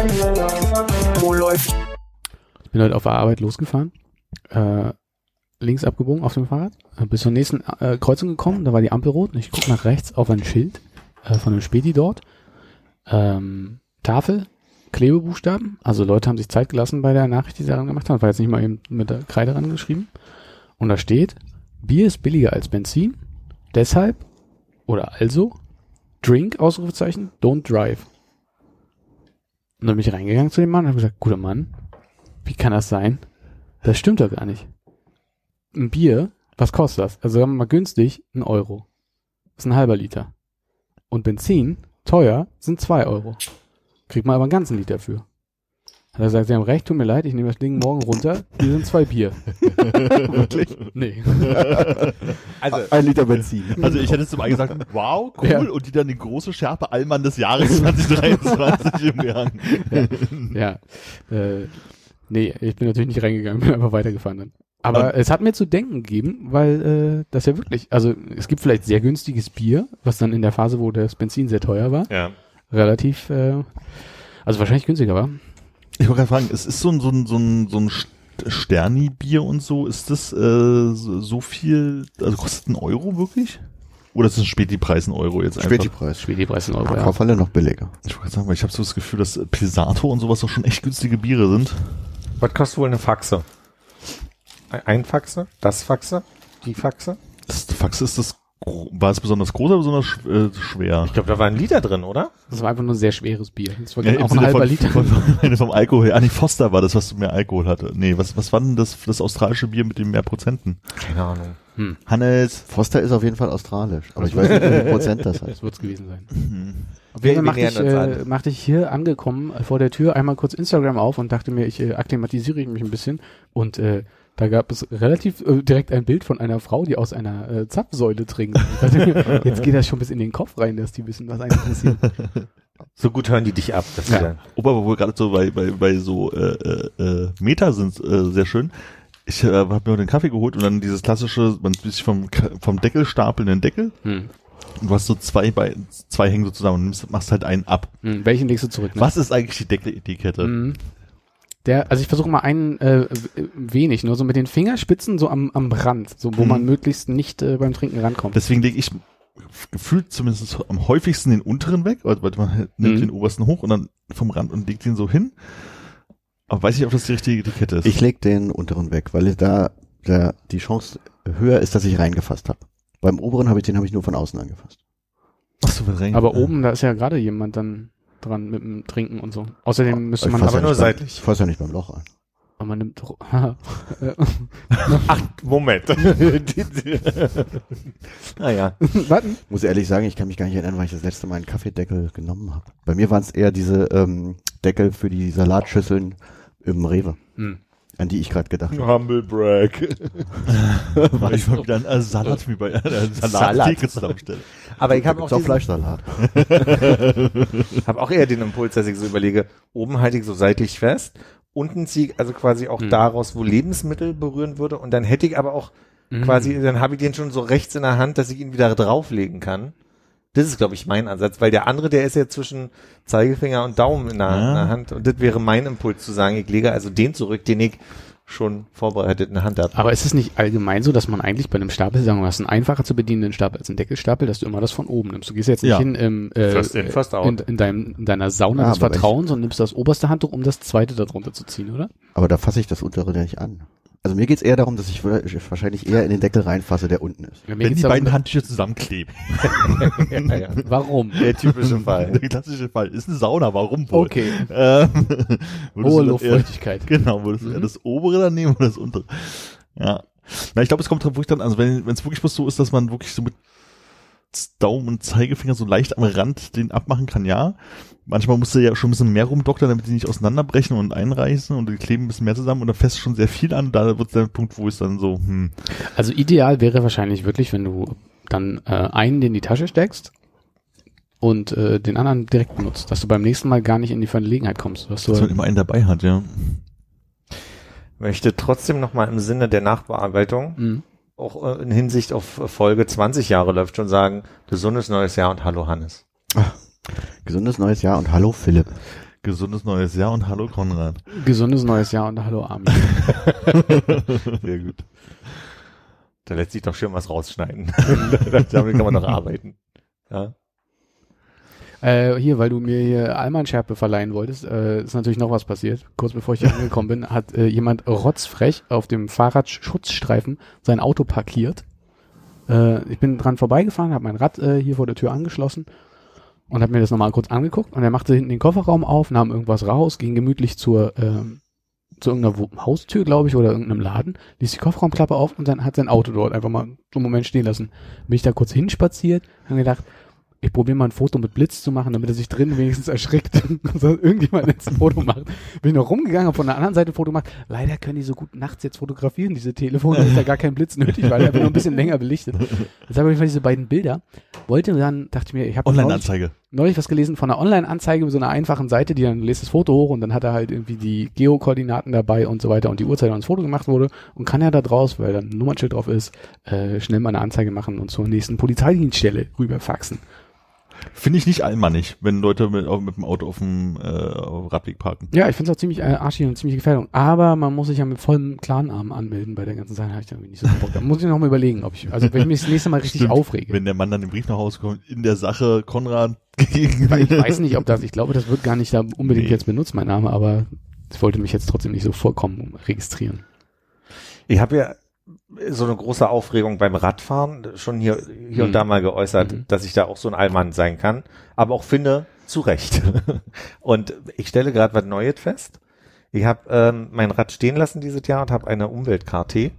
Wo läuft? Ich bin heute auf der Arbeit losgefahren, äh, links abgebogen auf dem Fahrrad, bis zur nächsten äh, Kreuzung gekommen, da war die Ampel rot und ich gucke nach rechts auf ein Schild äh, von einem Späti dort. Ähm, Tafel, Klebebuchstaben, also Leute haben sich Zeit gelassen bei der Nachricht, die sie daran gemacht haben, war jetzt nicht mal eben mit der Kreide rangeschrieben. Und da steht, Bier ist billiger als Benzin, deshalb oder also Drink, Ausrufezeichen, don't drive. Und dann bin ich reingegangen zu dem Mann und habe gesagt, guter Mann, wie kann das sein? Das stimmt doch gar nicht. Ein Bier, was kostet das? Also sagen wir mal günstig, ein Euro. Das ist ein halber Liter. Und Benzin, teuer, sind zwei Euro. Kriegt man aber einen ganzen Liter für. Hat er gesagt, Sie haben recht, tut mir leid, ich nehme das Ding morgen runter. Hier sind zwei Bier. Wirklich? Nee. Also, Ein Liter Benzin. also ich hätte zum einen gesagt, wow, cool, Ja. und die dann die große Schärpe Allmann des Jahres 2023 umgehangen. Ja. Äh, nee, ich bin natürlich nicht reingegangen, bin einfach weitergefahren dann. Aber es hat mir zu denken gegeben, weil äh, das ja wirklich, also es gibt vielleicht sehr günstiges Bier, was dann in der Phase, wo das Benzin sehr teuer war, ja. relativ, äh, also wahrscheinlich günstiger war. Ich wollte gerade fragen, es ist so ein, so ein, so ein, so ein Sterni-Bier und so, ist das äh, so viel, also kostet ein Euro wirklich? Oder ist das ein Späti-Preis ein Euro jetzt einfach? Späti-Preis. Späti-Preis in Euro, ja. Kaufhalle noch billiger. Ich wollte gerade sagen, weil ich habe so das Gefühl, dass Pisato und sowas auch schon echt günstige Biere sind. Was kostet wohl eine Faxe? Ein- Ein Faxe? Das Faxe? Die Faxe? Das Fax ist das, war es besonders groß oder besonders sch äh, schwer? Ich glaube, da war ein Liter drin, oder? Das war einfach nur ein sehr schweres Bier. Das war Ja, auch im ein halber von, Liter. Von, von, vom Alkohol. Ah, nee, Foster war das, was mehr Alkohol hatte. Nee, was, was war denn das, das australische Bier mit den mehr Prozenten? Keine Ahnung. Hannes. Foster ist auf jeden Fall australisch. Aber ich weiß nicht, wie viel Prozent das Das heißt. wird's gewesen sein. Mhm. Auf jeden Fall machte ich, äh, machte ich hier angekommen äh, vor der Tür einmal kurz Instagram auf und dachte mir, ich äh, akklimatisiere mich ein bisschen und äh, da gab es relativ äh, direkt ein Bild von einer Frau, die aus einer äh, Zapfsäule trinkt. Dachte jetzt geht das schon bis in den Kopf rein, dass die wissen, was eigentlich passiert. So gut hören die dich ab, dass Ja. die dann Opa, wo wir gerade so bei, bei, bei so äh, äh, äh, Meta sind, äh, sehr schön. Ich äh, habe mir heute einen Kaffee geholt und dann dieses klassische, man sich vom, vom Deckel stapeln den Deckel Hm. und du hast so zwei bei zwei hängen so zusammen und nimmst, machst halt einen ab. Hm, welchen legst du zurück? Ne? Was ist eigentlich die Deckel-Etikette? Mhm. Der, also ich versuche mal einen äh, w- wenig, nur so mit den Fingerspitzen so am, am Rand, so wo Mhm. man möglichst nicht äh, beim Trinken rankommt. Deswegen lege ich gefühlt zumindest am häufigsten den unteren weg, weil man nimmt Mhm. den obersten hoch und dann vom Rand und legt ihn so hin. Aber weiß ich, ob das die richtige Etikette ist. Ich leg den unteren weg, weil da der, die Chance höher ist, dass ich reingefasst habe. Beim oberen habe ich den habe ich nur von außen angefasst. Ach so, rein. Aber oben, da ist ja gerade jemand dann dran mit dem Trinken und so. Außerdem müsste Ich man aber ja nur seitlich. Ich fass ja nicht beim Loch an. Aber man nimmt. Ach, Moment. naja. Warten. Muss ehrlich sagen, ich kann mich gar nicht erinnern, weil ich das letzte Mal einen Kaffeedeckel genommen habe. Bei mir waren es eher diese ähm, Deckel für die Salatschüsseln im Rewe, Hm. An die ich gerade gedacht habe. Humble brag. war ich mal wieder ein äh, Salat wie bei einer Salattheke zusammenstellen. Aber ich habe auch, diesen- Fleischsalat. hab auch eher den Impuls, dass ich so überlege, oben halte ich so seitlich fest, unten ziehe ich also quasi auch Hm. daraus, wo Lebensmittel berühren würde und dann hätte ich aber auch Mhm. quasi, dann habe ich den schon so rechts in der Hand, dass ich ihn wieder drauflegen kann. Das ist, glaube ich, mein Ansatz, weil der andere, der ist ja zwischen Zeigefinger und Daumen in der, Ja. in der Hand und das wäre mein Impuls zu sagen, ich lege also den zurück, den ich schon vorbereitet in der Hand habe. Aber ist es nicht allgemein so, dass man eigentlich bei einem Stapel, sagen wir, mal, hast einen einfacher zu bedienenden Stapel als einen Deckelstapel, dass du immer das von oben nimmst? Du gehst jetzt nicht Ja. hin im, äh, First in, first out. in, in, deinem, in deiner Sauna Ja, des Vertrauens, sondern nimmst das oberste Handtuch, um das zweite darunter zu ziehen, oder? Aber da fasse ich das untere nicht an. Also mir geht's eher darum, dass ich wahrscheinlich eher in den Deckel reinfasse, der unten ist. Ja, Wenn die beiden Handtücher zusammenkleben. ja, ja. Warum? Der typische Fall. Der klassische Fall ist eine Sauna, warum wohl? Okay. Ähm, Hohe eher- Luftfeuchtigkeit. Genau, würdest du eher Mhm. das obere dann nehmen oder das untere? Ja. Na, ich glaube, es kommt drauf, wirklich dann, also wenn es wirklich bloß so ist, dass man wirklich so mit Daumen und Zeigefinger so leicht am Rand den abmachen kann, ja. Manchmal musst du ja schon ein bisschen mehr rumdoktern, damit die nicht auseinanderbrechen und einreißen und die kleben ein bisschen mehr zusammen und dann fässt schon sehr viel an. Da wird der Punkt, wo es dann so, hm, Also ideal wäre wahrscheinlich wirklich, wenn du dann äh, einen in die Tasche steckst und äh, den anderen direkt benutzt, dass du beim nächsten Mal gar nicht in die Verlegenheit kommst. Dass du, dass man immer einen dabei hat, ja. Möchte trotzdem nochmal im Sinne der Nachbearbeitung, Mhm. Auch äh, in Hinsicht auf Folge 20 Jahre läuft schon sagen, gesundes neues Jahr und hallo Hannes. Gesundes neues Jahr und hallo Philipp. Gesundes neues Jahr und hallo Konrad. Gesundes neues Jahr und hallo Armin. Sehr gut. Da lässt sich doch schön was rausschneiden. Damit kann man noch arbeiten. Ja. Äh, hier, weil du mir hier Allmann-Schärpe verleihen wolltest, äh, ist natürlich noch was passiert. Kurz bevor ich hier angekommen bin, hat äh, jemand rotzfrech auf dem Fahrradschutzstreifen sein Auto parkiert. Äh, ich bin dran vorbeigefahren, habe mein Rad äh, hier vor der Tür angeschlossen und habe mir das nochmal kurz angeguckt und er machte hinten den Kofferraum auf, nahm irgendwas raus, ging gemütlich zur ähm, zu irgendeiner Haustür, glaube ich, oder irgendeinem Laden, ließ die Kofferraumklappe auf und dann hat sein Auto dort einfach mal so einen Moment stehen lassen. Bin ich da kurz hinspaziert, habe gedacht, ich probiere mal ein Foto mit Blitz zu machen, damit er sich drin wenigstens erschrickt und soll irgendjemand jetzt ein Foto machen. Bin ich noch rumgegangen, habe von der anderen Seite ein Foto gemacht. Leider können die so gut nachts jetzt fotografieren, diese Telefone, da ist ja gar kein Blitz nötig, weil er wird nur ein bisschen länger belichtet. Jetzt habe ich mal diese beiden Bilder. Wollte dann, dachte ich mir, ich habe neulich, Online-Anzeige. neulich was gelesen von einer Online-Anzeige mit so einer einfachen Seite, die dann lässt das Foto hoch und dann hat er halt irgendwie die Geokoordinaten dabei und so weiter und die Uhrzeit, wann das Foto gemacht wurde und kann ja da draus, weil dann ein Nummernschild drauf ist, äh, schnell mal eine Anzeige machen und zur nächsten Polizeidienststelle rüberfaxen. Finde ich nicht allmannig, wenn Leute mit, mit dem Auto auf dem äh, Radweg parken. Ja, ich finde es auch ziemlich äh, arschig und ziemlich Gefährdung. Aber man muss sich ja mit vollem Clanarm anmelden bei der ganzen Sache. Habe ich da irgendwie nicht so Bock. Da muss ich noch mal überlegen, ob ich, also wenn ich mich das nächste Mal richtig Stimmt. aufrege. Wenn der Mann dann im Brief nach Hause kommt, in der Sache Konrad gegen. Weil ich weiß nicht, ob das, ich glaube, das wird gar nicht da unbedingt Nee. jetzt benutzt, mein Name, aber ich wollte mich jetzt trotzdem nicht so vollkommen registrieren. Ich habe ja so eine große Aufregung beim Radfahren schon hier, hier Mhm. und da mal geäußert, Mhm. dass ich da auch so ein Allmann sein kann, aber auch finde, zu Recht. und ich stelle gerade was Neues fest. Ich habe ähm, mein Rad stehen lassen dieses Jahr und habe eine Umwelt-KT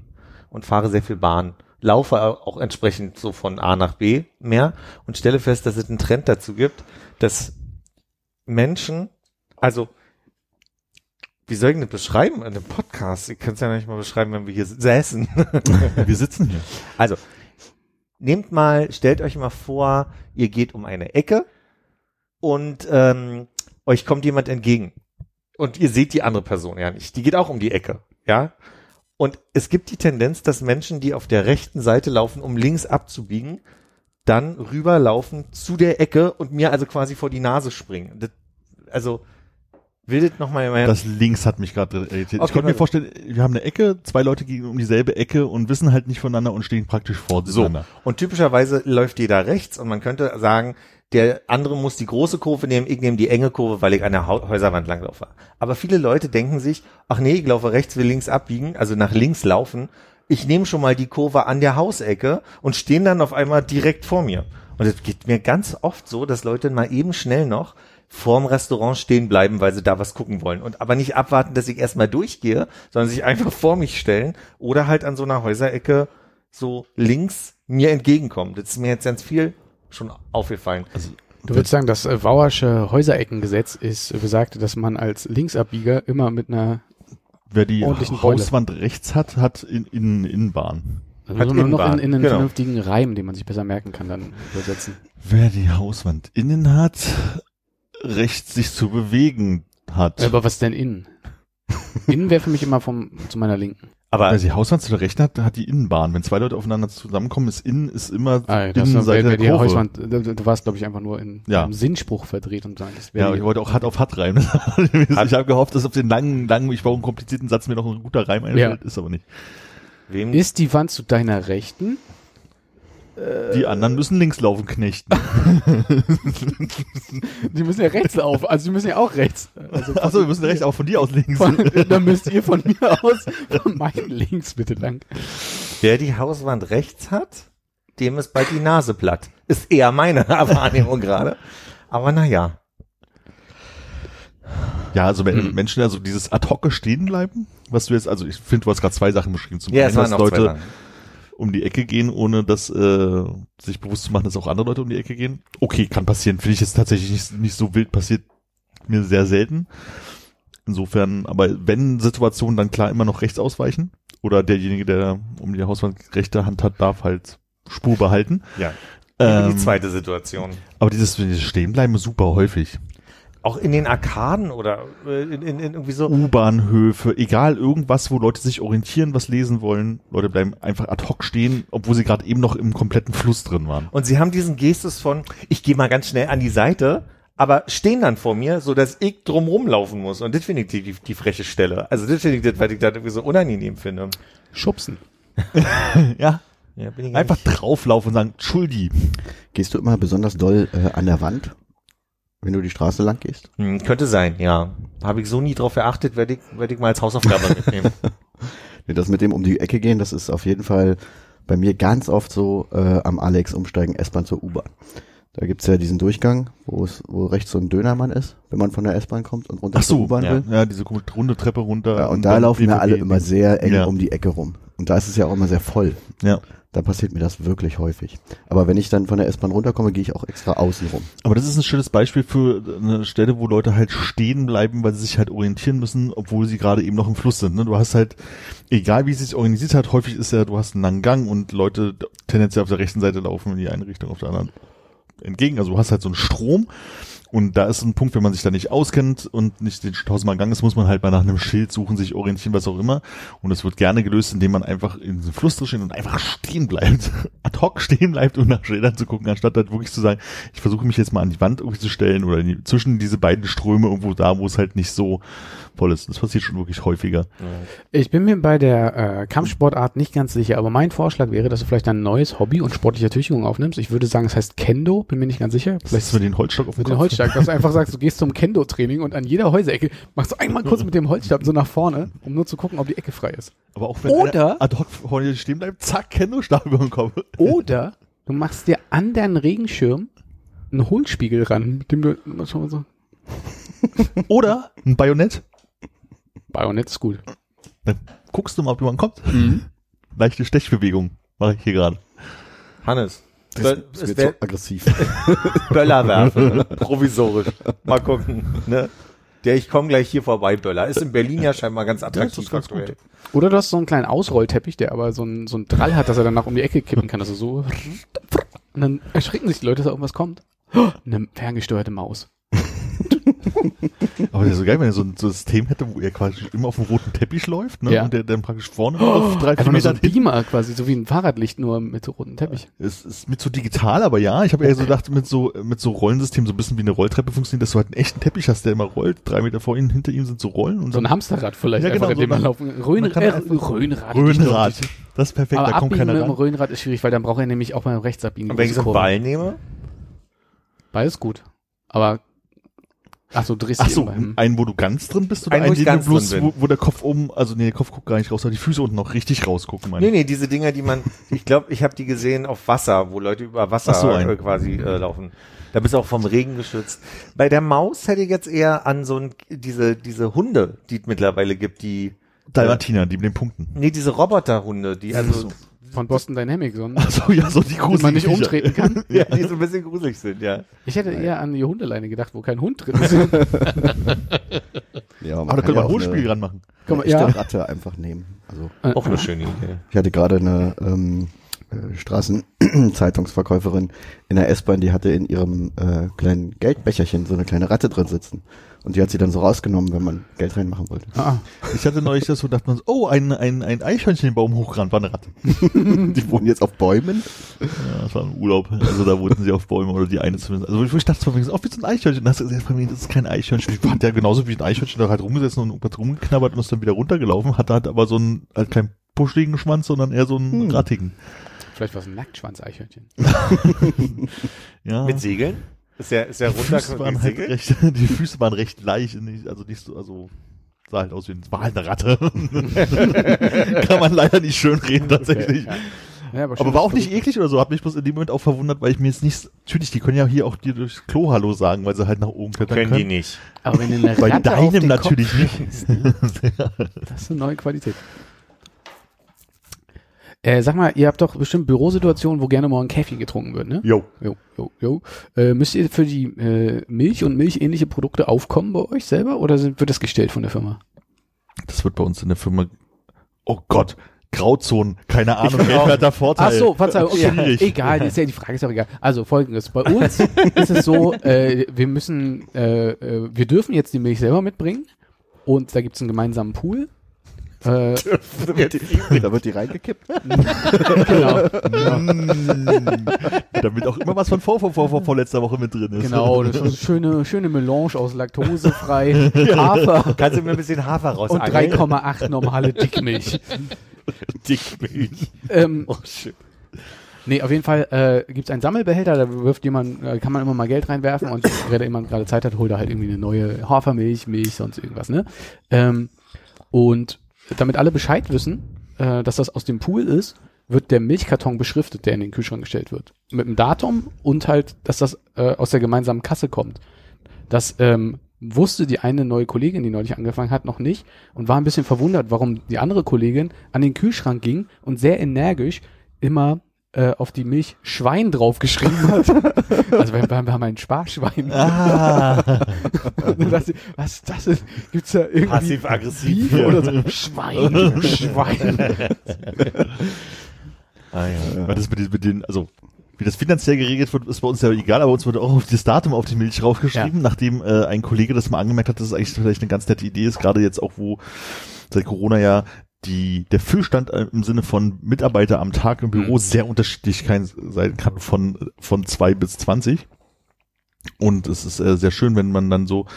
und fahre sehr viel Bahn. Laufe auch entsprechend so von A nach B mehr und stelle fest, dass es einen Trend dazu gibt, dass Menschen, also wie soll ich denn das beschreiben in einem Podcast? Ich kann es ja nicht mal beschreiben, wenn wir hier säßen. Wir sitzen hier. Also, nehmt mal, stellt euch mal vor, ihr geht um eine Ecke und ähm, euch kommt jemand entgegen. Und ihr seht die andere Person ja nicht. Die geht auch um die Ecke, ja. Und es gibt die Tendenz, dass Menschen, die auf der rechten Seite laufen, um links abzubiegen, dann rüberlaufen zu der Ecke und mir also quasi vor die Nase springen. Das, also, bildet nochmal mal Das links hat mich gerade irritiert. Okay, ich konnte mir vorstellen, wir haben eine Ecke, zwei Leute gehen um dieselbe Ecke und wissen halt nicht voneinander und stehen praktisch vor So. Und typischerweise läuft jeder rechts und man könnte sagen, der andere muss die große Kurve nehmen, ich nehme die enge Kurve, weil ich an der Häuserwand langlaufe. Aber viele Leute denken sich, ach nee, ich laufe rechts, will links abbiegen, also nach links laufen. Ich nehme schon mal die Kurve an der Hausecke und stehen dann auf einmal direkt vor mir. Und es geht mir ganz oft so, dass Leute mal eben schnell noch vorm Restaurant stehen bleiben, weil sie da was gucken wollen. Und aber nicht abwarten, dass ich erstmal durchgehe, sondern sich einfach vor mich stellen oder halt an so einer Häuserecke so links mir entgegenkommen. Das ist mir jetzt ganz viel schon aufgefallen. Also, Du würdest sagen, das äh, Wauersche Häusereckengesetz ist äh, besagt, dass man als Linksabbieger immer mit einer wer die ordentlichen Beule. Hauswand rechts hat, hat in, in Innenbahn. also Hat man noch in, in einen genau. vernünftigen Reim, den man sich besser merken kann, dann übersetzen. Wer die Hauswand innen hat, Recht sich zu bewegen hat. Aber was denn innen? innen wäre für mich immer vom zu meiner Linken. Aber Wer die Hauswand zu der Rechten hat, hat die Innenbahn. Wenn zwei Leute aufeinander zusammenkommen, ist innen ist immer Ah, Innenseite der die Kurve. Hauswand, du, du warst, glaube ich, einfach nur in Ja. einem Sinnspruch verdreht und sagen, das wäre Ja, ich wollte auch hart auf hart reimen. ich habe gehofft, dass auf den langen, langen, ich brauche einen komplizierten Satz mir noch ein guter Reim einfällt, ist aber nicht. wem Ist die Wand zu deiner Rechten? Die anderen müssen links laufen, Knechten. Die müssen ja rechts laufen, also die müssen ja auch rechts. Also Achso, wir müssen rechts, aber von dir aus links. von, dann müsst ihr von mir aus von meinen links bitte lang. wer die Hauswand rechts hat, dem ist bald die Nase platt. Ist eher meine Wahrnehmung gerade. Aber naja. Ja, also wenn Hm. Menschen, also dieses ad hoc stehen bleiben, was du jetzt, also ich finde, du hast gerade zwei Sachen beschrieben. Zum Ja, einen, es waren dass noch zwei Leute, Sachen. Um die Ecke gehen, ohne dass äh, sich bewusst zu machen, dass auch andere Leute um die Ecke gehen. Okay, kann passieren. Finde ich jetzt tatsächlich nicht, nicht so wild passiert mir sehr selten. Insofern, aber wenn Situationen dann klar immer noch rechts ausweichen oder derjenige, der um die Hauswand rechte Hand hat, darf halt Spur behalten. Ja. Ähm, die zweite Situation. aber dieses, Stehenbleiben ist super häufig. Auch in den Arkaden oder äh, in, in, in irgendwie so. U-Bahnhöfe, egal irgendwas, wo Leute sich orientieren, was lesen wollen. Leute bleiben einfach ad hoc stehen, obwohl sie gerade eben noch im kompletten Fluss drin waren. Und sie haben diesen Gestus von, ich gehe mal ganz schnell an die Seite, aber stehen dann vor mir, so dass ich drum rumlaufen muss. Und das finde ich die, die, die freche Stelle. Also das finde ich das, was ich da irgendwie so unangenehm finde. Schubsen. Ja, Ja, bin ich gar einfach nicht- drauflaufen und sagen, Entschuldi. Gehst du immer besonders doll äh, an der Wand, wenn du die Straße lang gehst? Hm, könnte sein, ja. Habe ich so nie drauf geachtet, werde ich, werde ich mal als Hausaufgabe mitnehmen. Nee, das mit dem um die Ecke gehen, das ist auf jeden Fall bei mir ganz oft so äh, am Alex umsteigen S-Bahn zur U-Bahn. Da gibt's ja diesen Durchgang, wo es, wo rechts so ein Dönermann ist, wenn man von der S-Bahn kommt und runter Ach zur so, U-Bahn ja. will. Ja, diese runde Treppe runter. Ja, und da dann laufen wir BVG alle immer sehr eng Ja. um die Ecke rum. Und da ist es ja auch immer sehr voll. Ja. Da passiert mir das wirklich häufig. Aber wenn ich dann von der S-Bahn runterkomme, gehe ich auch extra außen rum. Aber das ist ein schönes Beispiel für eine Stelle, wo Leute halt stehen bleiben, weil sie sich halt orientieren müssen, obwohl sie gerade eben noch im Fluss sind. Ne? Du hast halt, egal wie es sich organisiert hat, häufig ist ja, du hast einen langen Gang und Leute tendenziell auf der rechten Seite laufen in die eine Richtung, auf der anderen entgegen. Also du hast halt so einen Strom und da ist ein Punkt, wenn man sich da nicht auskennt und nicht den tausendmal Gang ist, muss man halt mal nach einem Schild suchen, sich orientieren, was auch immer. Und das wird gerne gelöst, indem man einfach in diesem Fluss drin und einfach stehen bleibt. Ad hoc stehen bleibt, um nach Schildern zu gucken, anstatt halt wirklich zu sagen, ich versuche mich jetzt mal an die Wand irgendwie zu stellen oder die, zwischen diese beiden Ströme irgendwo da, wo es halt nicht so voll ist. Das passiert schon wirklich häufiger. Ich bin mir bei der äh, Kampfsportart nicht ganz sicher, aber mein Vorschlag wäre, dass du vielleicht ein neues Hobby und sportliche Tüchtigung aufnimmst. Ich würde sagen, es heißt Kendo, bin mir nicht ganz sicher. Vielleicht ist mit den Holzstock auf dem mit dem. Holzstab, dass du einfach sagst, du gehst zum Kendo-Training und an jeder Häuserecke machst du einmal kurz mit dem Holzstab so nach vorne, um nur zu gucken, ob die Ecke frei ist. Aber auch wenn Oder- ad hoc vor dir stehen bleibt, zack, Kendo-Stab über den Kopf. Oder du machst dir an deinen Regenschirm einen Hohlspiegel ran, mit dem du so. Oder ein Bajonett. Bajonett ist gut. Dann guckst du mal, ob jemand kommt. Leichte Stechbewegung mache ich hier gerade. Hannes. Das, das es wird so aggressiv. Böller werfen, ne? provisorisch. Mal gucken. Ne? Der ich komme gleich hier vorbei, Böller. Ist in Berlin ja scheinbar ganz attraktiv. ganz aktuell. Oder du hast so einen kleinen Ausrollteppich, der aber so ein, so ein Drall hat, dass er danach um die Ecke kippen kann, er so. Und dann erschrecken sich die Leute, dass da irgendwas kommt. Eine ferngesteuerte Maus. Aber das ist so geil, wenn er so ein System hätte, wo er quasi immer auf dem roten Teppich läuft, ne? Ja. Und der dann praktisch vorne auf drei, Einfach vier nur so ein hin. Beamer quasi, so wie ein Fahrradlicht, nur mit so rotem Teppich. Es ist mit so digital, aber ja, ich habe eher so gedacht, mit so, mit so Rollensystem so ein bisschen wie eine Rolltreppe funktioniert, dass du halt einen echten Teppich hast, der immer rollt. Drei Meter vor ihm, hinter ihm sind so Rollen und So ein Hamsterrad vielleicht, Ja, genau, einfach, in dem so man laufen. Rhön, man äh, einfach- Rhönrad. Röhnrad. Das ist perfekt, Aber da kommt abbiegen keiner mit dem ran. Rhönrad ist schwierig, weil dann braucht er nämlich auch beim Rechtsabbiegen. Und wenn ich so einen. Ball nehme, Beides gut. Aber, ach so, drehst Ach dich so, immer hin. einen, wo du ganz drin bist oder Einen, wo einen, ich den du bloß, drin wo, bin. wo der Kopf oben, also nee, der Kopf guckt gar nicht raus, aber die Füße unten noch richtig rausgucken, meine Nee, ich. nee, diese Dinger, die man, ich glaube, ich habe die gesehen auf Wasser, wo Leute über Wasser so, äh, quasi äh, laufen. Da bist du auch vom Regen geschützt. Bei der Maus hätte ich jetzt eher an so ein, diese, diese Hunde, die es mittlerweile gibt, die, Dalmatiner, die mit den Punkten. nee, diese Roboterhunde, die also, Von Boston Dynamics. So. Ach so, ja, so die Die man nicht umtreten kann. ja, die so ein bisschen gruselig sind, ja. Ich hätte eher an die Hundeleine gedacht, wo kein Hund drin ist. Ja, Aber da können wir ein Hohlspiel dran machen. Eine echte ja. Ratte einfach nehmen. Also Auch eine schöne Idee. ich hatte gerade eine ähm, äh, Straßenzeitungsverkäuferin in der S-Bahn, die hatte in ihrem äh, kleinen Geldbecherchen so eine kleine Ratte drin sitzen. Und die hat sie dann so rausgenommen, wenn man Geld reinmachen wollte. Ah, Ich hatte neulich das, wo dachte man so, oh, ein, ein, ein Eichhörnchen den Baum hochgerannt, war eine Ratte. Die wohnen jetzt auf Bäumen. Ja, das war ein Urlaub. Also da wurden sie auf Bäume oder die eine zumindest. Also ich dachte, von wegen, oh, wie so ein Eichhörnchen. Dann hast du gesagt, von wegen, das ist kein Eichhörnchen. Ich hat ja genauso wie ein Eichhörnchen da halt rumgesessen und irgendwas rumgeknabbert und ist dann wieder runtergelaufen. Hatte halt aber so einen, halt keinen puscheligen Schwanz, sondern eher so einen Hm. rattigen. vielleicht war es ein Nacktschwanz-Eichhörnchen. Ja. Mit Segeln? Ist ja, ist ja die runter Füße waren halt recht, die Füße waren recht leicht, also nicht so, also sah halt aus wie ein, es war halt eine Ratte. Kann man leider nicht schön reden, tatsächlich. Ja, Aber schön, war auch nicht eklig oder so, hat mich bloß in dem Moment auch verwundert, weil ich mir jetzt nicht, natürlich, die können ja hier auch dir durchs Klo Hallo sagen, weil sie halt nach oben klettern Können können. die nicht. Aber wenn eine Bei Ratte auf deinem den natürlich Kopf nicht. schießt, ne? Das ist eine neue Qualität. Äh, sag mal, ihr habt doch bestimmt Bürosituationen, wo gerne mal ein Kaffee getrunken wird, ne? Jo. Jo, jo, jo. Äh, müsst ihr für die äh, Milch und milchähnliche Produkte aufkommen bei euch selber oder sind, wird das gestellt von der Firma? Das wird bei uns in der Firma, oh Gott, Grauzonen, keine Ahnung, welcher Vorteil. Ach so, Verzeihung, okay. Schwierig. Egal, ist ja die Frage ist auch egal. Also folgendes, bei uns ist es so, äh, wir müssen, äh, äh, wir dürfen jetzt die Milch selber mitbringen und da gibt's einen gemeinsamen Pool. Äh, Da wird die reingekippt. genau, Damit auch immer was von vor, vor, vor, vor, vor letzter Woche mit drin ist. genau, das ist eine schöne, schöne Melange aus laktosefrei, Hafer Kannst du mir ein bisschen Hafer raus und 3,8 normale Dickmilch. Dickmilch. Ähm, Oh, shit. Nee, auf jeden Fall äh, gibt es einen Sammelbehälter, da wirft jemand, äh, kann man immer mal Geld reinwerfen und wenn jemand gerade Zeit hat, holt er halt irgendwie eine neue Hafermilch, Milch, sonst irgendwas, ne? Ähm, und damit alle Bescheid wissen, äh, dass das aus dem Pool ist, wird der Milchkarton beschriftet, der in den Kühlschrank gestellt wird. Mit dem Datum und halt, dass das äh, aus der gemeinsamen Kasse kommt. Das ähm, wusste die eine neue Kollegin, die neulich angefangen hat, noch nicht und war ein bisschen verwundert, warum die andere Kollegin an den Kühlschrank ging und sehr energisch immer äh, auf die Milch Schwein draufgeschrieben hat. also wir, wir haben ein Sparschwein. Ah, das, was das ist? Gibt's da irgendwie Passiv-aggressiv. Oder so? Schwein, Schwein. Ah, ja. weil das mit den, mit den, also, wie das finanziell geregelt wird, ist bei uns ja egal, aber uns wurde auch auf das Datum auf die Milch draufgeschrieben, nachdem äh, ein Kollege das mal angemerkt hat, dass es eigentlich vielleicht eine ganz nette Idee ist, gerade jetzt auch, wo seit Corona ja die, der Füllstand im Sinne von Mitarbeiter am Tag im Büro Mhm. sehr unterschiedlich sein kann von, von zwei bis zwanzig. Und es ist äh, sehr schön, wenn man dann so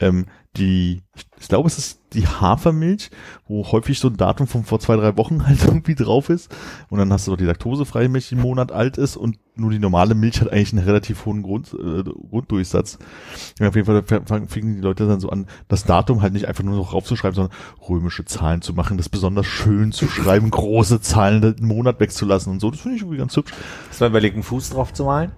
ähm, die, ich glaube, es ist die Hafermilch, wo häufig so ein Datum von vor zwei, drei Wochen halt irgendwie drauf ist. Und dann hast du noch die laktosefreie Milch, die einen Monat alt ist und nur die normale Milch hat eigentlich einen relativ hohen Grund, äh, Grunddurchsatz. Ja, auf jeden Fall fingen die Leute dann so an, das Datum halt nicht einfach nur noch raufzuschreiben, sondern römische Zahlen zu machen, das besonders schön zu schreiben, große Zahlen den Monat wegzulassen und so. Das finde ich irgendwie ganz hübsch. Hast du mal überlegt, einen Fuß drauf zu malen?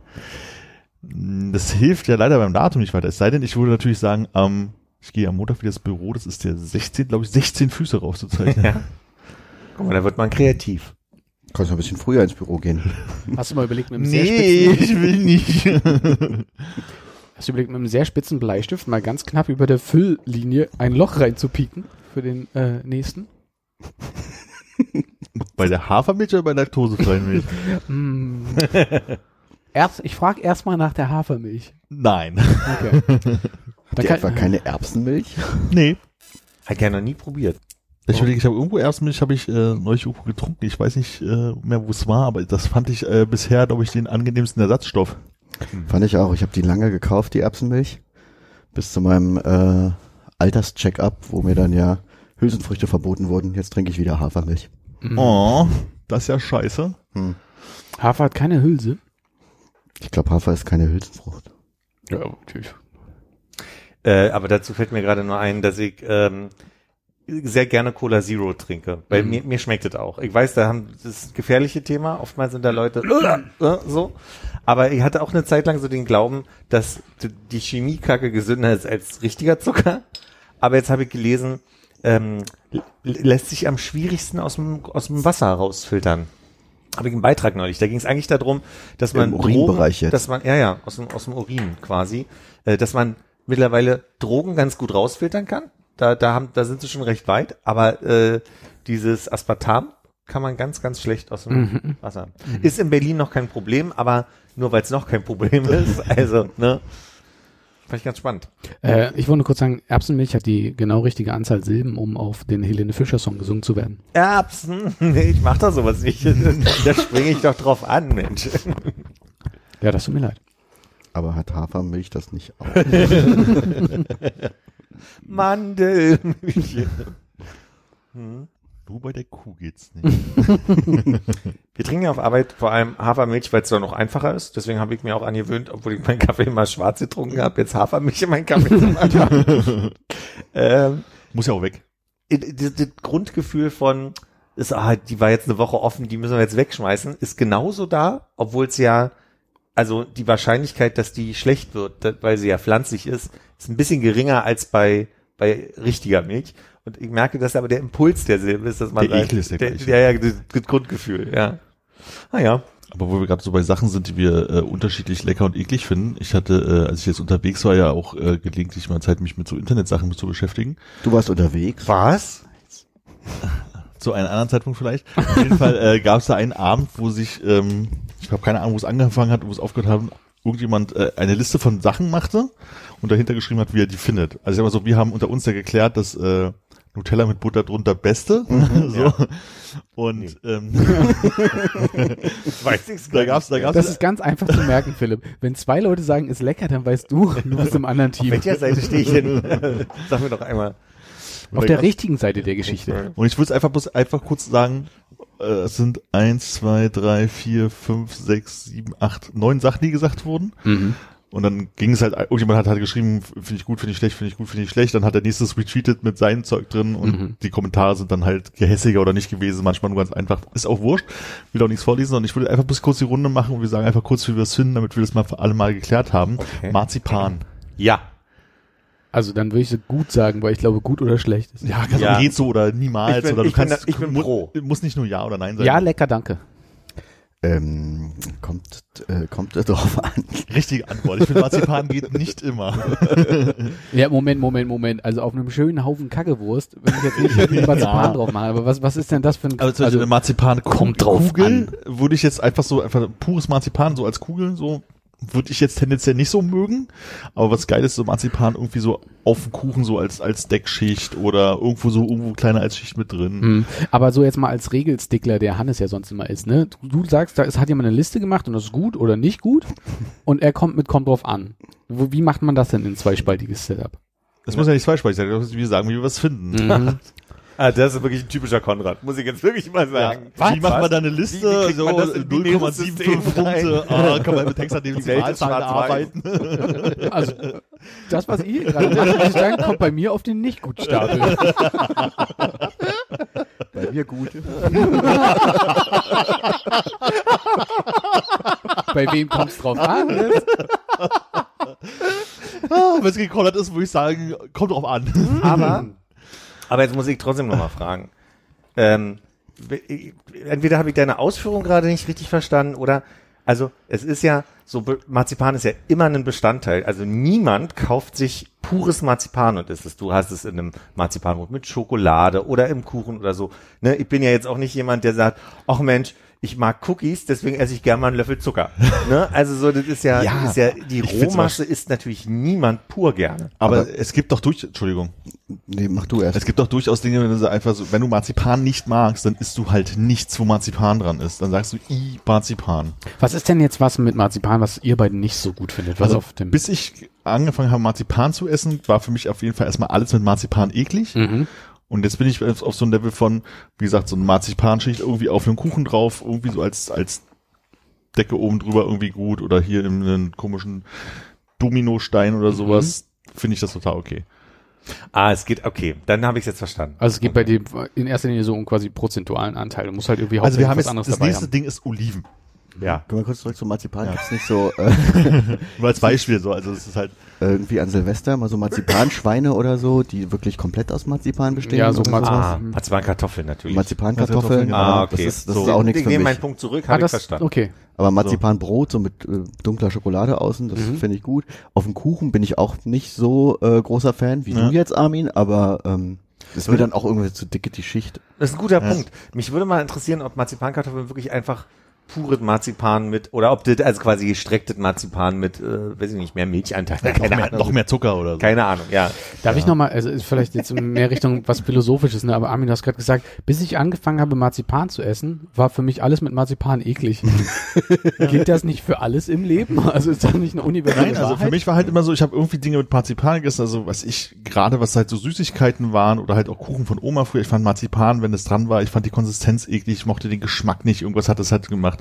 Das hilft ja leider beim Datum nicht weiter. Es sei denn, ich würde natürlich sagen, ähm, ich gehe am Montag wieder ins Büro, das ist der 16, glaube ich, 16 Füße rauszuzeichnen. Ja. Guck mal, da wird man kreativ. Kannst noch ein bisschen früher ins Büro gehen. Hast du mal überlegt, mit einem sehr Nee, spitzen, ich will nicht. hast du überlegt, mit einem sehr spitzen Bleistift mal ganz knapp über der Fülllinie ein Loch reinzupieken für den äh, nächsten? bei der Hafermilch oder bei der laktosefreien Milch? Mm. Erst, ich frage erstmal nach der Hafermilch. Nein. Okay. Ihr kann- etwa keine Erbsenmilch? Nee. Hat ja noch nie probiert. Ich überlege, ich habe irgendwo Erbsenmilch, habe ich äh, neulich irgendwo getrunken. Ich weiß nicht äh, mehr, wo es war, aber das fand ich äh, bisher, glaube ich, den angenehmsten Ersatzstoff. Fand ich auch. Ich habe die lange gekauft, die Erbsenmilch. Bis zu meinem äh, Alterscheck-up, wo mir dann ja Hülsenfrüchte verboten wurden. Jetzt trinke ich wieder Hafermilch. Mhm. Oh, das ist ja scheiße. Hm. Hafer hat keine Hülse. Ich glaube, Hafer ist keine Hülsenfrucht. Ja, natürlich. Äh, aber dazu fällt mir gerade nur ein, dass ich ähm, sehr gerne Cola Zero trinke, weil Mhm. mir, mir schmeckt es auch. Ich weiß, da haben das gefährliche Thema. Oftmals sind da Leute äh, so. Aber ich hatte auch eine Zeit lang so den Glauben, dass die Chemiekacke gesünder ist als richtiger Zucker. Aber jetzt habe ich gelesen, ähm, lässt sich am schwierigsten aus dem, aus dem Wasser rausfiltern. Habe ich einen Beitrag neulich. Da ging es eigentlich darum, dass man Im Urinbereich jetzt. dass man ja ja aus dem aus dem Urin quasi, äh, dass man mittlerweile Drogen ganz gut rausfiltern kann. Da da haben da sind sie schon recht weit, aber äh, dieses Aspartam kann man ganz ganz schlecht aus dem Mhm. Wasser. Ist in Berlin noch kein Problem, aber nur weil es noch kein Problem ist, also ne. Fand ich ganz spannend. Äh, ich wollte nur kurz sagen, Erbsenmilch hat die genau richtige Anzahl Silben, um auf den Helene Fischer Song gesungen zu werden. Erbsen, nee, ich mach da sowas nicht. da springe ich doch drauf an, Mensch. Ja, das tut mir leid. Aber hat Hafermilch das nicht auch? Mandelmilch. Hm. Nur bei der Kuh geht's nicht. Wir trinken ja auf Arbeit vor allem Hafermilch, weil es doch noch einfacher ist. Deswegen habe ich mir auch angewöhnt, obwohl ich meinen Kaffee immer schwarz getrunken habe, jetzt Hafermilch in meinen Kaffee zu machen. ähm, Muss ja auch weg. das, das Grundgefühl von, ist, ah, die war jetzt eine Woche offen, die müssen wir jetzt wegschmeißen, ist genauso da, obwohl es ja, also die Wahrscheinlichkeit, dass die schlecht wird, weil sie ja pflanzlich ist, ist ein bisschen geringer als bei, bei richtiger Milch. Und ich merke, dass aber der Impuls derselbe ist, dass man Der sagt, Ekel ist der gleiche. Ja, ja, das, das Grundgefühl, ja. Ah ja. Aber wo wir gerade so bei Sachen sind, die wir äh, unterschiedlich lecker und eklig finden. Ich hatte, äh, als ich jetzt unterwegs war, ja auch äh, gelegentlich mal Zeit, mich mit so Internetsachen zu beschäftigen. Du warst unterwegs. Was? Zu einem anderen Zeitpunkt vielleicht. Auf jeden Fall äh, gab es da einen Abend, wo sich, ähm, ich habe keine Ahnung, wo es angefangen hat, wo es aufgehört hat, irgendjemand äh, eine Liste von Sachen machte und dahinter geschrieben hat, wie er die findet. Also ich sag mal so, wir haben unter uns ja geklärt, dass äh, Nutella mit Butter drunter beste. so. Und ähm, Weiß ich's da gab's, da gab's Das ist ganz einfach zu merken, Philipp. Wenn zwei Leute sagen, ist lecker, dann weißt du, du bist im anderen Auf Team. welcher Seite stehe ich denn? Sag mir doch einmal. Auf der richtigen Seite der Geschichte. Und ich würde es einfach bloß einfach kurz sagen, äh, es sind eins, zwei, drei, vier, fünf, sechs, sieben, acht, neun Sachen, die gesagt wurden. Mhm. Und dann ging es halt, irgendjemand hat halt geschrieben, finde ich gut, finde ich schlecht, finde ich gut, finde ich schlecht. Dann hat der nächste retweetet mit seinem Zeug drin und Mhm. die Kommentare sind dann halt gehässiger oder nicht gewesen, manchmal nur ganz einfach. Ist auch wurscht, will auch nichts vorlesen und ich würde einfach bis kurz die Runde machen und wir sagen einfach kurz, wie wir es finden, damit wir das mal für alle mal geklärt haben. Okay. Marzipan. Ja. Also dann würde ich so gut sagen, weil ich glaube, gut oder schlecht ist. Ja, kannst Ja. auch geht so oder niemals Ich bin- oder du ich bin kannst, da- ich bin mu- pro. muss nicht nur ja oder nein sein. Ja, lecker, danke. Ähm, kommt, äh, kommt drauf an. Richtige Antwort. Ich finde, Marzipan geht nicht immer. Ja, Moment, Moment, Moment. Also auf einem schönen Haufen Kackewurst, wenn ich jetzt nicht irgendwie Marzipan Ja. drauf mache. Aber was, was ist denn das für ein... Also, Beispiel eine Marzipan kommt drauf Kugel würde ich jetzt einfach so, einfach pures Marzipan so als Kugel so würde ich jetzt tendenziell nicht so mögen, aber was geil ist, so Marzipan irgendwie so auf dem Kuchen so als als Deckschicht oder irgendwo so irgendwo kleiner als Schicht mit drin. Hm. Aber so jetzt mal als Regelstickler, der Hannes ja sonst immer ist, ne? Du, du sagst, da ist, hat jemand eine Liste gemacht und das ist gut oder nicht gut und er kommt mit, kommt drauf an. Wo, wie macht man das denn in zweispaltiges Setup? Das muss ja nicht zweispaltig sein, wir sagen, wie wir was finden. Mhm. Ah, das ist wirklich ein typischer Konrad, muss ich jetzt wirklich mal sagen. Wie macht man da eine Liste? Wie- wie kriegt so man das in binäres 0,75 System Punkte. Ah, kann man mit Hexadecimalzahlen Die Welt arbeiten. Also, das, was ihr gerade macht, muss ich sagen, kommt bei mir auf den Nicht-Gut-Stapel. Bei mir gut. bei wem kommt's drauf an? Ah, Wenn es gekollert ist, würde ich sagen, kommt drauf an. Aber, aber jetzt muss ich trotzdem nochmal fragen. Ähm, entweder habe ich deine Ausführung gerade nicht richtig verstanden oder, also es ist ja, so Marzipan ist ja immer ein Bestandteil. Also niemand kauft sich pures Marzipan und isst es. Du hast es in einem Marzipanbrot mit Schokolade oder im Kuchen oder so. Ne? Ich bin ja jetzt auch nicht jemand, der sagt, ach Mensch, ich mag Cookies, deswegen esse ich gerne mal einen Löffel Zucker. ne? Also so, das ist ja, Ja, ist ja die Rohmasse isst natürlich niemand pur gerne. Aber, Aber- es gibt doch durch, Entschuldigung, Nee, mach du erst. es gibt doch durchaus Dinge, wenn du so einfach so, wenn du Marzipan nicht magst, dann isst du halt nichts, wo Marzipan dran ist. Dann sagst du, i, Marzipan. Was ist denn jetzt was mit Marzipan, was ihr beiden nicht so gut findet? Was Also, auf dem bis ich angefangen habe, Marzipan zu essen, war für mich auf jeden Fall erstmal alles mit Marzipan eklig. mhm. Und jetzt bin ich auf auf so einem Level von, wie gesagt, so eine Marzipanschicht irgendwie auf einem Kuchen drauf, irgendwie so als, als Decke oben drüber irgendwie gut oder hier in einem komischen Dominostein oder sowas, finde ich das total okay. Ah, es geht, okay, dann habe ich es jetzt verstanden. Also es geht bei dem in erster Linie so um quasi prozentualen Anteil. Du musst halt irgendwie Also wir haben was jetzt, anderes das dabei nächste haben. Ding ist Oliven. Ja. Können wir kurz zurück zum Marzipan? Gibt's nicht so äh, Nur als Beispiel so, also es ist halt, irgendwie an Silvester mal so Marzipanschweine oder so, die wirklich komplett aus Marzipan bestehen? Ja, so Marzipan- Ah, Marzipankartoffeln natürlich. Marzipankartoffeln. Marzipankartoffeln, ah, ja, okay. Das ist, das so, ist auch nichts ich für nehme meinen Punkt zurück, Ah, habe ich das, verstanden. okay. Aber Marzipanbrot, so mit äh, dunkler Schokolade außen, das Mhm. finde ich gut. Auf dem Kuchen bin ich auch nicht so äh, großer Fan wie Ja. du jetzt, Armin, aber ähm, ist mir dann auch irgendwie zu dicke die Schicht. Das ist ein guter Ja. Punkt. Mich würde mal interessieren, ob Marzipankartoffeln wirklich einfach pures Marzipan mit, oder ob das also quasi gestrecktes Marzipan mit, äh, weiß ich nicht, mehr Milchanteil, noch, keine mehr, Ahnung. noch mehr Zucker oder so. Keine Ahnung, ja. Darf ich nochmal, also ist vielleicht jetzt mehr Richtung was Philosophisches, ne? aber Armin, du hast gerade gesagt, bis ich angefangen habe, Marzipan zu essen, war für mich alles mit Marzipan eklig. Gilt das nicht für alles im Leben? Also ist das nicht eine universelle Nein, also Wahrheit? für mich war halt immer so, ich habe irgendwie Dinge mit Marzipan gegessen, also was ich, gerade was halt so Süßigkeiten waren oder halt auch Kuchen von Oma früher, ich fand Marzipan, wenn es dran war, ich fand die Konsistenz eklig, ich mochte den Geschmack nicht, irgendwas hat das halt gemacht.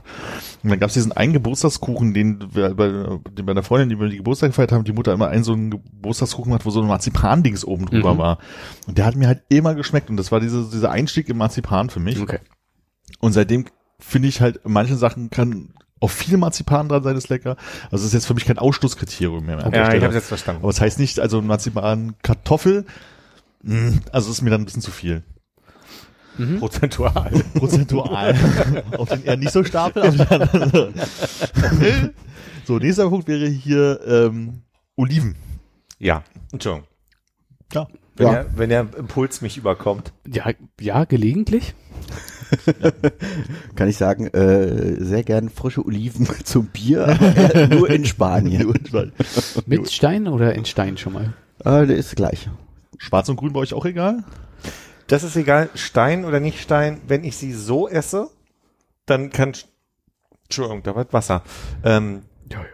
Und dann gab es diesen einen Geburtstagskuchen, den wir bei, den bei einer Freundin, die wir die Geburtstag gefeiert haben, die Mutter immer einen so einen Geburtstagskuchen hat, wo so ein Marzipan-Dings oben drüber Mhm. war. Und der hat mir halt immer geschmeckt und das war diese, dieser Einstieg im Marzipan für mich. Okay. Und seitdem finde ich halt, manche Sachen kann auch viel Marzipan dran sein, ist lecker. Also das ist jetzt für mich kein Ausschlusskriterium mehr. der Ja, ich habe jetzt verstanden. Aber es heißt nicht, also Marzipan Kartoffel Mm, Also ist mir dann ein bisschen zu viel. Prozentual. Prozentual. Auf den eher nicht so Stapel. so, nächster Punkt wäre hier ähm, Oliven. Ja, Entschuldigung. Ja. Wenn, Ja. Der, wenn der Impuls mich überkommt. Ja, ja, gelegentlich. Kann ich sagen, äh, sehr gern frische Oliven zum Bier, aber eher nur in Spanien. Mit Stein oder in Stein schon mal? äh, der ist gleich. Schwarz und Grün bei euch auch egal? Das ist egal, Stein oder nicht Stein. Wenn ich sie so esse, dann kann, Entschuldigung, da war Wasser. Ähm, Ja, ja.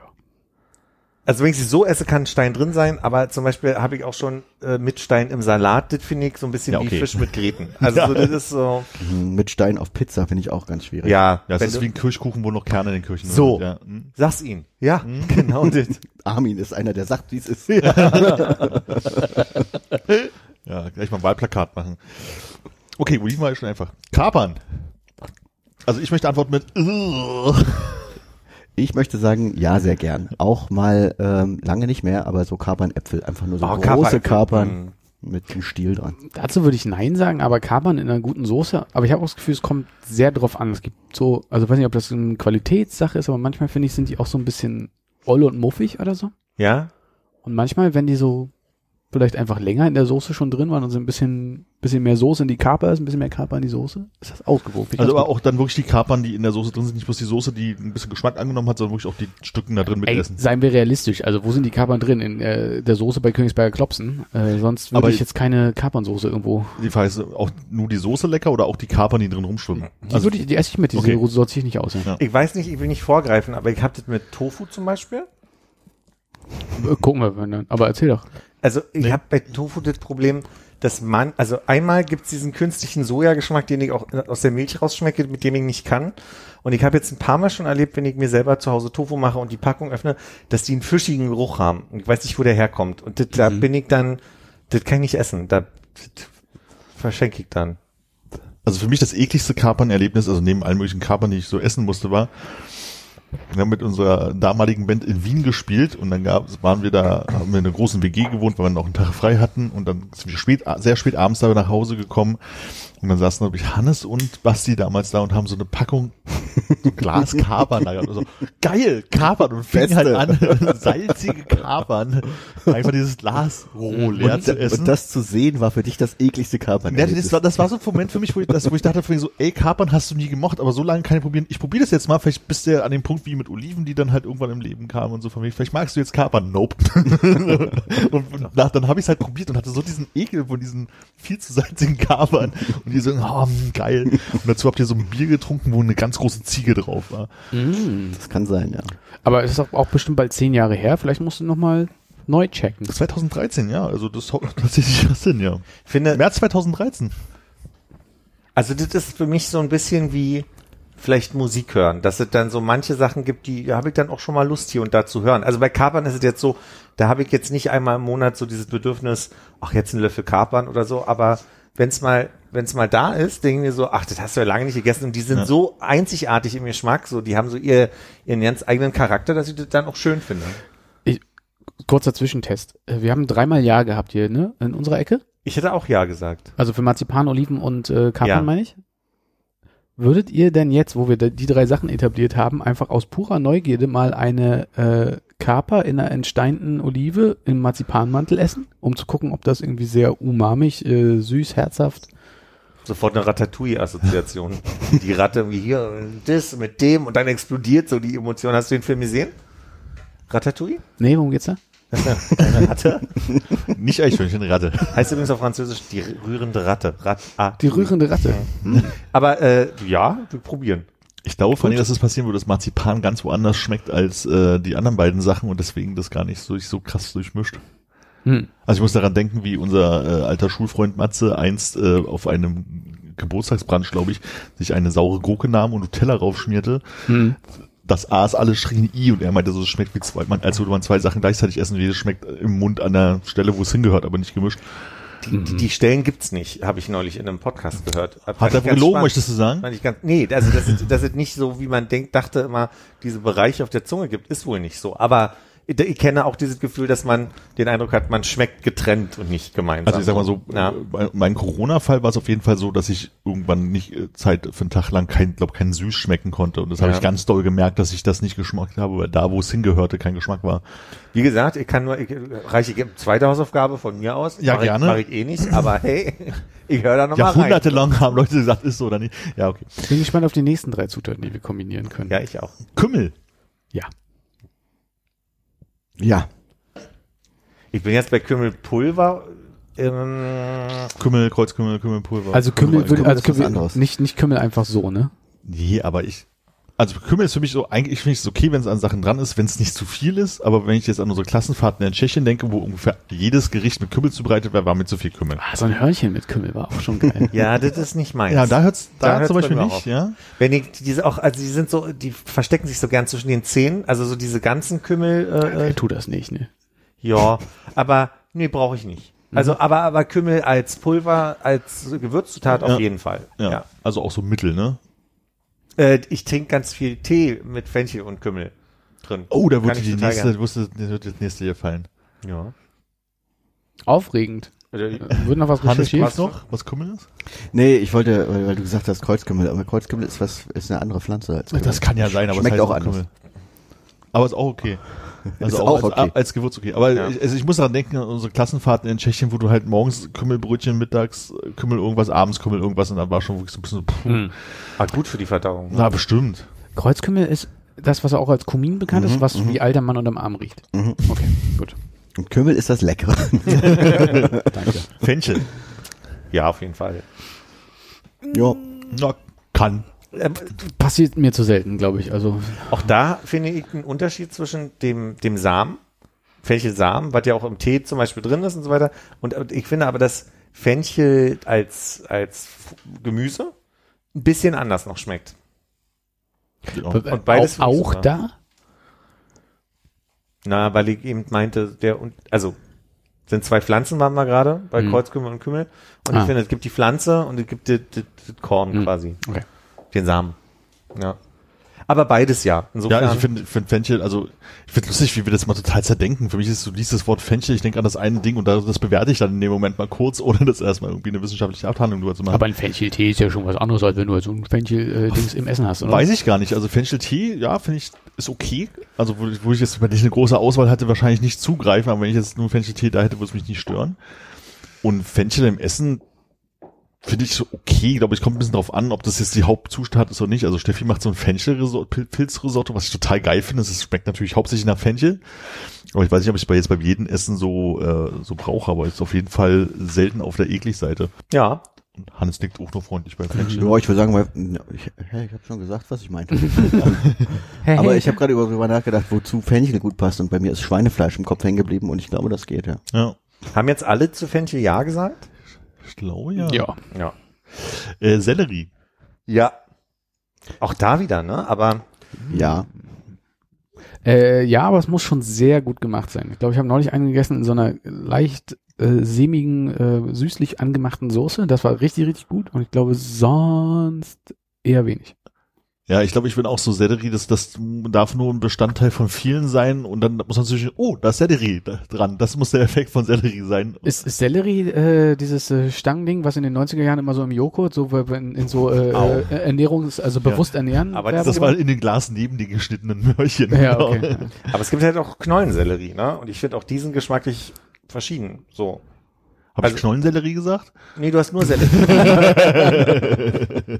also wenn ich sie so esse, kann Stein drin sein, aber zum Beispiel habe ich auch schon äh, mit Stein im Salat, das finde ich so ein bisschen Ja, wie okay. Fisch mit Gräten. Also Ja. so, das ist so, Hm, Mit Stein auf Pizza finde ich auch ganz schwierig. ja, Ja, wenn ist du- wie ein Kirschkuchen, wo noch Kerne in den Kirchen So. sind. Ja. hm. sag's ihn. Ja, genau das. Armin ist einer, der sagt, wie es ist. Ja, gleich mal ein Wahlplakat machen. Okay, Oliven war ja schon einfach. Kapern. Also ich möchte antworten mit. Ich möchte sagen, ja, sehr gern. Auch mal ähm, lange nicht mehr, aber so Kapernäpfel, einfach nur so Oh, große Kapernäpfel. Kapern mit dem Stiel dran. Dazu würde ich Nein sagen, aber Kapern in einer guten Soße. Aber ich habe auch das Gefühl, es kommt sehr drauf an. Es gibt so, also ich weiß nicht, ob das eine Qualitätssache ist, aber manchmal finde ich, sind die auch so ein bisschen oll und muffig oder so. Ja, Und manchmal, wenn die so vielleicht einfach länger in der Soße schon drin waren und so ein bisschen, bisschen mehr Soße in die Kaper ist, ein bisschen mehr Kaper in die Soße, ist das ausgewogen. Also aber auch dann wirklich die Kapern, die in der Soße drin sind, nicht bloß die Soße, die ein bisschen Geschmack angenommen hat, sondern wirklich auch die Stücken da drin gut. Ey, mitessen. seien wir realistisch. Also wo sind die Kapern drin? In äh, der Soße bei Königsberger Klopsen. Äh, sonst würde ich jetzt keine Kapernsoße irgendwo. Die Frage ist, auch nur die Soße lecker oder auch die Kapern, die drin rumschwimmen? Die, würde ich, die esse ich mit, die Okay. sortiere ich nicht aus. Ja. Ja. ich weiß nicht, ich will nicht vorgreifen, aber ich habe das mit Tofu zum Beispiel. Äh, Gucken wir, wenn dann. Aber erzähl doch. Also ich Nee. habe bei Tofu das Problem, dass man, also einmal gibt's diesen künstlichen Sojageschmack, den ich auch aus der Milch rausschmecke, mit dem ich nicht kann. Und ich habe jetzt ein paar Mal schon erlebt, wenn ich mir selber zu Hause Tofu mache und die Packung öffne, dass die einen fischigen Geruch haben. Und ich weiß nicht, wo der herkommt. Und das, da bin ich dann, das kann ich nicht essen. Da das verschenke ich dann. Also für mich das ekligste Kapern-Erlebnis, also neben allen möglichen Kapern, die ich so essen musste, war, wir haben mit unserer damaligen Band in Wien gespielt und dann gab, waren wir da, haben wir in einer großen WG gewohnt, weil wir noch einen Tag frei hatten und dann sind wir spät, sehr spät abends da nach Hause gekommen und dann saßen glaube ich Hannes und Basti damals da und haben so eine Packung so Glas Kapern da gehabt. Und so, geil, Kapern und fingen halt an, salzige Kapern, einfach dieses Glas roh leer Und, zu essen. und das zu sehen, war für dich das ekligste Kapern. Ja, das war, das war so ein Moment für mich, wo ich, das, wo ich dachte, so, ey, Kapern hast du nie gemocht, aber so lange kann ich probieren. Ich probiere das jetzt mal, vielleicht bist du ja an dem Punkt wie mit Oliven, die dann halt irgendwann im Leben kamen und so von mir. Vielleicht magst du jetzt Kapern. Nope. und nach, dann habe ich es halt probiert und hatte so diesen Ekel von diesen viel zu salzigen Kapern. Und die so, oh, mm, geil. Und dazu habt ihr so ein Bier getrunken, wo eine ganz große Ziege drauf war. das kann sein, ja. Aber es ist auch, auch bestimmt bald zehn Jahre her. Vielleicht musst du noch mal neu checken. 2013, ja, also das haut tatsächlich was Sinn, ja. Ich finde, März 2013. Also das ist für mich so ein bisschen wie vielleicht Musik hören, dass es dann so manche Sachen gibt, die da habe ich dann auch schon mal Lust hier und da zu hören. Also bei Kapern ist es jetzt so, da habe ich jetzt nicht einmal im Monat so dieses Bedürfnis, ach jetzt ein Löffel Kapern oder so, aber wenn es mal wenn es mal da ist, denken wir so, ach, das hast du ja lange nicht gegessen und die sind Ja. so einzigartig im Geschmack, so die haben so ihr ihren ganz eigenen Charakter, dass ich das dann auch schön finde. Kurzer Zwischentest. Äh, Wir haben dreimal Ja gehabt hier, ne? In unserer Ecke. Ich hätte auch ja gesagt. Also für Marzipan, Oliven und äh, Kapern Ja. meine ich. Würdet ihr denn jetzt, wo wir die drei Sachen etabliert haben, einfach aus purer Neugierde mal eine äh, Kaper in einer entsteinten Olive im Marzipanmantel essen, um zu gucken, ob das irgendwie sehr umamig, äh, süß, herzhaft. Sofort eine Ratatouille-Assoziation. die Ratte irgendwie hier, das mit dem und dann explodiert so die Emotion. Hast du den Film gesehen? Ratatouille? Nee, worum geht's da? Eine Ratte? Nicht Eichhörnchen, Ratte. Heißt übrigens auf Französisch die rührende Ratte. Rat, ah, Die rührende Ratte. Aber äh, ja, wir probieren. Ich glaube vor allem, dass es passieren würde, dass Marzipan ganz woanders schmeckt als äh, die anderen beiden Sachen und deswegen das gar nicht so, so krass durchmischt. Hm. Also ich muss daran denken, wie unser äh, alter Schulfreund Matze einst äh, auf einem Geburtstagsbrunch, glaube ich, sich eine saure Gurke nahm und Nutella raufschmierte. Hm. Das A ist alles schrien I und er meinte, so es schmeckt wie zwei, man, als würde man zwei Sachen gleichzeitig essen, jedes schmeckt im Mund an der Stelle, wo es hingehört, aber nicht gemischt. Die, die, die Stellen gibt's nicht, habe ich neulich in einem Podcast gehört. Hat ich er gelogen, möchtest du sagen? Fand ich ganz, nee, also das ist, das ist nicht so, wie man denkt, dachte immer, diese Bereiche auf der Zunge gibt, ist wohl nicht so. Aber ich, ich kenne auch dieses Gefühl, dass man den Eindruck hat, man schmeckt getrennt und nicht gemeinsam. Also ich sag mal so, Ja. bei mein Corona-Fall war es auf jeden Fall so, dass ich irgendwann nicht äh, Zeit für einen Tag lang kein, glaub, kein Süß schmecken konnte. Und das habe Ja. ich ganz doll gemerkt, dass ich das nicht geschmeckt habe, weil da, wo es hingehörte, kein Geschmack war. Wie gesagt, ich kann nur, ich, reiche ich zweite Hausaufgabe von mir aus. Ja, mach gerne. Ich, mach ich eh nicht, aber hey, ich höre da nochmal rein. Jahrhundertelang haben Leute gesagt, ist so oder nicht. Ja, okay. Bin gespannt auf die nächsten drei Zutaten, die wir kombinieren können. Ja, ich auch. Kümmel. Ja. Ja. Ich bin jetzt bei Kümmelpulver. Ähm, Kümmel, Kreuzkümmel, Kümmelpulver. Also Kümmel, Kümmel also Kümmel, anderes. nicht, nicht Kümmel einfach so, ne? Nee, aber ich. Also Kümmel ist für mich so, eigentlich finde ich es okay, wenn es an Sachen dran ist, wenn es nicht zu viel ist, aber wenn ich jetzt an unsere Klassenfahrten in Tschechien denke, wo ungefähr jedes Gericht mit Kümmel zubereitet wird, war mir zu viel Kümmel. Ah, so ein Hörnchen mit Kümmel war auch schon geil. ja, das ist nicht meins. Ja, da hört's da, Da hört's zum bei Beispiel nicht, auf. ja. Wenn ich diese auch, also die sind so, die verstecken sich so gern zwischen den Zähnen, also so diese ganzen Kümmel, äh, äh, tut das nicht, ne? ja, aber nee, brauche ich nicht. Also, Mhm. aber, aber Kümmel als Pulver, als Gewürzzutat auf Ja. jeden Fall. ja. Ja. Also auch so Mittel, ne? Äh, ich trinke ganz viel Tee mit Fenchel und Kümmel drin. Oh, da ich die nächste, gern. wusste, das wird das nächste hier fallen. Ja. Aufregend. Oder- Äh, Wird noch was recherchiert? was noch? Was Kümmel ist? Nee, ich wollte, weil, weil du gesagt hast Kreuzkümmel, aber Kreuzkümmel ist was, ist eine andere Pflanze als Kümmel. Das kann ja sein, aber Schmeckt es heißt auch anders. Kümmel. Aber ist auch okay. Also Ist auch, auch als, okay. als Gewürz okay. Aber Ja. ich, also ich muss daran denken, an unsere Klassenfahrten in Tschechien, wo du halt morgens Kümmelbrötchen, mittags äh, Kümmel irgendwas, abends Kümmel irgendwas und dann war schon wirklich so ein bisschen so, puh, Hm. Ah, gut für die Verdauung. na bestimmt. Kreuzkümmel ist das, was auch als Kumin bekannt ist, was wie alter Mann unterm Arm riecht. Mhm. Okay, gut. Und Kümmel ist das Leckere. Danke. Fenchel. Ja, auf jeden Fall. ja. Na, kann. Ähm, Passiert mir zu selten, glaube ich. Also auch da finde ich einen Unterschied zwischen dem, dem Samen, Fenchelsamen, was ja auch im Tee zum Beispiel drin ist und so weiter. Und äh, ich finde aber, dass Fenchel als, als Gemüse ein bisschen anders noch schmeckt. Und beides auch, auch super. da? Na, weil ich eben meinte, der, und also, sind zwei Pflanzen waren wir gerade, bei Mhm. Kreuzkümmel und Kümmel. Und Ah. ich finde, es gibt die Pflanze und es gibt das, das, das Korn Mhm. quasi. Okay. Den Samen. Ja. Aber beides ja. Ja, Insofern. also ich finde find Fenchel, also ich finde lustig, wie wir das mal total zerdenken. Für mich ist so, du liest das Wort Fenchel, ich denke an das eine Ding und da, das bewerte ich dann in dem Moment mal kurz, ohne das erstmal irgendwie eine wissenschaftliche Abhandlung drüber zu machen. Aber ein Fencheltee ist ja schon was anderes, als wenn du jetzt so ein Fenchel-Dings im Essen hast, oder? Weiß ich gar nicht. Also Fencheltee, ja, finde ich, ist okay. Also wo, ich- wo ich jetzt, wenn ich eine große Auswahl hatte, wahrscheinlich nicht zugreifen, aber wenn ich jetzt nur Fencheltee da hätte, würde es mich nicht stören. Und Fenchel im Essen finde ich so okay. Ich glaube, ich kommt ein bisschen drauf an, ob das jetzt die Hauptzutat ist oder nicht. Also Steffi macht so ein Fenchel-Pilzrisotto, was ich total geil finde. Es schmeckt natürlich hauptsächlich nach Fenchel. Aber ich weiß nicht, ob ich es bei jetzt bei jedem Essen so, äh, so brauche, aber ist auf jeden Fall selten auf der eklig Seite. ja. Und Hannes nickt auch nur freundlich bei Fenchel. Ja, ich würde sagen, weil, ich, hey, ich habe schon gesagt, was ich meinte. Aber ich habe gerade über- darüber nachgedacht, wozu Fenchel gut passt und bei mir ist Schweinefleisch im Kopf hängen geblieben und ich glaube, das geht, ja. Ja. Haben jetzt alle zu Fenchel Ja gesagt? Ich glaube ja. Ja. Ja. Äh, Sellerie. Ja. Auch da wieder, ne? Aber Ja. Äh, ja, aber es muss schon sehr gut gemacht sein. Ich glaube, ich habe neulich einen gegessen in so einer leicht äh, sämigen, äh, süßlich angemachten Soße. Das war richtig, richtig gut. Und ich glaube, sonst eher wenig. Ja, ich glaube, ich bin auch so Sellerie, das, das darf nur ein Bestandteil von vielen sein und dann muss man natürlich, oh, da ist Sellerie da dran. Das muss der Effekt von Sellerie sein. Ist, ist Sellerie äh, dieses äh, Stangending, was in den 90er Jahren immer so im Joghurt, so in, in so äh, Au. äh, Ernährungs-, also bewusst ernähren? Aber Das war in den Glas neben den geschnittenen Möhrchen. Ja, Genau. okay. Aber es gibt halt auch Knollensellerie, ne? Und ich finde auch diesen geschmacklich verschieden. So. Habe Also- ich Knollensellerie gesagt? Nee, du hast nur Sellerie.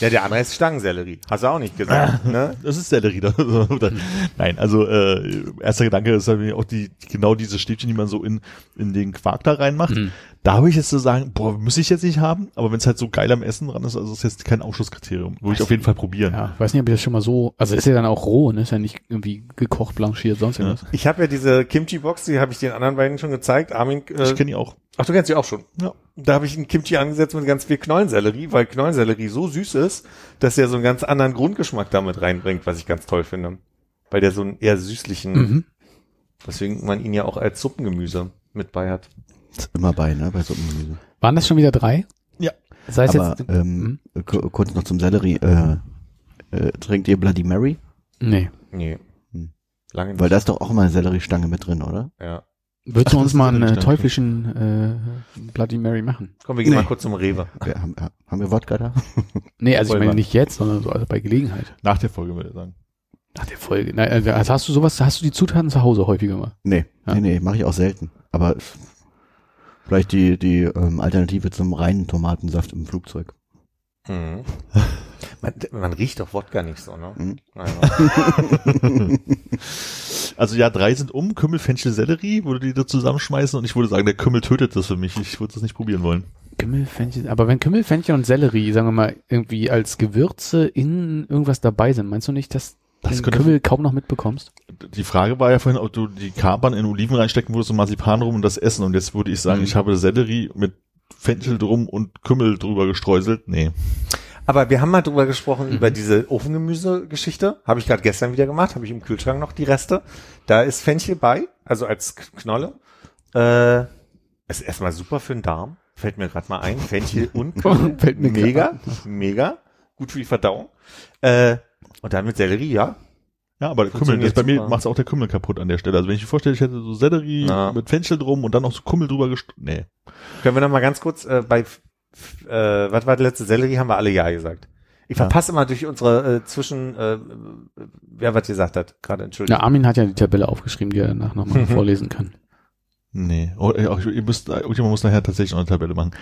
ja, der andere ist Stangensellerie. Hast du auch nicht gesagt, ne? Das ist Sellerie. Nein, also äh, erster Gedanke ist halt auch die genau diese Stäbchen, die man so in in den Quark da reinmacht. Mhm. Da habe ich jetzt zu sagen, boah, muss ich jetzt nicht haben, aber wenn es halt so geil am Essen dran ist, also ist jetzt kein Ausschusskriterium. Würde ich auf jeden Fall probieren. Ja, ich weiß nicht, ob ich das schon mal so, also ist ja dann auch roh, ne? Ist ja nicht irgendwie gekocht, blanchiert, sonst Ja. irgendwas. Ich habe ja diese Kimchi-Box, die habe ich den anderen beiden schon gezeigt. Armin, äh, Ich kenne die auch. ach, du kennst die auch schon. Ja. Da habe ich einen Kimchi angesetzt mit ganz viel Knollensellerie, weil Knollensellerie so süß ist, dass er so einen ganz anderen Grundgeschmack damit reinbringt, was ich ganz toll finde. Weil der so einen eher süßlichen, Mhm. weswegen man ihn ja auch als Suppengemüse mit bei hat. Ist immer bei, ne, bei Suppengemüse. Waren das schon wieder drei? Ja. Das heißt Aber jetzt, ähm, ku- kurz noch zum Sellerie. Äh, äh, trinkt ihr Bloody Mary? nee. Nee. Lange nicht. Weil da ist doch auch immer eine Selleriestange mit drin, oder? ja. Würdest du uns mal einen ja äh, teuflischen äh, Bloody Mary machen? Komm, wir gehen Nee. mal kurz zum Rewe. Okay, haben, haben wir Wodka da? Nee, also ich Vollmann. meine nicht jetzt, sondern so also bei Gelegenheit. Nach der Folge würde ich sagen. Nach der Folge. Na, äh, also hast du sowas, hast du die Zutaten zu Hause häufiger mal? Nee, Ja. nee, nee, mache ich auch selten. Aber vielleicht die, die ähm, Alternative zum reinen Tomatensaft im Flugzeug. Mhm. Man, man riecht doch Wodka nicht so, ne? Mhm. Also ja, drei sind um, Kümmel, Fenchel, Sellerie, würde die da zusammenschmeißen und ich würde sagen, der Kümmel tötet das für mich. Ich würde das nicht probieren wollen. Kümmelfenchel, aber wenn Kümmelfenchel und Sellerie, sagen wir mal, irgendwie als Gewürze in irgendwas dabei sind, meinst du nicht, dass Das den Kümmel kaum noch mitbekommst? Die Frage war ja vorhin, ob du die Kapern in Oliven reinstecken würdest und Marzipan rum und das essen. Und jetzt würde ich sagen, Mhm. ich habe Sellerie mit Fenchel drum und Kümmel drüber gestreuselt. Nee. Aber wir haben mal drüber gesprochen, Mhm. über diese Ofengemüse-Geschichte. Habe ich gerade gestern wieder gemacht, habe ich im Kühlschrank noch die Reste. Da ist Fenchel bei, also als Knolle. Äh, ist erstmal super für den Darm. Fällt mir gerade mal ein. Fenchel und Kümmel. Fällt mir mega, mega. Gut für die Verdauung. Äh, und dann mit Sellerie, ja. Ja, aber der Kümmel, das bei mir macht auch der Kümmel kaputt an der Stelle. Also wenn ich mir vorstelle, ich hätte so Sellerie Ja. mit Fenchel drum und dann noch so Kümmel drüber gestreut. Nee. Können wir noch mal ganz kurz äh, bei, äh, was war der letzte Sellerie, haben wir alle Ja gesagt. Ich Ja. verpasse immer durch unsere äh, Zwischen, äh, wer was gesagt hat, gerade Na, entschuldigt. Armin hat ja die Tabelle aufgeschrieben, die er danach nochmal vorlesen kann. Nee. Oh, auch- ihr müsst, irgendjemand muss nachher tatsächlich noch eine Tabelle machen.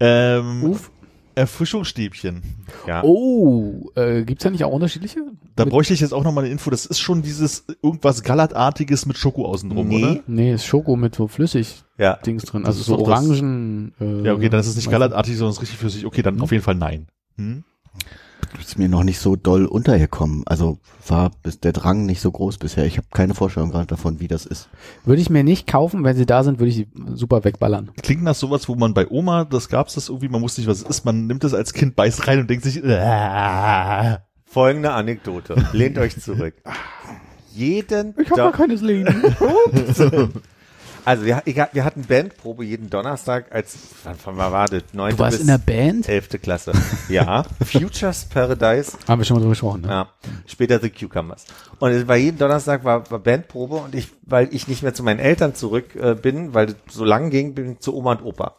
Ähm, Uff. Erfrischungsstäbchen. ja. Oh, äh, gibt's da nicht auch unterschiedliche? Da Mit- bräuchte ich jetzt auch noch mal eine Info. Das ist schon dieses irgendwas Gallertartiges mit Schoko außen drum, Nee. oder? Nee, ist Schoko mit so flüssig ja. Dings drin. Das Also so doch das- Orangen. Äh, Ja, okay, dann ist es nicht gallertartig, sondern es ist richtig flüssig. Okay, dann auf jeden Fall nein. Hm? Ist mir noch nicht so doll untergekommen. Also war bis der Drang nicht so groß bisher. Ich habe keine Vorstellung gerade davon, wie das ist. Würde ich mir nicht kaufen, wenn sie da sind, würde ich sie super wegballern. Klingt nach sowas, wo man bei Oma, das gab's das irgendwie, man wusste nicht, was es ist, man nimmt es als Kind, beißt rein und denkt sich, äh, Folgende Anekdote. Lehnt euch zurück. Jeden Ich habe gar keines Leben. Also wir, wir hatten Bandprobe jeden Donnerstag als, wann, war das? Neunte Du warst bis in der Band? elfte Klasse. Ja. Futures Paradise Haben wir schon mal drüber gesprochen, ne? Ja, später The Cucumbers. Und war jeden Donnerstag war, war Bandprobe und ich, weil ich nicht mehr zu meinen Eltern zurück äh, bin, weil das so lang ging, bin ich zu Oma und Opa.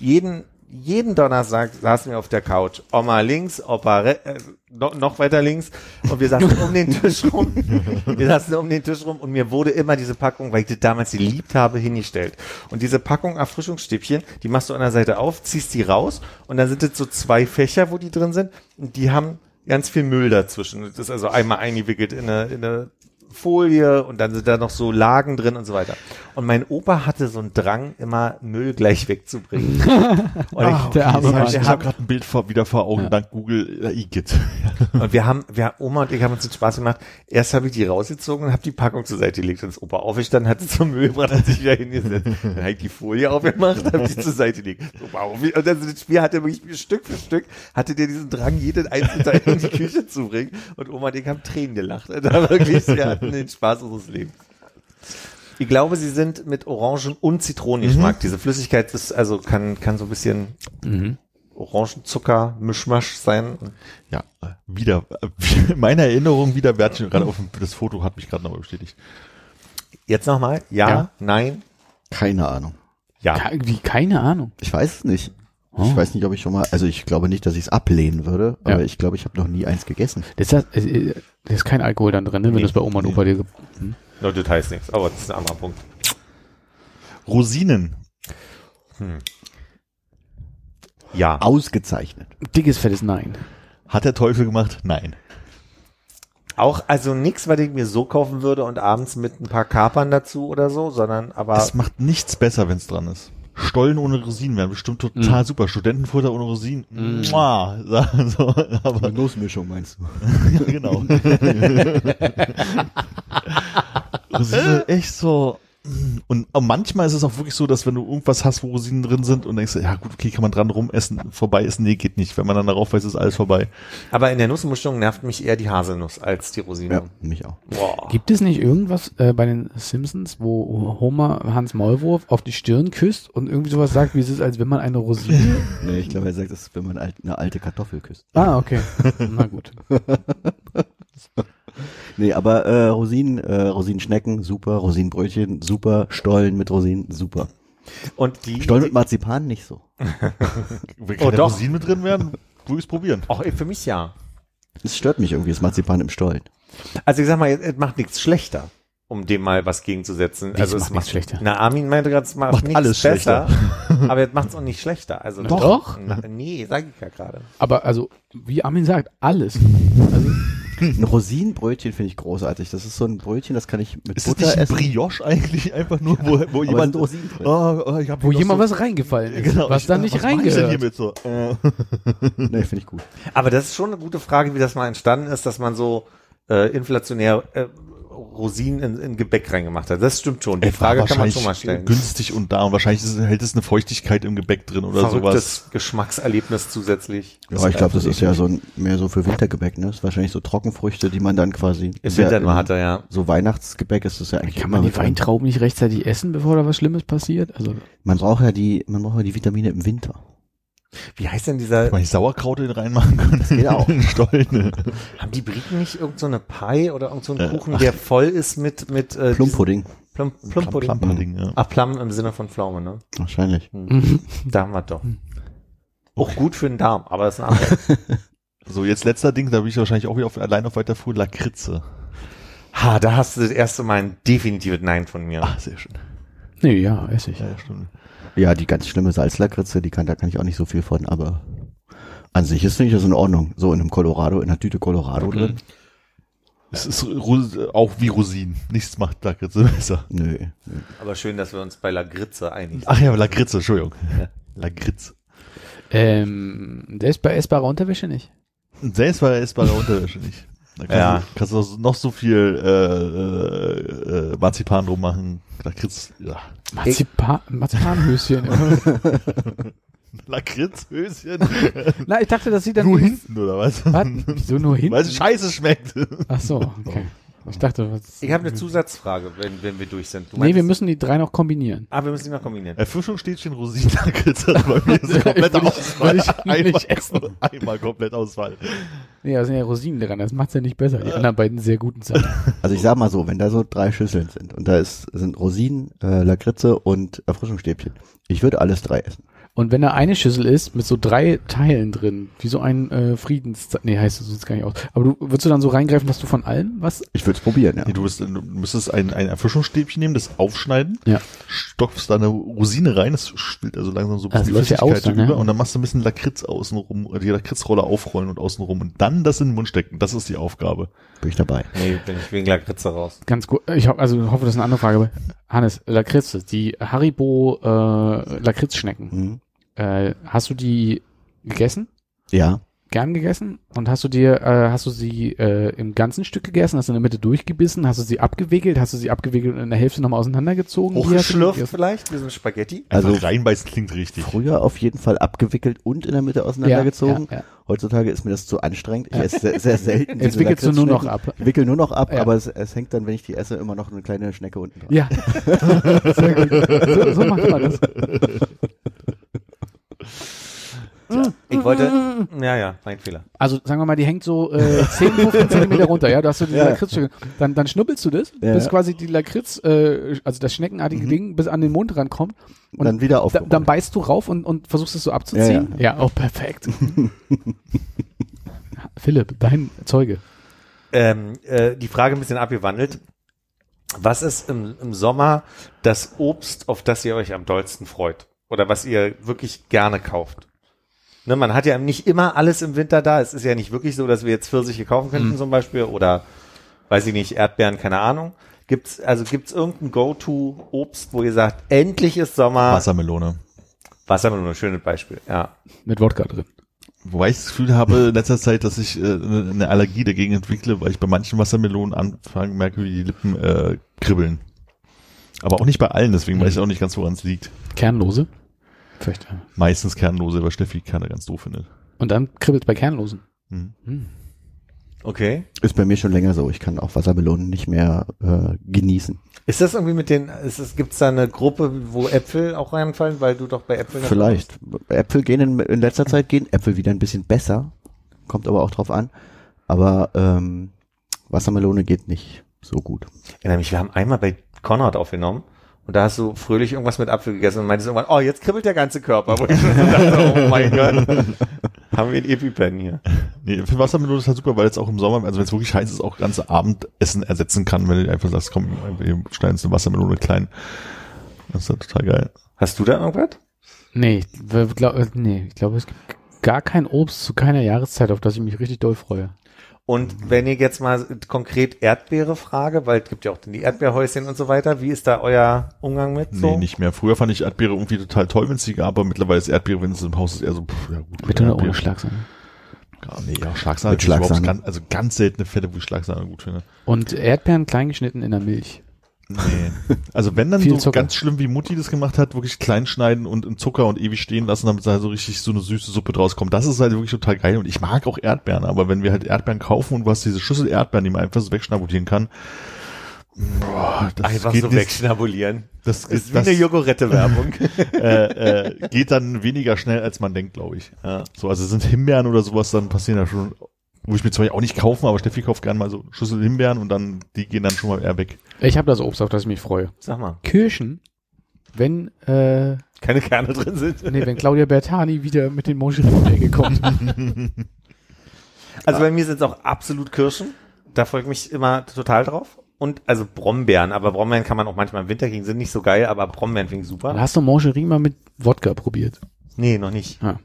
Jeden, jeden Donnerstag saßen wir auf der Couch. Oma links, Opa äh, no, noch weiter links und wir saßen um den Tisch rum. Wir saßen um den Tisch rum und mir wurde immer diese Packung, weil ich das damals geliebt habe, hingestellt. Und diese Packung Erfrischungsstäbchen, die machst du an der Seite auf, ziehst die raus und dann sind das so zwei Fächer, wo die drin sind und die haben ganz viel Müll dazwischen. Das ist also einmal eingewickelt in eine, in eine Folie und dann sind da noch so Lagen drin und so weiter. Und mein Opa hatte so einen Drang, immer Müll gleich wegzubringen. Und, ich, der arme Mann. ich, habe gerade ein Bild vor, wieder vor Augen, Ja. dank Google, äh, Igitt. und wir haben, wir, Oma und ich haben uns den Spaß gemacht. Erst habe ich die rausgezogen und habe die Packung zur Seite gelegt. Und das Opa aufgestanden, hat sie zum Müll gebracht, hat sich wieder hingesetzt. Dann habe ich die Folie aufgemacht, habe die zur Seite gelegt. Opa auf. Und also das Spiel hatte wirklich Stück für Stück, hatte der diesen Drang, jeden einzelnen Teil in die Küche zu bringen. Und Oma und ich haben Tränen gelacht. Da wirklich, wir hatten den Spaß unseres Lebens. Ich glaube, sie sind mit Orangen- und Zitronengeschmack. Diese Flüssigkeit ist, also kann, kann so ein bisschen Mhm. Orangenzucker, Mischmasch sein. Ja, wieder, äh, meine Erinnerung wieder, schon gerade auf dem, das Foto hat mich gerade nochmal bestätigt. Jetzt nochmal? Ja, Ja. nein, Keine Ahnung. ja. Ke- Wie, keine Ahnung. Ich weiß es nicht. Oh. Ich weiß nicht, ob ich schon mal, also ich glaube nicht, dass ich es ablehnen würde, aber Ja. ich glaube, ich habe noch nie eins gegessen. Das ist, äh, da ist kein Alkohol dann drin, ne, wenn Nee. du es bei Oma und Opa dir... Hm? No, das heißt nichts, aber das ist ein anderer Punkt. Rosinen. Ja. Ausgezeichnet. Dickes, fettes Nein. Hat der Teufel gemacht? Nein. Auch, also nichts, was ich mir so kaufen würde und abends mit ein paar Kapern dazu oder so, sondern aber Es macht nichts besser, wenn es dran ist. Stollen ohne Rosinen wären bestimmt total super. Studentenfutter ohne Rosinen. Mua. So, aber Nussmischung meinst du? genau. Rosine echt so. Und manchmal ist es auch wirklich so, dass wenn du irgendwas hast, wo Rosinen drin sind und denkst, ja gut, okay, kann man dran rumessen, vorbei ist, nee, geht nicht. Wenn man dann darauf weiß, ist alles vorbei. aber in der Nussmischung nervt mich eher die Haselnuss als die Rosine. Ja, mich auch. Boah. Gibt es nicht irgendwas äh, bei den Simpsons, wo Homer Hans Maulwurf auf die Stirn küsst und irgendwie sowas sagt, wie es ist, als wenn man eine Rosine... Nee, ich glaube, er sagt, das ist, wenn man eine alte Kartoffel küsst. ah, okay. Na gut. Nee, aber äh, Rosinen, äh, Rosinenschnecken, super, Rosinenbrötchen, super, Stollen mit Rosinen, super. Und die, Stollen mit Marzipan nicht so. Wenn Oh, keine doch. Rosinen mit drin wären, würde ich es probieren. auch für mich ja. Es stört mich irgendwie, das Marzipan im Stollen. Also ich sag mal, es macht nichts schlechter, um dem mal was gegenzusetzen. Wie, also es es macht nichts schlechter? Na, Armin meinte gerade, es macht, Macht nichts alles besser, aber es macht es auch nicht schlechter. Also Doch. Doch. Na, nee, sag ich ja gerade. Aber also, wie Armin sagt, alles. Also, Ein Rosinenbrötchen finde ich großartig. Das ist so ein Brötchen, das kann ich mit Ist das Butter nicht ein essen. Brioche eigentlich einfach nur, wo, wo Aber jemand Rosinen drin. Oh, oh, ich hab wo jemand so, was reingefallen ist, genau, was ich- dann nicht was mach ich denn reingehört. hiermit so? Äh, Nee, finde ich gut. Aber das ist schon eine gute Frage, wie das mal entstanden ist, dass man so äh, inflationär äh, Rosinen in, in Gebäck reingemacht hat. Das stimmt schon. Die war Frage kann man schon mal stellen. günstig und da und wahrscheinlich ist, hält es eine Feuchtigkeit im Gebäck drin oder sowas. Verrücktes Geschmackserlebnis zusätzlich. Ja, ich glaube, das ist ja so ein, mehr so für Wintergebäck, ne? Das ist wahrscheinlich so Trockenfrüchte, die man dann quasi. Im ja Winter nur in- hatte, ja. So Weihnachtsgebäck ist das ja eigentlich Kann man die. Weintrauben nicht rechtzeitig essen, bevor da was Schlimmes passiert? Also, Man braucht ja die, man braucht ja die Vitamine im Winter. Wie heißt denn dieser, Kann man nicht Sauerkraut in reinmachen können? Das geht auch. Stollen. haben die Briten nicht irgend so eine Pie oder irgend so einen Äh, Kuchen, der voll ist mit, mit, äh, Plumpudding, Plum, Plumpudding? Plumpudding, ja. Ach, Plum im Sinne von Pflaume, ne? wahrscheinlich. Da haben wir doch. Auch gut für den Darm, aber das ist eine andere. So, jetzt letzter Ding, da bin ich wahrscheinlich auch wieder auf, allein auf weiter Fuhr, Lakritze. ha, da hast du das erste Mal ein definitives Nein von mir. Ah, sehr schön. nee, ja, esse ich. Ja, ja, stimmt. Ja, die ganz schlimme Salzlakritze, die kann, da kann ich auch nicht so viel von, aber an sich ist finde ich das in Ordnung. So in einem Colorado, in einer Tüte Colorado drin. Es ist auch wie Rosinen. Nichts macht Lakritze besser. Nö. Aber schön, dass wir uns bei Lagritze einig sind. Ach ja, Lakritze, Entschuldigung. Lakritz. Ähm, selbst bei essbarer Unterwäsche nicht. Selbst bei essbarer Unterwäsche nicht. Da kannst, Ja. du, kannst du noch- noch so viel äh, äh, äh, Marzipan drum machen. Lakritz, ja. Marzipan, Marzipanhöschen. Lakritzhöschen? Na, ich dachte, das sieht dann Nur hinten, oder was? Was? Wieso nur hinten? Weil es scheiße schmeckt. Ach so, okay. Ich dachte, was. Ich habe eine Zusatzfrage, wenn, wenn wir durch sind. Du Nee, wir müssen die drei noch kombinieren. Ah, wir müssen die noch kombinieren. Erfrischungsstäbchen Rosinen-Lakritz. Also bei mir ist es komplett ich- Ausfall. will ich einmal, nicht essen. einmal komplett Ausfall. Nee, da sind ja Rosinen dran, das macht's ja nicht besser. Die anderen beiden sehr guten Sachen. Also ich sag mal so, wenn da so drei Schüsseln sind und da ist, sind Rosinen, äh, Lakritze und Erfrischungsstäbchen. Ich würde alles drei essen. Und wenn da eine Schüssel ist mit so drei Teilen drin, wie so ein äh, Friedens... Nee, heißt das sonst gar nicht aus. Aber du würdest du dann so reingreifen, dass du von allem was? Ich würde es probieren, ja. Nee, du, musst, du müsstest ein, ein Erfrischungsstäbchen nehmen, das aufschneiden, Ja. stopfst da eine Rosine rein, das spült also langsam so ein bisschen ja Flüssigkeit aus dann, über ne? und dann machst du ein bisschen Lakritz außenrum, die Lakritzrolle aufrollen und außenrum und dann das in den Mund stecken. Das ist die Aufgabe. Bin ich dabei. Nee, bin ich wegen Lagritze raus. Ganz gut. Ich hab, also hoffe, das ist eine andere Frage. Hannes, Lakritze, die Haribo äh, Lakritzschnecken. Mhm. Äh, hast du die gegessen? Ja. Gern gegessen? Und hast du dir, äh, hast du sie äh, im ganzen Stück gegessen? Hast du in der Mitte durchgebissen? Hast du sie abgewickelt? Hast du sie abgewickelt und in der Hälfte nochmal auseinandergezogen? Hochgeschlürft vielleicht, wie so ein Spaghetti. Also Also- reinbeißen klingt richtig. Früher auf jeden Fall abgewickelt und in der Mitte auseinandergezogen. Ja, ja, Heutzutage ist mir das zu anstrengend. Ich esse sehr, sehr selten. Jetzt wickelst du nur noch ab. Ich wickel nur noch ab, Ja. aber es, es hängt dann, wenn ich die esse, immer noch eine kleine Schnecke unten dran. Ja. Sehr gut. So, so macht man das. Ich wollte, ja, ja, mein Fehler. Also sagen wir mal, die hängt so äh, 10, 15 Zentimeter runter, ja, du hast so diese Ja. Lakritzstücke. Dann, dann schnuppelst du das, Ja. bis quasi die Lakritz, äh, also das schneckenartige Ding, bis an den Mund rankommt. Und dann wieder da, aufrollen. dann beißt du rauf und, und versuchst es so abzuziehen. Ja, oh, perfekt. Philipp, dein Zeuge. Ähm, äh, die Frage ein bisschen abgewandelt. Was ist im, im Sommer das Obst, auf das ihr euch am dollsten freut? Oder was ihr wirklich gerne kauft? Ne, man hat ja nicht immer alles im Winter da. Es ist ja nicht wirklich so, dass wir jetzt Pfirsiche kaufen könnten zum Beispiel oder, weiß ich nicht, Erdbeeren, keine Ahnung. Gibt's, also gibt's irgendein Go-To-Obst, wo ihr sagt, endlich ist Sommer? Wassermelone. Wassermelone, schönes Beispiel, ja. Mit Wodka drin. Wobei ich das Gefühl habe in letzter Zeit, dass ich äh, eine eine Allergie dagegen entwickle, weil ich bei manchen Wassermelonen anfangen merke, wie die Lippen äh, kribbeln. Aber auch nicht bei allen, deswegen weiß ich auch nicht ganz, woran es liegt. Kernlose. Vielleicht. Meistens Kernlose, weil Steffi Kerne ganz doof findet. Und dann kribbelt bei Kernlosen. Mhm. Okay. Ist bei mir schon länger so. Ich kann auch Wassermelonen nicht mehr äh, genießen. Ist das irgendwie mit den, ist es, gibt's da eine Gruppe, wo Äpfel auch reinfallen, weil du doch bei Äpfeln Vielleicht. Äpfel gehen in, in letzter Zeit gehen Äpfel wieder ein bisschen besser. Kommt aber auch drauf an. Aber ähm, Wassermelone geht nicht so gut. Ich erinnere mich, wir haben einmal bei Konrad aufgenommen und da hast du fröhlich irgendwas mit Apfel gegessen und meintest irgendwann, oh, jetzt kribbelt der ganze Körper. Wo ich schon so dachte, oh mein Gott. haben wir ein EpiPen hier. Nee, für Wassermelone ist halt super, weil jetzt auch im Sommer, also wenn es wirklich heiß ist, auch ganze Abendessen ersetzen kann, wenn du einfach sagst, komm, wir schneiden jetzt eine Wassermelone klein. Das ist ja total geil. Hast du da irgendwas? Nee, glaub, äh, nee, ich glaube, es gibt gar kein Obst zu keiner Jahreszeit, auf das ich mich richtig doll freue. Und wenn ich jetzt mal konkret Erdbeere frage, weil es gibt ja auch die Erdbeerhäuschen und so weiter, wie ist da euer Umgang mit? So? Nee, nicht mehr. Früher fand ich Erdbeere irgendwie total toll, wenn es die gab, aber mittlerweile ist Erdbeere, wenn es im Haus ist, eher so, pff, ja gut. Mit oder ohne Schlagsahne. Gar nee, ja, Schlagsahne. Mit Schlagsahne. Ganz, also ganz seltene Fälle, wo ich Schlagsahne gut finde. Und Erdbeeren kleingeschnitten in der Milch. Nee. Also wenn dann Viel so Zucker. ganz schlimm wie Mutti das gemacht hat, wirklich klein schneiden und in Zucker und ewig stehen lassen, damit da halt so richtig so eine süße Suppe draus kommt. Das ist halt wirklich total geil und ich mag auch Erdbeeren, aber wenn wir halt Erdbeeren kaufen und du hast diese Schüssel Erdbeeren, die man einfach so wegschnabulieren kann, boah, das Einfach geht so wegschnabulieren. das, Das ist wie das, eine Jogurette-Werbung. äh, äh, geht dann weniger schnell, als man denkt, glaube ich. Ja. So, also sind Himbeeren oder sowas, dann passieren da schon, wo ich mir zwar auch nicht kaufen, aber Steffi kauft gerne mal so Schüssel Himbeeren und dann, die gehen dann schon mal eher weg. Ich habe das Obst, auf das ich mich freue. Sag mal, Kirschen, wenn, äh, keine Kerne drin sind. nee, wenn Claudia Bertani wieder mit den Moncherie kommt. Also bei mir sind es auch absolut Kirschen. Da freue ich mich immer total drauf. Und also Brombeeren, aber Brombeeren kann man auch manchmal im Winter kriegen, sind nicht so geil, aber Brombeeren finde ich super. Hast du Moncherie mal mit Wodka probiert? Nee, noch nicht. Ah.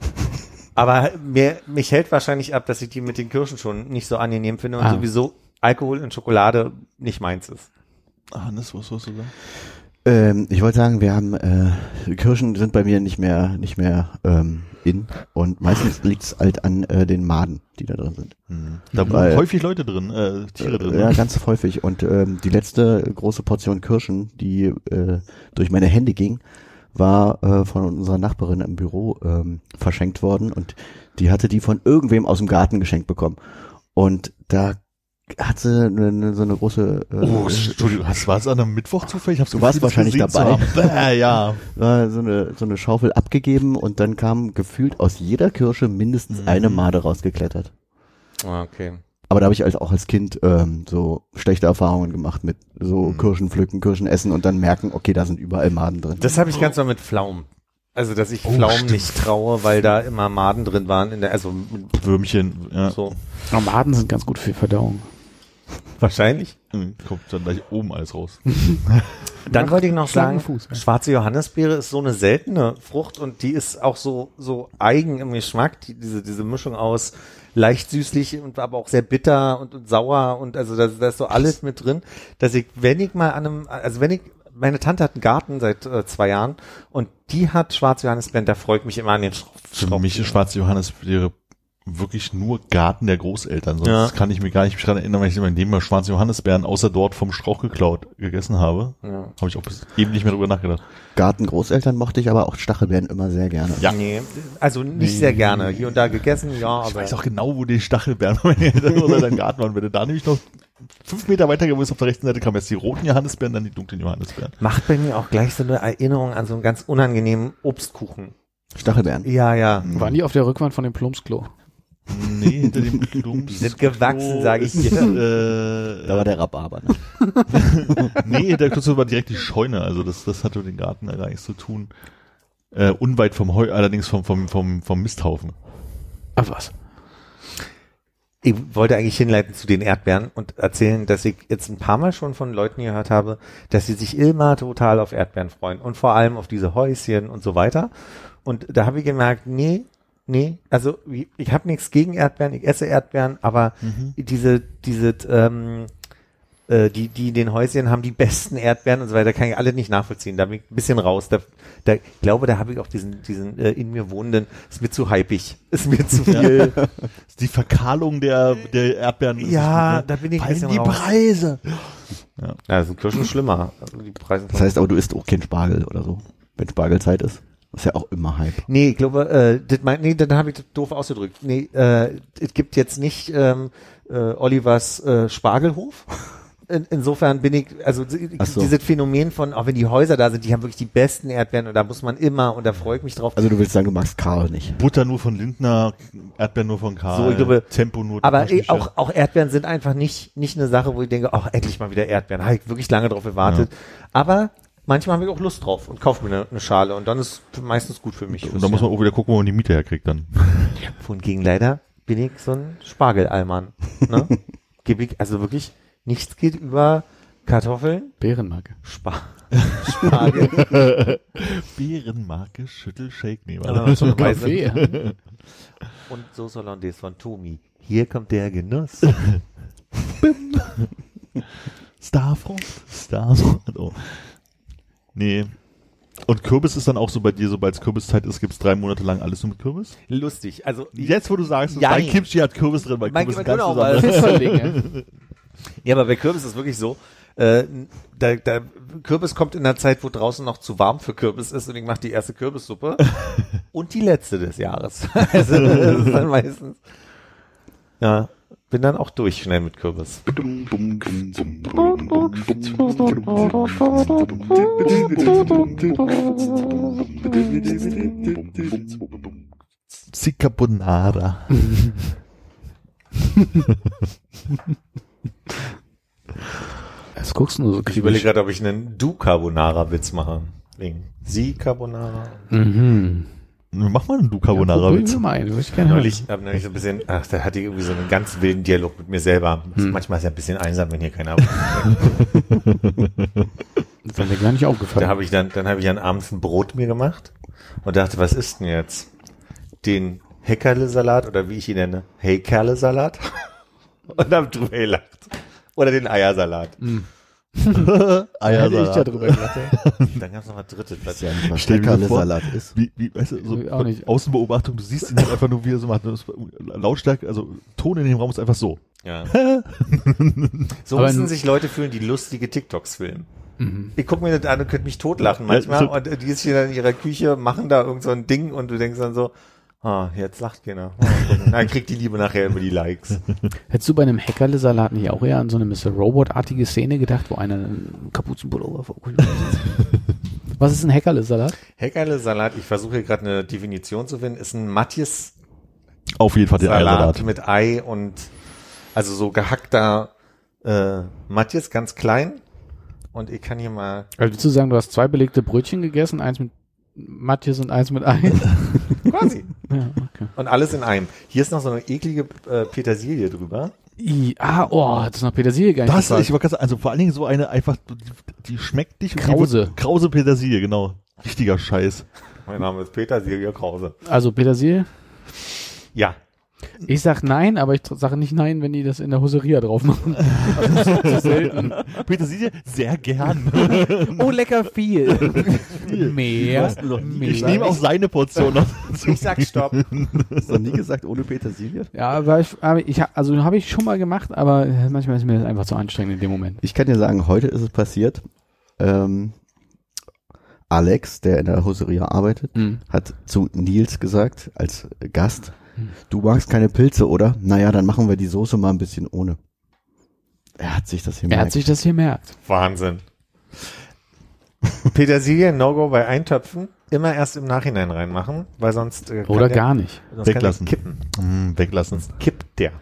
Aber mir, mich hält wahrscheinlich ab, dass ich die mit den Kirschen schon nicht so angenehm finde und Ah. sowieso Alkohol und Schokolade nicht meins ist. Hannes, was sollst du sagen? Ähm, ich wollte sagen, wir haben äh, Kirschen sind bei mir nicht mehr nicht mehr ähm, in und meistens liegt's halt an äh, den Maden, die da drin sind. Da wohnen Weil- häufig Leute drin, äh, Tiere drin. Ja, ne? ganz häufig. Und ähm, die letzte große Portion Kirschen, die äh, durch meine Hände ging, war äh, von unserer Nachbarin im Büro ähm, verschenkt worden und die hatte die von irgendwem aus dem Garten geschenkt bekommen. Und da hat sie eine, eine, so eine große äh, Oh, Entschuldigung, hast, war es an einem Mittwoch zufällig? Ich hab's Du warst wahrscheinlich dabei. Bäh, ja. äh, so eine so eine Schaufel abgegeben und dann kam gefühlt aus jeder Kirsche mindestens Mhm. eine Made rausgeklettert. Ah, Okay. Aber da habe ich als, auch als Kind ähm, so schlechte Erfahrungen gemacht mit so Mhm. Kirschen pflücken, Kirschen essen und dann merken, okay, da sind überall Maden drin. Das habe ich ganz mal mit Pflaumen. Also, dass ich Oh, Pflaumen stimmt. nicht traue, weil da immer Maden drin waren in der, also Würmchen, ja. so. Aber Maden sind ganz gut für Verdauung. Wahrscheinlich. Mhm, Kommt dann gleich oben alles raus. Dann wollte ich noch sagen, Fuß, ja. schwarze Johannisbeere ist so eine seltene Frucht und die ist auch so, so eigen im Geschmack, die, diese, diese Mischung aus leicht süßlich und aber auch sehr bitter und, und sauer und also da, da ist so alles mit drin, dass ich, wenn ich mal an einem, also wenn ich, meine Tante hat einen Garten seit äh, zwei Jahren und die hat schwarze Johannisbeeren, da freut mich immer an den Schraub. Für mich ist schwarze Johannisbeere wirklich nur Garten der Großeltern. Sonst Ja. kann ich mir gar nicht daran erinnern, weil ich in meinem Leben mal schwarze Johannisbeeren außer dort vom Strauch geklaut gegessen habe. Ja. Habe ich auch bis eben nicht mehr drüber nachgedacht. Garten Großeltern mochte ich aber auch Stachelbeeren immer sehr gerne. Ja. Nee, also nicht sehr gerne. Hier und da gegessen, ja, Ich aber. weiß auch genau, wo die Stachelbeeren oder dein Garten waren. Wenn du da nämlich noch fünf Meter weiter gewesen auf der rechten Seite kamen jetzt die roten Johannisbeeren, dann die dunklen Johannisbeeren. Macht bei mir auch gleich so eine Erinnerung an so einen ganz unangenehmen Obstkuchen. Stachelbeeren. Ja, ja. Waren die auf der Rückwand von dem Plumpsklo? Nee, hinter dem Klumps. Die sind gewachsen, sag ich dir. Äh, Da war der Rhabarber. Ne? nee, der Klumps war direkt die Scheune, also das, das hatte mit dem Garten gar nichts zu tun. Äh, unweit vom Heu, allerdings vom, vom, vom, vom Misthaufen. Ach was. Ich wollte eigentlich hinleiten zu den Erdbeeren und erzählen, dass ich jetzt ein paar Mal schon von Leuten gehört habe, dass sie sich immer total auf Erdbeeren freuen und vor allem auf diese Häuschen und so weiter. Und da habe ich gemerkt, nee, nee, also ich habe nichts gegen Erdbeeren, ich esse Erdbeeren, aber diese, diese, ähm, äh, die, die in den Häuschen haben die besten Erdbeeren und so weiter, kann ich alle nicht nachvollziehen. Da bin ich ein bisschen raus. Da, da ich glaube, da habe ich auch diesen, diesen äh, in mir wohnenden, ist mir zu hypig, ist mir zu viel. Die Verkahlung der, der Erdbeeren. Ja, da bin ich ein bisschen die raus. Preise. Ja, das sind Kirschen schlimmer. Also die Preise Das heißt aber, du isst auch kein Spargel oder so. Wenn Spargelzeit ist. Das ist ja auch immer Hype. Nee, ich glaube, äh, das mein, nee, dann habe ich das doof ausgedrückt. Nee, äh, es gibt jetzt nicht ähm, äh, Olivers äh, Spargelhof. in, insofern bin ich, also so. dieses Phänomen von, auch wenn die Häuser da sind, die haben wirklich die besten Erdbeeren und da muss man immer, und da freue ich mich drauf. Also du willst sagen, du magst Karl nicht. Butter nur von Lindner, Erdbeeren nur von Karl, So, ich glaube- Tempo nur Aber auch, auch Erdbeeren sind einfach nicht, nicht eine Sache, wo ich denke, ach, endlich mal wieder Erdbeeren. Habe ich wirklich lange drauf gewartet. Aber manchmal habe ich auch Lust drauf und kaufe mir eine, eine Schale und dann ist meistens gut für mich. Und da muss man auch wieder gucken, wo man die Miete herkriegt dann. Wohingegen leider bin ich so ein Spargelallmann. Ne? Gebe ich, also wirklich, nichts geht über Kartoffeln, Bärenmarke. Spar Spargel Bärenmarke Schüttelshake nehmen. Ah, so eine weiße- Kaffee. ja. und Sauce Hollandaise von Tomi. Hier kommt der Genuss. Starfront? Starfront, oh. Nee. Und Kürbis ist dann auch so bei dir, sobald es Kürbiszeit ist, gibt's drei Monate lang alles nur mit Kürbis? Lustig. Also, Jetzt, wo du sagst, Ja, mein. Kimchi hat Kürbis drin, weil Mein- Kürbis ganz besonderes- Pfifferlinge. Ja, aber bei Kürbis ist es wirklich so, äh, da, da, Kürbis kommt in der Zeit, wo draußen noch zu warm für Kürbis ist und ich mache die erste Kürbissuppe und die letzte des Jahres. also, das ist dann meistens, ja, bin dann auch durch schnell mit Kürbis. Zicabonara. Was guckst du nur so Ich überlege gerade, ob ich einen Du-Carbonara-Witz mache. Wegen Sie-Carbonara. Mhm. Mach mal einen Ja, probieren Du-Carbonara-Witz. wir mal ein. Würde ich gerne. Neulich, hab neulich so ein bisschen, ach, da hatte ich irgendwie so einen ganz wilden Dialog mit mir selber. Manchmal ist ja ein bisschen einsam, wenn hier keiner Das ist mir gar nicht Da aufgefallen. habe ich dann, dann habe ich dann abends ein Brot mir gemacht und dachte, was ist denn jetzt? Den Heckerle-Salat oder wie ich ihn nenne, Heykerle-Salat? Und habe drüber gelacht. Oder den Eiersalat. Hätte ich ja Eiersalat. drüber gelacht. Dann gab es noch was drittes. Das ist ja nicht mal Stell mir vor- Salat ist. Wie, wie, weißt du, so Auch nicht. Außenbeobachtung, du siehst ihn halt einfach nur, wie er so macht. Das Lautstärke, also Ton in dem Raum ist einfach so. Ja. so Aber müssen sich Leute fühlen, die lustige TikToks filmen. Mhm. Ich gucke mir das an und könnte mich totlachen manchmal. Ja, so- und die sitzen dann in ihrer Küche, machen da irgend so ein Ding und du denkst dann so, ah, jetzt lacht keiner. Dann kriegt die Liebe nachher über die Likes. Hättest du bei einem Hackerle-Salat nicht auch eher an so eine Mr. Robot-artige Szene gedacht, wo einer einen Kapuzenpullover Was ist ein Hackerle-Salat? Heckerle-Salat, ich versuche hier gerade eine Definition zu finden, ist ein Matjes Auf jeden Fall den Salat mit Ei und also so gehackter äh, Matjes, ganz klein. Und ich kann hier mal Also willst du sagen, du hast zwei belegte Brötchen gegessen, eins mit Matthias und eins mit Ei? quasi ja, okay. und alles in einem. Hier ist noch so eine eklige äh, Petersilie drüber. I, ah, oh, das ist noch Petersilie gar nicht Das, gefragt. ich wollte gerade sagen, also vor allen Dingen so eine einfach, die, die schmeckt dich. Krause. wird- Krause Petersilie, genau. Richtiger Scheiß. Mein Name ist Petersilie Krause. Also Petersilie? Ja, Ich sag nein, aber ich sage nicht nein, wenn die das in der Hoseria drauf machen. Das ist zu selten. Petersilie, sehr gern. Oh, lecker viel. Mehr. ich nehme auch seine Portion noch. dazu. ich sag Stopp. Hast du noch nie gesagt, ohne Petersilie? Ja, aber ich, aber ich hab- also habe ich schon mal gemacht, aber manchmal ist mir das einfach zu anstrengend in dem Moment. Ich kann dir sagen, heute ist es passiert. Ähm, Alex, der in der Hoseria arbeitet, Mhm. hat zu Nils gesagt, als Gast, du magst keine Pilze, oder? Naja, dann machen wir die Soße mal ein bisschen ohne. Er hat sich das Er hat sich das hier merkt. Wahnsinn. Petersilie, No-Go bei Eintöpfen. Immer erst im Nachhinein reinmachen, weil sonst äh, Oder der, gar nicht. sonst Weglassen. Kippen. Mm, weglassen. Kippt der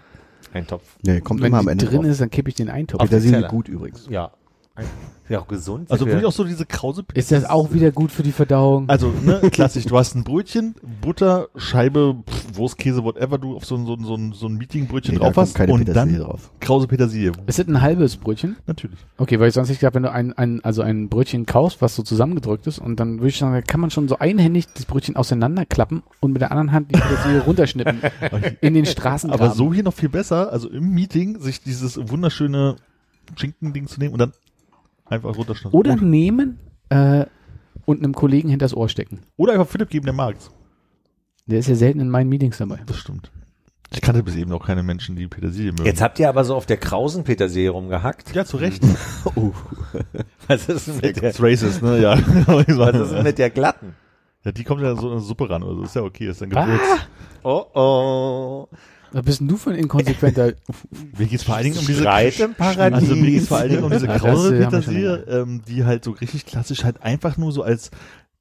Eintopf. nee, kommt Wenn immer am die Ende drin drauf. ist, dann kippe ich den Eintopf. Petersilie gut übrigens. Ja. Ist ja auch gesund. Also wirklich auch so diese Krause Ist das auch wieder gut für die Verdauung? Also, ne, klassisch, du hast ein Brötchen, Butter, Scheibe, pff, Wurst, Käse, whatever du auf so ein, so ein, so ein, so ein Meetingbrötchen Nee, da drauf kommt hast keine und Petersilie dann drauf. Krause Petersilie. ist das ein halbes Brötchen? Natürlich. Okay, weil ich sonst nicht gedacht, wenn du ein, ein, also ein Brötchen kaufst, was so zusammengedrückt ist, und dann würde ich sagen, da kann man schon so einhändig das Brötchen auseinanderklappen und mit der anderen Hand die Petersilie runterschnippen in den Straßengraben. Aber so hier noch viel besser, also im Meeting sich dieses wunderschöne Schinken-Ding zu nehmen und dann einfach runterschneiden. Oder nehmen äh, und einem Kollegen hinters Ohr stecken. Oder einfach Philipp geben, der mag's. Der ist ja selten in meinen Meetings dabei. Das stimmt. Ich kannte bis eben noch keine Menschen, die Petersilie mögen. Jetzt habt ihr aber so auf der Krausen Petersilie rumgehackt. ja, zu Recht. Was ist denn mit der, racist, ne? Ja. was ist denn mit der glatten? ja, die kommt ja so in eine Suppe ran, also ist ja okay, ist dann Gewürz. Oh oh. Was bist denn du für ein inkonsequenter? Mir geht's vor allen Dingen um diese Streit im Paradies. Also mir geht's vor allen Dingen um diese Ja, äh, schon Petersilie, ähm, die halt so richtig klassisch halt einfach nur so als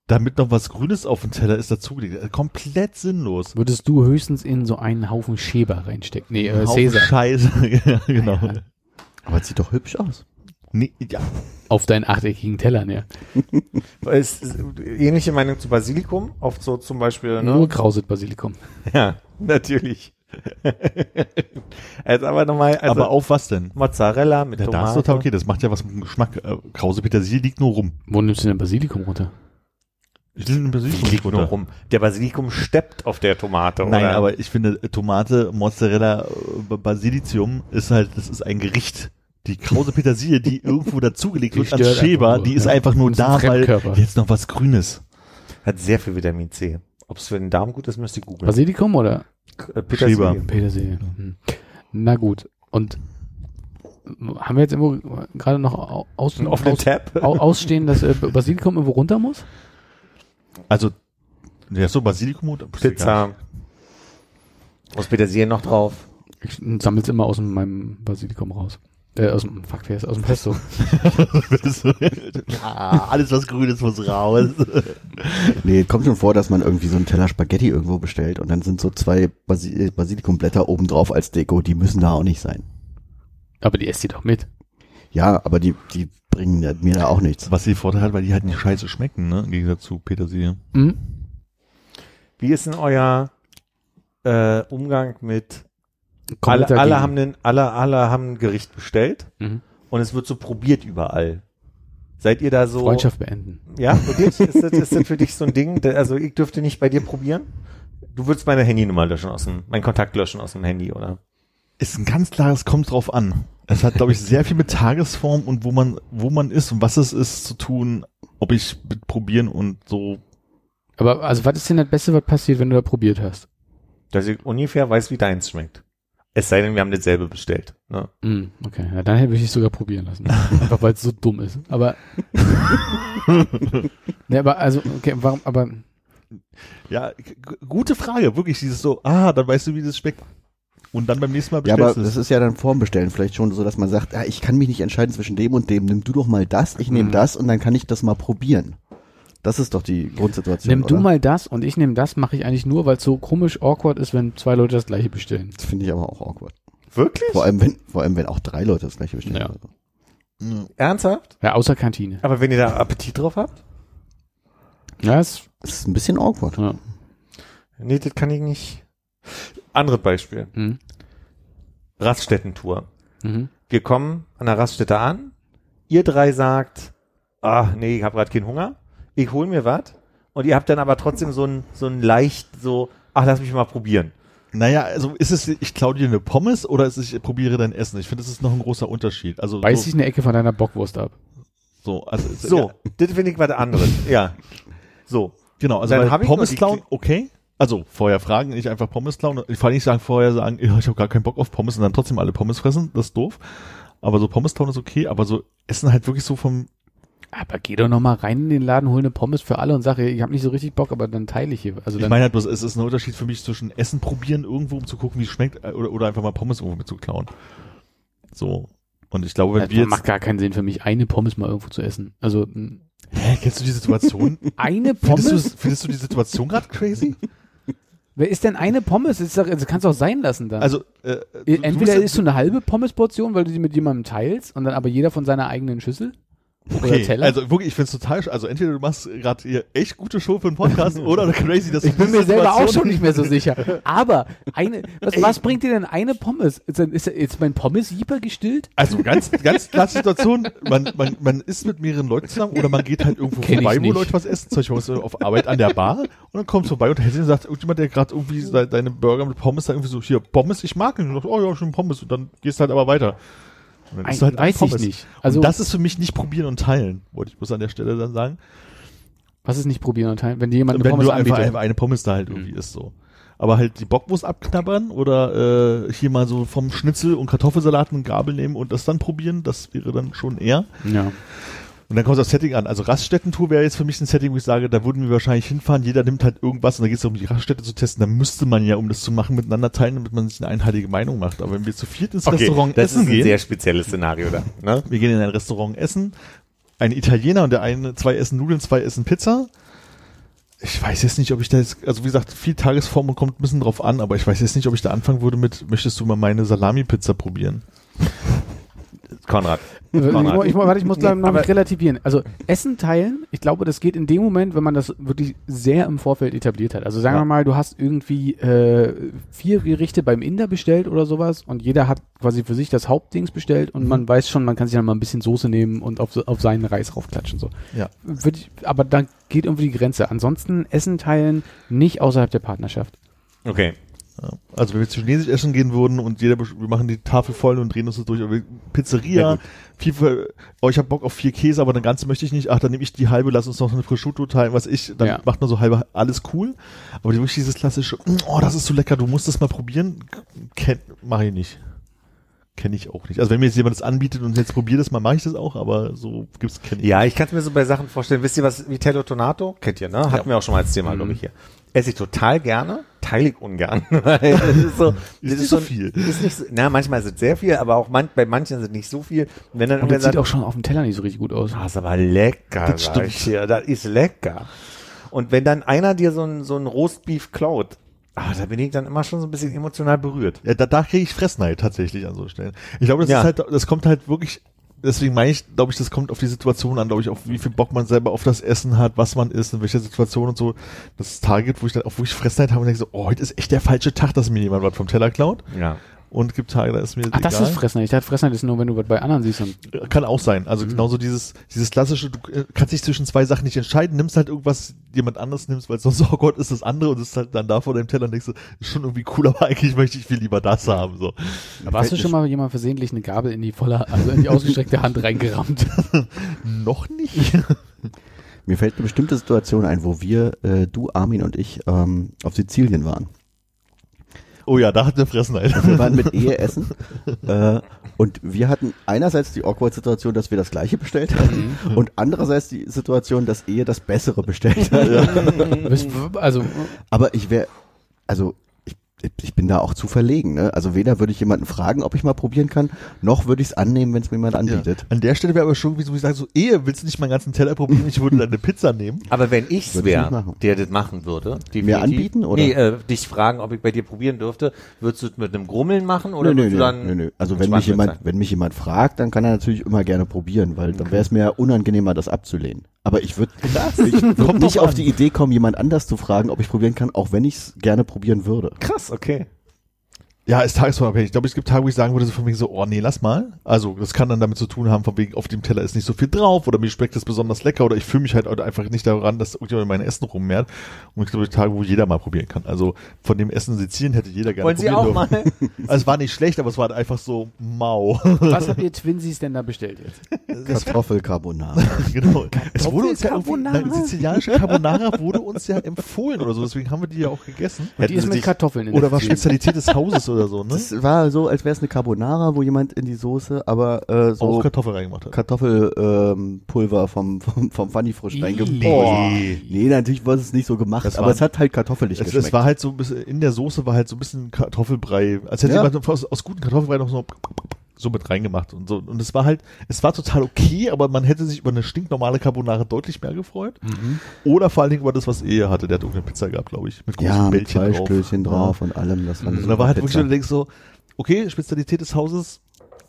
damit noch was Grünes auf dem Teller ist dazugelegt. Äh, Komplett sinnlos. Würdest du höchstens in so einen Haufen Schäber reinstecken? Nee, äh, Haufen Cäsar. Scheiße. ja, genau. Ja. Aber es sieht doch hübsch aus. Nee, ja. Auf deinen achteckigen Teller, ne? Es ist ähnliche Meinung zu Basilikum, oft so zum Beispiel, Nur ne? krauset Basilikum. Ja, natürlich. Jetzt aber nochmal, also aber auf was denn? Mozzarella mit Ja, da ist Tomate. total okay. Das macht ja was mit dem Geschmack. Äh, Krause Petersilie liegt nur rum. Wo nimmst du denn Basilikum runter? Ich liege Basilikum Die liegt nur rum. Der Basilikum steppt auf der Tomate. Nein, oder? aber ich finde Tomate, Mozzarella, äh, Basilikum ist halt, das ist ein Gericht. Die krause Petersilie, die irgendwo dazugelegt wird als Schäber, die ist ja. einfach nur Das ist ein da, weil jetzt noch was Grünes. hat sehr viel Vitamin C. Ob es für den Darm gut ist, müsst ihr googeln. Basilikum oder Äh, Petersilie. Petersilie? Hm. Na gut. Und haben wir jetzt irgendwo gerade noch au- aus, offenen aus, Tab. au- ausstehen, dass äh, Basilikum irgendwo runter muss? Also, ja, so Basilikum und Pizza. Aus Petersilie noch drauf. Ich sammel's immer aus meinem Basilikum raus. Äh, aus dem, fuck, wer ist aus dem Pesto? ja, alles was Grünes muss raus. Nee, kommt schon vor, dass man irgendwie so einen Teller Spaghetti irgendwo bestellt und dann sind so zwei Basi Basilikumblätter oben drauf als Deko. Die müssen da auch nicht sein. Aber die esst ihr doch mit. Ja, aber die, die bringen mir da auch nichts. Was die Vorteil hat, weil die halt nicht scheiße schmecken, ne? Im Gegensatz zu Petersilie. Hm? Wie ist denn euer äh, Umgang mit alle, alle dagegen. haben den, alle, alle haben ein Gericht bestellt Mhm. und es wird so probiert überall. Seid ihr da so? Freundschaft beenden. Ja, wirklich? Ist das, ist das für dich so ein Ding? Da- Also ich dürfte nicht bei dir probieren? Du würdest meine Handynummer löschen aus dem, meinen Kontakt löschen aus dem Handy, oder? Ist ein ganz klares, kommt drauf an. Es hat, glaube ich, sehr viel mit Tagesform und wo man, wo man ist und was es ist zu tun, ob ich mit probieren und so. Aber also was ist denn das Beste, was passiert, wenn du da probiert hast? Dass ich ungefähr weiß, wie deins schmeckt. Es sei denn, wir haben dasselbe bestellt. Ne? Hm, okay, ja, dann hätte ich es sogar probieren lassen. Einfach weil es so dumm ist. Aber. ne, aber also, okay, warum, aber Ja, gute Frage, wirklich dieses so, ah, dann weißt du, wie das schmeckt. Und dann beim nächsten Mal Ja, aber bestellst du das es. ist ja dann vorm Bestellen vielleicht schon so, dass man sagt, ah, ich kann mich nicht entscheiden zwischen dem und dem. Nimm du doch mal das, ich nehme Mhm. das und dann kann ich das mal probieren. Das ist doch die Grundsituation. nimm du oder? mal das und ich nehme das, mache ich eigentlich nur, weil es so komisch awkward ist, wenn zwei Leute das gleiche bestellen. Das finde ich aber auch awkward. Wirklich? Vor allem, wenn, vor allem, wenn auch drei Leute das gleiche bestellen. Ja. Ja. Ernsthaft? Ja, außer Kantine. Aber wenn ihr da Appetit drauf habt? Ja, ist, Das ist ein bisschen awkward. ja. Nee, das kann ich nicht. Anderes Beispiel. Mhm. Raststättentour. Mhm. Wir kommen an der Raststätte an. Ihr drei sagt, ah, nee, ich habe gerade keinen Hunger. Ich hol mir was. Und ihr habt dann aber trotzdem so ein, so ein leicht so, ach, lass mich mal probieren. Naja, also ist es, ich klaue dir eine Pommes oder ist es, ich probiere dein Essen? Ich finde, das ist noch ein großer Unterschied. Also Beiß so, dich eine Ecke von deiner Bockwurst ab. so, also es- So, ja, das finde ich was anderes. Ja. So. genau. Also Dann ich Pommes klauen, okay. Also vorher fragen, nicht einfach Pommes klauen. Ich vor allem nicht sagen vorher sagen, ich habe gar keinen Bock auf Pommes und dann trotzdem alle Pommes fressen. Das ist doof. Aber so Pommes klauen ist okay. Aber so Essen halt wirklich so vom Aber geh doch noch mal rein in den Laden, hol eine Pommes für alle und sag, ich habe nicht so richtig Bock, aber dann teile ich hier. Also Ich meine halt bloß, es ist ein Unterschied für mich zwischen Essen probieren irgendwo, um zu gucken, wie es schmeckt, äh, oder, oder einfach mal Pommes irgendwo mit zu klauen. So. Und ich glaube, wenn das wir jetzt, macht gar keinen Sinn für mich, eine Pommes mal irgendwo zu essen. Also mh, hä, kennst du die Situation? eine findest, Pommes? du, findest du die Situation gerade crazy? Wer ist denn eine Pommes? Das, doch, das kannst du auch sein lassen dann. Also, äh, du- du Entweder musst- isst du eine halbe Pommesportion, weil du die mit jemandem teilst und dann aber jeder von seiner eigenen Schüssel. Okay, also wirklich, ich find's total, sch- also entweder du machst gerade hier echt gute Show für einen Podcast oder crazy, dass ich du bin diese mir selber auch schon nicht mehr so sicher. Aber eine, was, was bringt dir denn eine Pommes? Ist, ist jetzt mein Pommes-Jeeper gestillt? Also ganz, ganz klasse Situation. Man, man, man ist mit mehreren Leuten zusammen oder man geht halt irgendwo Kenn ich vorbei, wo. Leute was essen. Zum Beispiel auf Arbeit an der Bar und dann kommst du vorbei und hält und sagt irgendjemand, der gerade irgendwie se- deine Burger mit Pommes da irgendwie so, hier, Pommes, ich mag ihn. Und du sagst, oh ja, schon Pommes. Und dann gehst du halt aber weiter. Und dann Ein, isst du halt weiß Pommes. ich nicht. Also, und das ist für mich nicht probieren und teilen, wollte ich bloß an der Stelle dann sagen. was ist nicht probieren und teilen? Wenn dir jemand eine Wenn Pommes du einfach, anbietet. einfach eine Pommes da halt irgendwie isst, so. Aber halt die Bockwurst abknabbern oder äh, hier mal so vom Schnitzel und Kartoffelsalat eine Gabel nehmen und das dann probieren, das wäre dann schon eher. Ja. Und dann kommt das Setting an. Also Raststättentour wäre jetzt für mich ein Setting, wo ich sage, da würden wir wahrscheinlich hinfahren, jeder nimmt halt irgendwas und dann geht es darum, die Raststätte zu testen. Da müsste man ja, um das zu machen, miteinander teilen, damit man sich eine einheitliche Meinung macht. Aber wenn wir zu viert ins Restaurant das essen ist ein gehen, sehr spezielles Szenario da. Ne? wir gehen in ein Restaurant essen, ein Italiener und der eine, zwei essen Nudeln, zwei essen Pizza. Ich weiß jetzt nicht, ob ich da jetzt, also wie gesagt, viel Tagesform und kommt ein bisschen drauf an, aber ich weiß jetzt nicht, ob ich da anfangen würde mit, möchtest du mal meine Salami-Pizza probieren? Konrad. Ich, Konrad. ich, warte, ich muss da Nee, noch relativieren. Also Essen teilen, ich glaube, das geht in dem Moment, wenn man das wirklich sehr im Vorfeld etabliert hat. Also sagen Ja. wir mal, du hast irgendwie äh, vier Gerichte beim Inder bestellt oder sowas und jeder hat quasi für sich das Hauptdings bestellt und man weiß schon, man kann sich dann mal ein bisschen Soße nehmen und auf, auf seinen Reis raufklatschen. So. Ja. Würde ich, aber da geht irgendwie die Grenze. Ansonsten Essen teilen nicht außerhalb der Partnerschaft. Okay. Ja. Also wenn wir zu Chinesisch essen gehen würden und jeder, wir machen die Tafel voll und drehen uns das durch, aber Pizzeria, Ja, viel, oh, ich habe Bock auf vier Käse, aber eine ganze möchte ich nicht, ach, dann nehme ich die halbe, lass uns noch eine Prosciutto teilen, was ich, dann Ja. macht man so halbe, alles cool, aber wirklich dieses klassische, "Mm, oh, das ist so lecker, du musst das mal probieren, mache ich nicht. Kenne ich auch nicht. Also wenn mir jetzt jemand das anbietet und jetzt probier das mal, mache ich das auch, aber so gibt's kenne ich. Ja, ich kann es mir so bei Sachen vorstellen. Wisst ihr was, Vitello Tonato? Kennt ihr, ne? Hatten wir auch schon mal als Thema, glaube ich, hier. Esse ich total gerne, teile ich ungern. Weil das ist so, das nicht so viel. Ist nicht so, na, manchmal ist es sehr viel, aber auch man, bei manchen ist es nicht so viel. Und wenn dann Und das sieht sagt, auch schon auf dem Teller nicht so richtig gut aus. ah, ist aber lecker, Das stimmt. dir. Das ist lecker. Und wenn dann einer dir so ein, so ein Roastbeef klaut, ah, da bin ich dann immer schon so ein bisschen emotional berührt. Ja, da, da kriege ich Fressneid tatsächlich an so Stellen. Ich glaube, das Ja. ist halt, das kommt halt wirklich, deswegen meine ich, glaube ich, das kommt auf die Situation an, glaube ich, auf wie viel Bock man selber auf das Essen hat, was man isst, in welcher Situation und so. Das Target, wo ich dann auch wirklich Fressneid habe und denke so, oh, heute ist echt der falsche Tag, dass mir jemand was vom Teller klaut. Ja. Und gibt Tage, da ist mir Ach, egal. das ist Fressner. Ich dachte, Fressner ist nur, wenn du was bei anderen siehst. Und Kann auch sein. Mhm. Also genauso dieses, dieses klassische, du äh, kannst dich zwischen zwei Sachen nicht entscheiden, nimmst halt irgendwas, jemand anderes nimmst, weil sonst, oh Gott, ist das andere und ist halt dann da vor deinem Teller und denkst du, ist schon irgendwie cool, aber eigentlich möchte ich viel lieber das haben, so. warst du schon mal jemand versehentlich eine Gabel in die voller, also in die ausgestreckte Hand reingerammt? Noch nicht? Mir fällt eine bestimmte Situation ein, wo wir, äh, du, Armin und ich, ähm, auf Sizilien waren. Oh ja, da hat der Fressneid. Wir waren mit Ehe essen äh, und wir hatten einerseits die awkward Situation, dass wir das Gleiche bestellt hatten und andererseits die Situation, dass Ehe das Bessere bestellt hat. Bist- also, Aber ich wäre, also ich, bin da auch zu verlegen. Ne? Also weder würde ich jemanden fragen, ob ich mal probieren kann, noch würde ich es annehmen, wenn es mir jemand Ja. anbietet. An der Stelle wäre aber schon, wie so, wie ich sage, so, Ehe, willst du nicht meinen ganzen Teller probieren? Ich würde deine Pizza nehmen. Aber wenn ich's Würde ich nicht wäre, der das machen würde, definitiv- Mir anbieten, oder? Nee, äh, dich fragen, ob ich bei dir probieren dürfte, würdest du es mit einem Grummeln machen oder Nö, nö, du dann nö, nö. Also wenn mich jemand, sein? wenn mich jemand fragt, dann kann er natürlich immer gerne probieren, weil dann wäre es mir ja unangenehmer, das abzulehnen. Aber ich würde würd nicht auf an. die Idee kommen, jemand anders zu fragen, ob ich probieren kann, auch wenn ich es gerne probieren würde. Krass, okay. Ja, ist tagesformabhängig. Ich glaube, es gibt Tage, wo ich sagen würde, so von wegen so, oh nee, lass mal. Also, das kann dann damit zu tun haben, von wegen, auf dem Teller ist nicht so viel drauf oder mir schmeckt es besonders lecker oder ich fühle mich halt einfach nicht daran, dass irgendjemand mein Essen rummehrt. Und ich glaube, Tage, wo jeder mal probieren kann. Also, von dem Essen in Sizilien hätte jeder gerne Wollen Sie probieren auch dürfen. mal? Also, es war nicht schlecht, aber es war halt einfach so mau. was habt ihr Twinsies denn da bestellt jetzt? Kartoffelcarbonara. genau. Es wurde uns ja nein, sizilianische Carbonara wurde uns ja empfohlen oder so, deswegen haben wir die ja auch gegessen. Und die ist Sie mit Kartoffeln in Oder der war. Spezialität des Hauses oder so, ne? Das war so, als wäre es eine Carbonara, wo jemand in die Soße, aber äh, so auch Kartoffel reingemacht hat. Kartoffelpulver ähm, vom, vom, vom Funny Frisch. Boah. Nee, natürlich wurde es nicht so gemacht, Das aber war- es hat halt kartoffelig Es, geschmeckt. es war halt so ein bisschen, in der Soße war halt so ein bisschen Kartoffelbrei, als hätte Ja. jemand aus, aus guten Kartoffelbrei noch so, so mit reingemacht und so. Und es war halt, es war total okay, aber man hätte sich über eine stinknormale Carbonara deutlich mehr gefreut. Mhm. Oder vor allen Dingen über das, was Ehe hatte. Der hat irgendeine Pizza gehabt, glaube ich, mit großen ja, mit Bällchen drauf. Fleischklößchen drauf Ja. und allem. Das war eine Und da war halt wirklich, Pizza. wo du denkst so, okay, Spezialität des Hauses,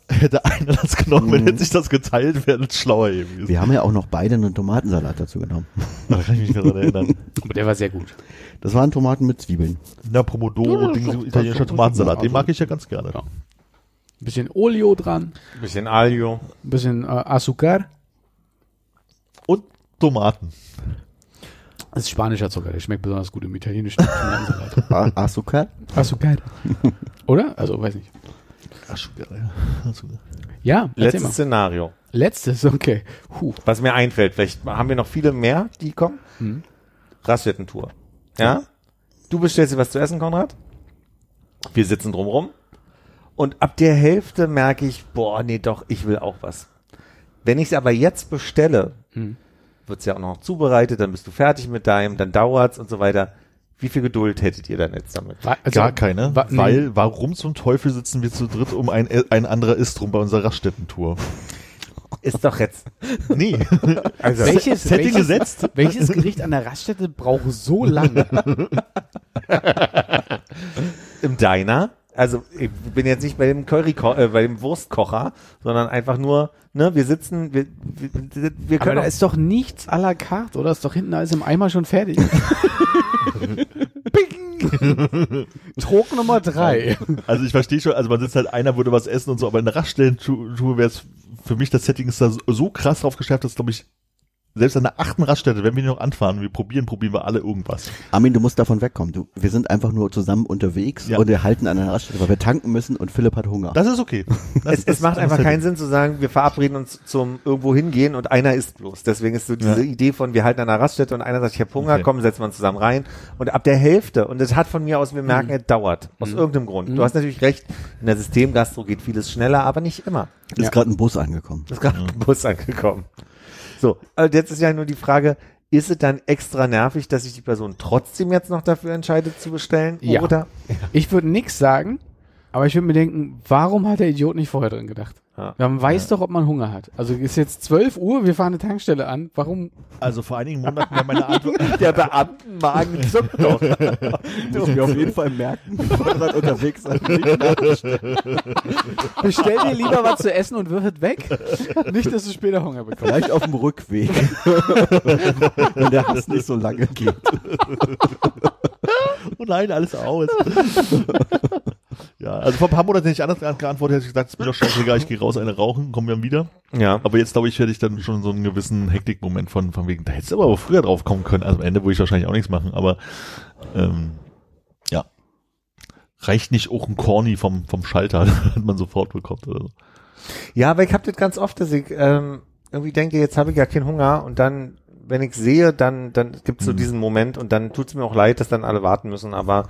hätte einer das genommen, wenn Mhm. hätte sich das geteilt, wäre das schlauer irgendwie. Wir haben ja auch noch beide einen Tomatensalat dazu genommen. Da kann ich mich nicht mehr dran erinnern. Aber der war sehr gut. Das waren Tomaten mit Zwiebeln. Na, Pomodoro, Ding, so italienischer Tomatensalat, den mag ich ja ganz gerne. Ja. Ein bisschen Olio dran, Ein bisschen Alio. ein bisschen äh, Azúcar. Und Tomaten. Das ist spanischer Zucker, der schmeckt besonders gut im italienischen Tomatensalat. A- Azúcar? Azúcar. Oder? Also, weiß nicht. Gerne, ja. Gerne. Ja, Letztes mal. Szenario. Letztes, okay. Huh. Was mir einfällt, vielleicht haben wir noch viele mehr, die kommen. Hm. Raststätten-Tour. Ja? Du bestellst dir was zu essen, Konrad. Wir sitzen drumrum. Und ab der Hälfte merke ich, boah, nee, doch, ich will auch was. Wenn ich es aber jetzt bestelle, Hm. wird's ja auch noch zubereitet, dann bist du fertig mit deinem, dann dauert's und so weiter. Wie viel Geduld hättet ihr dann jetzt damit? Also- Gar keine, wa- nee. weil warum zum Teufel sitzen wir zu dritt um ein, ein anderer ist rum bei unserer Raststätten-Tour? Ist doch jetzt. Nee. Also, Welches, Setting welches, gesetzt. welches Gericht an der Raststätte braucht so lange? im Diner. Also ich bin jetzt nicht bei dem Curry, äh, bei dem Wurstkocher, sondern einfach nur, ne, wir sitzen, wir, wir, wir Aber können da auch, ist doch nichts à la carte, oder? Ist doch hinten alles im Eimer schon fertig. Bing! Trog Nummer drei. Also ich verstehe schon, also man sitzt halt, einer würde was essen und so, aber in der Raststätten-Tour wäre es für mich, das Setting ist da so, so krass drauf geschärft, dass glaube ich, selbst an der achten Raststätte, wenn wir noch anfahren, wir probieren, probieren wir alle irgendwas. Armin, du musst davon wegkommen. Du, wir sind einfach nur zusammen unterwegs Ja. und wir halten an einer Raststätte, weil wir tanken müssen und Philipp hat Hunger. Das ist okay. Das, es, es macht einfach keinen Sinn zu sagen, wir verabreden uns zum irgendwo hingehen und einer isst bloß. Deswegen ist so diese Ja. Idee von, wir halten an einer Raststätte und einer sagt, ich habe Hunger, Okay. komm, setzen wir uns zusammen rein. Und ab der Hälfte, und das hat von mir aus, wir merken, es dauert. Aus irgendeinem Grund. Du hast natürlich recht, in der Systemgastro geht vieles schneller, aber nicht immer. Ist Ja. gerade ein Bus angekommen. ist gerade ein Bus angekommen. So, also jetzt ist ja nur die Frage, ist es dann extra nervig, dass sich die Person trotzdem jetzt noch dafür entscheidet zu bestellen? Ja. Oder? Ich würde nix sagen, aber ich würde mir denken, warum hat der Idiot nicht vorher drin gedacht? Ja. Man weiß doch, ob man Hunger hat. Also ist jetzt 12 Uhr, wir fahren eine Tankstelle an. Warum? Also vor einigen Monaten war meine Antwort, Der Beamtenmagen zuckt doch. Müssen wir auf jeden Fall merken, wir gerade unterwegs sind. Bestell dir lieber was zu essen und wirf es weg. Nicht, dass du später Hunger bekommst. Vielleicht auf dem Rückweg. wenn der Hass nicht so lange geht. oh nein, alles aus. Ja, also vor ein paar Monaten hätte ich anders geantwortet, hätte ich gesagt, ist mir doch scheißegal, ich gehe raus, eine rauchen, kommen wir wieder. Ja. Aber jetzt glaube ich, hätte ich dann schon so einen gewissen Hektikmoment von, von wegen, da hättest du aber früher drauf kommen können. Also am Ende würde ich wahrscheinlich auch nichts machen, aber ähm, ja. Reicht nicht auch ein Corny vom, vom Schalter, hat man sofort bekommt oder so. Ja, aber ich habe das ganz oft, dass ich ähm, irgendwie denke, jetzt habe ich ja keinen Hunger und dann, wenn ich sehe, dann, dann gibt's so Mhm. diesen Moment und dann tut's mir auch leid, dass dann alle warten müssen, aber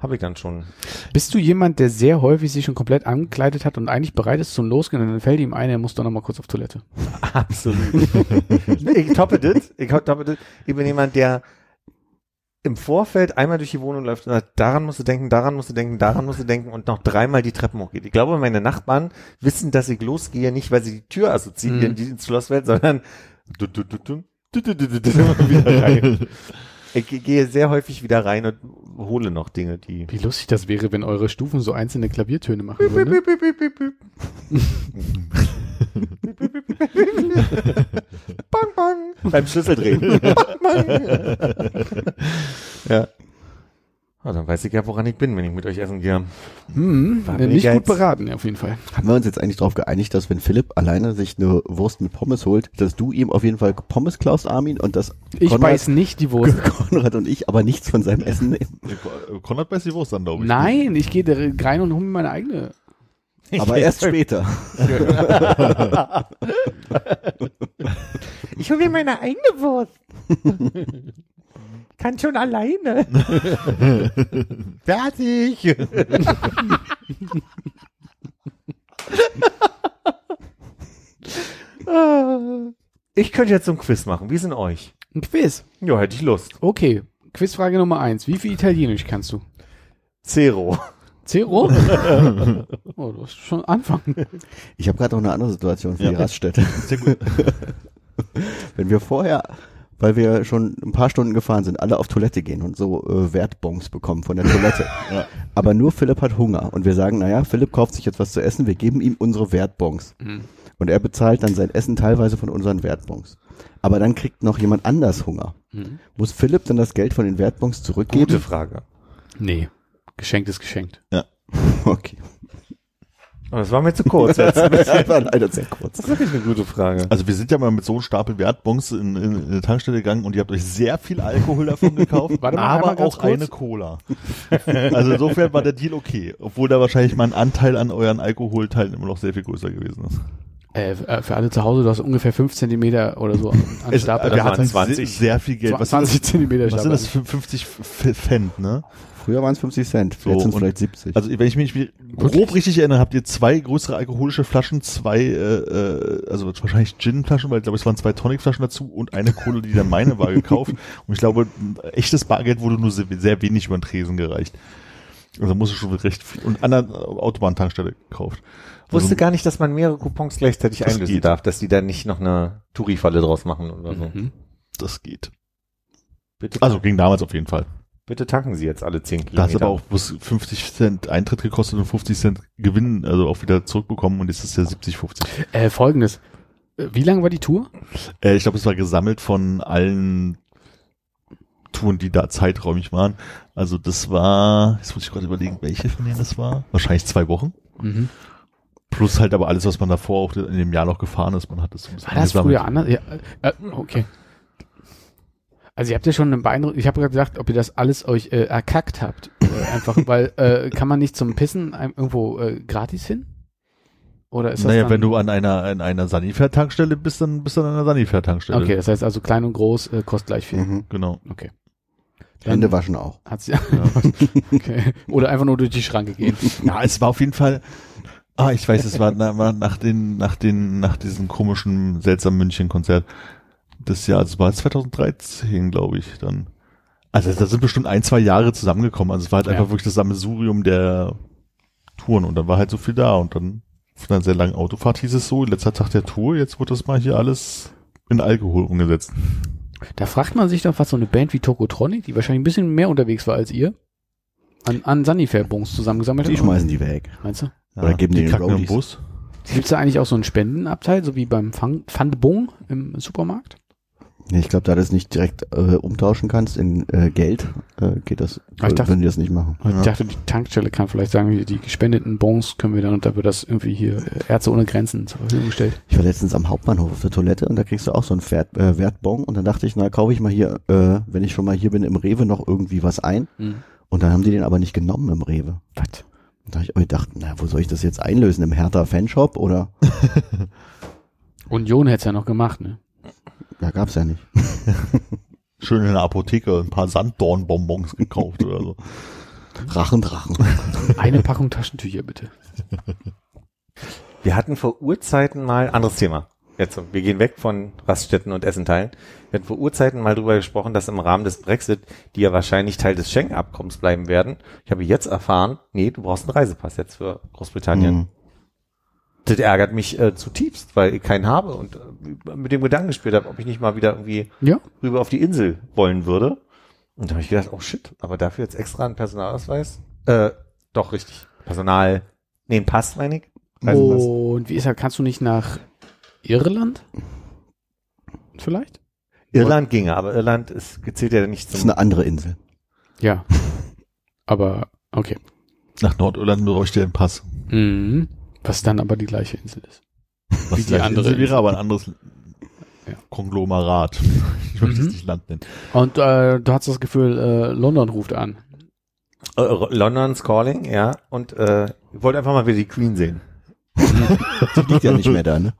habe ich dann schon. Bist du jemand, der sehr häufig sich schon komplett angekleidet hat und eigentlich bereit ist zum Losgehen und dann fällt ihm ein, er muss doch noch mal kurz auf Toilette? Absolut. ich toppe das. Ich toppe das. Ich bin jemand, der im Vorfeld einmal durch die Wohnung läuft und sagt, daran musst du denken, daran musst du denken, daran musst du denken und noch dreimal die Treppen hochgeht. Ich glaube, meine Nachbarn wissen, dass ich losgehe, nicht weil sie die Tür assoziieren, Mhm. die ins Schlosswelt, sondern du, du, du, du, du, du, du, du, du, wieder rein. Ich ge- gehe sehr häufig wieder rein und hole noch Dinge, die Wie lustig das wäre, wenn eure Stufen so einzelne Klaviertöne machen würden. bang, bang, beim Schlüsseldrehen. bang, bang. ja. Ah, dann weiß ich ja, woran ich bin, wenn ich mit euch essen gehe. Hm, War nicht gut beraten, ja, auf jeden Fall. Haben wir uns jetzt eigentlich darauf geeinigt, dass wenn Philipp alleine sich eine Wurst mit Pommes holt, dass du ihm auf jeden Fall Pommes klaust, Armin, und dass Ich Konrad, beiß nicht die Wurst. Konrad und ich aber nichts von seinem Essen nehmen. Konrad beißt die Wurst dann, glaube ich. Nein, ich gehe da rein und hole mir meine eigene. Aber erst später. Ich hole mir meine eigene Wurst. Kann schon alleine. Fertig. ich könnte jetzt so ein Quiz machen. Wie denn euch? Ein Quiz. Ja, hätte ich Lust. Okay, Quizfrage Nummer eins. Wie viel Italienisch kannst du? Zero. Zero? oh, du hast schon anfangen. Ich habe gerade noch eine andere Situation für Ja. die Raststätte. Sehr gut. Wenn wir vorher, weil wir schon ein paar Stunden gefahren sind, alle auf Toilette gehen und so äh, Wertbons bekommen von der Toilette. Ja. Aber nur Philipp hat Hunger und wir sagen, naja, Philipp kauft sich jetzt was zu essen, wir geben ihm unsere Wertbons. Mhm. Und er bezahlt dann sein Essen teilweise von unseren Wertbons. Aber dann kriegt noch jemand anders Hunger. Mhm. Muss Philipp dann das Geld von den Wertbons zurückgeben? Gute Frage. Nee. Geschenkt ist geschenkt. Okay. Das war mir zu kurz jetzt. Das war leider sehr kurz. Das ist wirklich eine gute Frage. Also wir sind ja mal mit so einem Stapel Wertbons in, in, in eine Tankstelle gegangen und ihr habt euch sehr viel Alkohol davon gekauft, Warte mal, aber auch kurz. eine Cola. Also insofern war der Deal okay, obwohl da wahrscheinlich mein Anteil an euren Alkoholteilen immer noch sehr viel größer gewesen ist. Äh, äh, für alle zu Hause, du hast ungefähr 5 Zentimeter oder so an Es, Stapel. wir das hatten waren 20. 20. Sehr, viel Geld. Was, 20 Zentimeter was sind Stapel. das für 50 F- Cent, ne? Früher waren es 50 Cent, So, jetzt sind es vielleicht 70. Also wenn ich mich grob richtig erinnere, habt ihr zwei größere alkoholische Flaschen, zwei, äh, äh, also wahrscheinlich Gin-Flaschen, weil ich glaube, es waren zwei Tonic-Flaschen dazu und eine Kohle, die dann meine war, gekauft. Und ich glaube, ein echtes Bargeld wurde nur sehr, sehr wenig über den Tresen gereicht. Also muss es schon recht viel. Und an der Autobahntankstelle gekauft. Also, Wusste gar nicht, dass man mehrere Coupons gleichzeitig einlösen geht. darf, dass die da nicht noch eine Touri-Falle draus machen oder so. Mhm. das geht. Bitte, Also ging damals auf jeden Fall. Bitte tanken Sie jetzt alle 10 Da Kilometer. hat es aber auch bloß 50 Cent Eintritt gekostet und 50 Cent Gewinn, also auch wieder zurückbekommen und jetzt ist es ja 70, 50. Äh, Folgendes. Äh, Wie lang war die Tour? Äh, ich glaube, es war gesammelt von allen Touren, die da zeiträumig waren. Also das war, jetzt muss ich gerade überlegen, welche von denen das war. Wahrscheinlich zwei Wochen. Mhm. Plus halt aber alles, was man davor auch in dem Jahr noch gefahren ist. Man hat das so ein bisschen War das früher anders? Ja, äh, okay. Also ihr habt ja schon einen Beeindruck. Ich habe gerade gesagt, ob ihr das alles euch äh, erkackt habt. Äh, einfach, weil äh, kann man nicht zum Pissen einem irgendwo äh, gratis hin? Oder ist das Naja, wenn du an einer, an einer Sanifair-Tankstelle bist, dann bist du an einer Sanifair-Tankstelle. Okay, das heißt also klein und groß äh, kostet gleich viel. mhm. Genau. Okay. Dann Hände waschen auch. Hat's ja. okay. Oder einfach nur durch die Schranke gehen. Ja, es war auf jeden Fall. Ah, ich weiß, es war, na, war nach den, nach den, nach diesem komischen, seltsamen München-Konzert des Jahres, es war 2013, glaube ich, dann. Also da sind bestimmt ein, zwei Jahre zusammengekommen. Also es war halt Ja. einfach wirklich das Sammelsurium der Touren und dann war halt so viel da und dann von einer sehr langen Autofahrt hieß es so, letzter Tag der Tour, jetzt wird das mal hier alles in Alkohol umgesetzt. Da fragt man sich doch, was so eine Band wie Tokotronic, die wahrscheinlich ein bisschen mehr unterwegs war als ihr, an, an Sanifair-Bons zusammengesammelt Die hat. schmeißen die weg. Meinst du? Oder geben die den kacken im Roadies. Bus. Gibt's da eigentlich auch so einen Spendenabteil, so wie beim Fang- Pfandbon im Supermarkt? Nee, ich glaube, da du das nicht direkt äh, umtauschen kannst in äh, Geld, äh, geht das, Ah, ich dachte- würden die das nicht machen. Ich dachte, die Tankstelle kann vielleicht sagen, die gespendeten Bons können wir dann, und da wird das irgendwie hier äh, Ärzte ohne Grenzen zur Verfügung gestellt. Ich war letztens am Hauptbahnhof auf der Toilette und da kriegst du auch so einen Wert, äh, Wertbon und dann dachte ich, na, kaufe ich mal hier, äh, wenn ich schon mal hier bin, im Rewe noch irgendwie was ein. Und dann haben die den aber nicht genommen im Rewe. Was? Und da habe ich auch gedacht, na, wo soll ich das jetzt einlösen? Im Hertha Fanshop oder? Union hätte es ja noch gemacht, ne? Ja, gab's ja nicht. Schön in der Apotheke ein paar Sanddornbonbons gekauft oder so. Drachen, Drachen. Eine Packung Taschentücher, bitte. Wir hatten vor Urzeiten mal, anderes Thema. Jetzt, so, wir gehen weg von Raststätten und Essenteilen. Wir hatten vor Urzeiten mal drüber gesprochen, dass im Rahmen des Brexit, die ja wahrscheinlich Teil des Schengen-Abkommens bleiben werden. Ich habe jetzt erfahren, nee, du brauchst einen Reisepass jetzt für Großbritannien. Mhm. Das ärgert mich äh, zutiefst, weil ich keinen habe und äh, mit dem Gedanken gespielt habe, ob ich nicht mal wieder irgendwie Ja. rüber auf die Insel wollen würde. Und da habe ich gedacht, oh shit, aber dafür jetzt extra einen Personalausweis? Äh, doch, richtig. Personal, nee, ein Pass, meine ich. Reisepass. Und wie ist er, kannst du nicht nach Irland? Vielleicht? Irland ginge, aber Irland ist, zählt ja nicht Das ist zum. eine andere Insel. Ja. Aber, okay. Nach Nordirland bräuchte er einen Pass. Mhm. Was dann aber die gleiche Insel ist. Was Wie die gleich andere Insel wäre, aber ein anderes Ja. Konglomerat. Ich möchte Mhm. es nicht Land nennen. Und äh, du hast das Gefühl, äh, London ruft an. Äh, London's Calling, ja. Und äh, ich wollte einfach mal wieder die Queen sehen. Die liegt ja nicht mehr da, ne?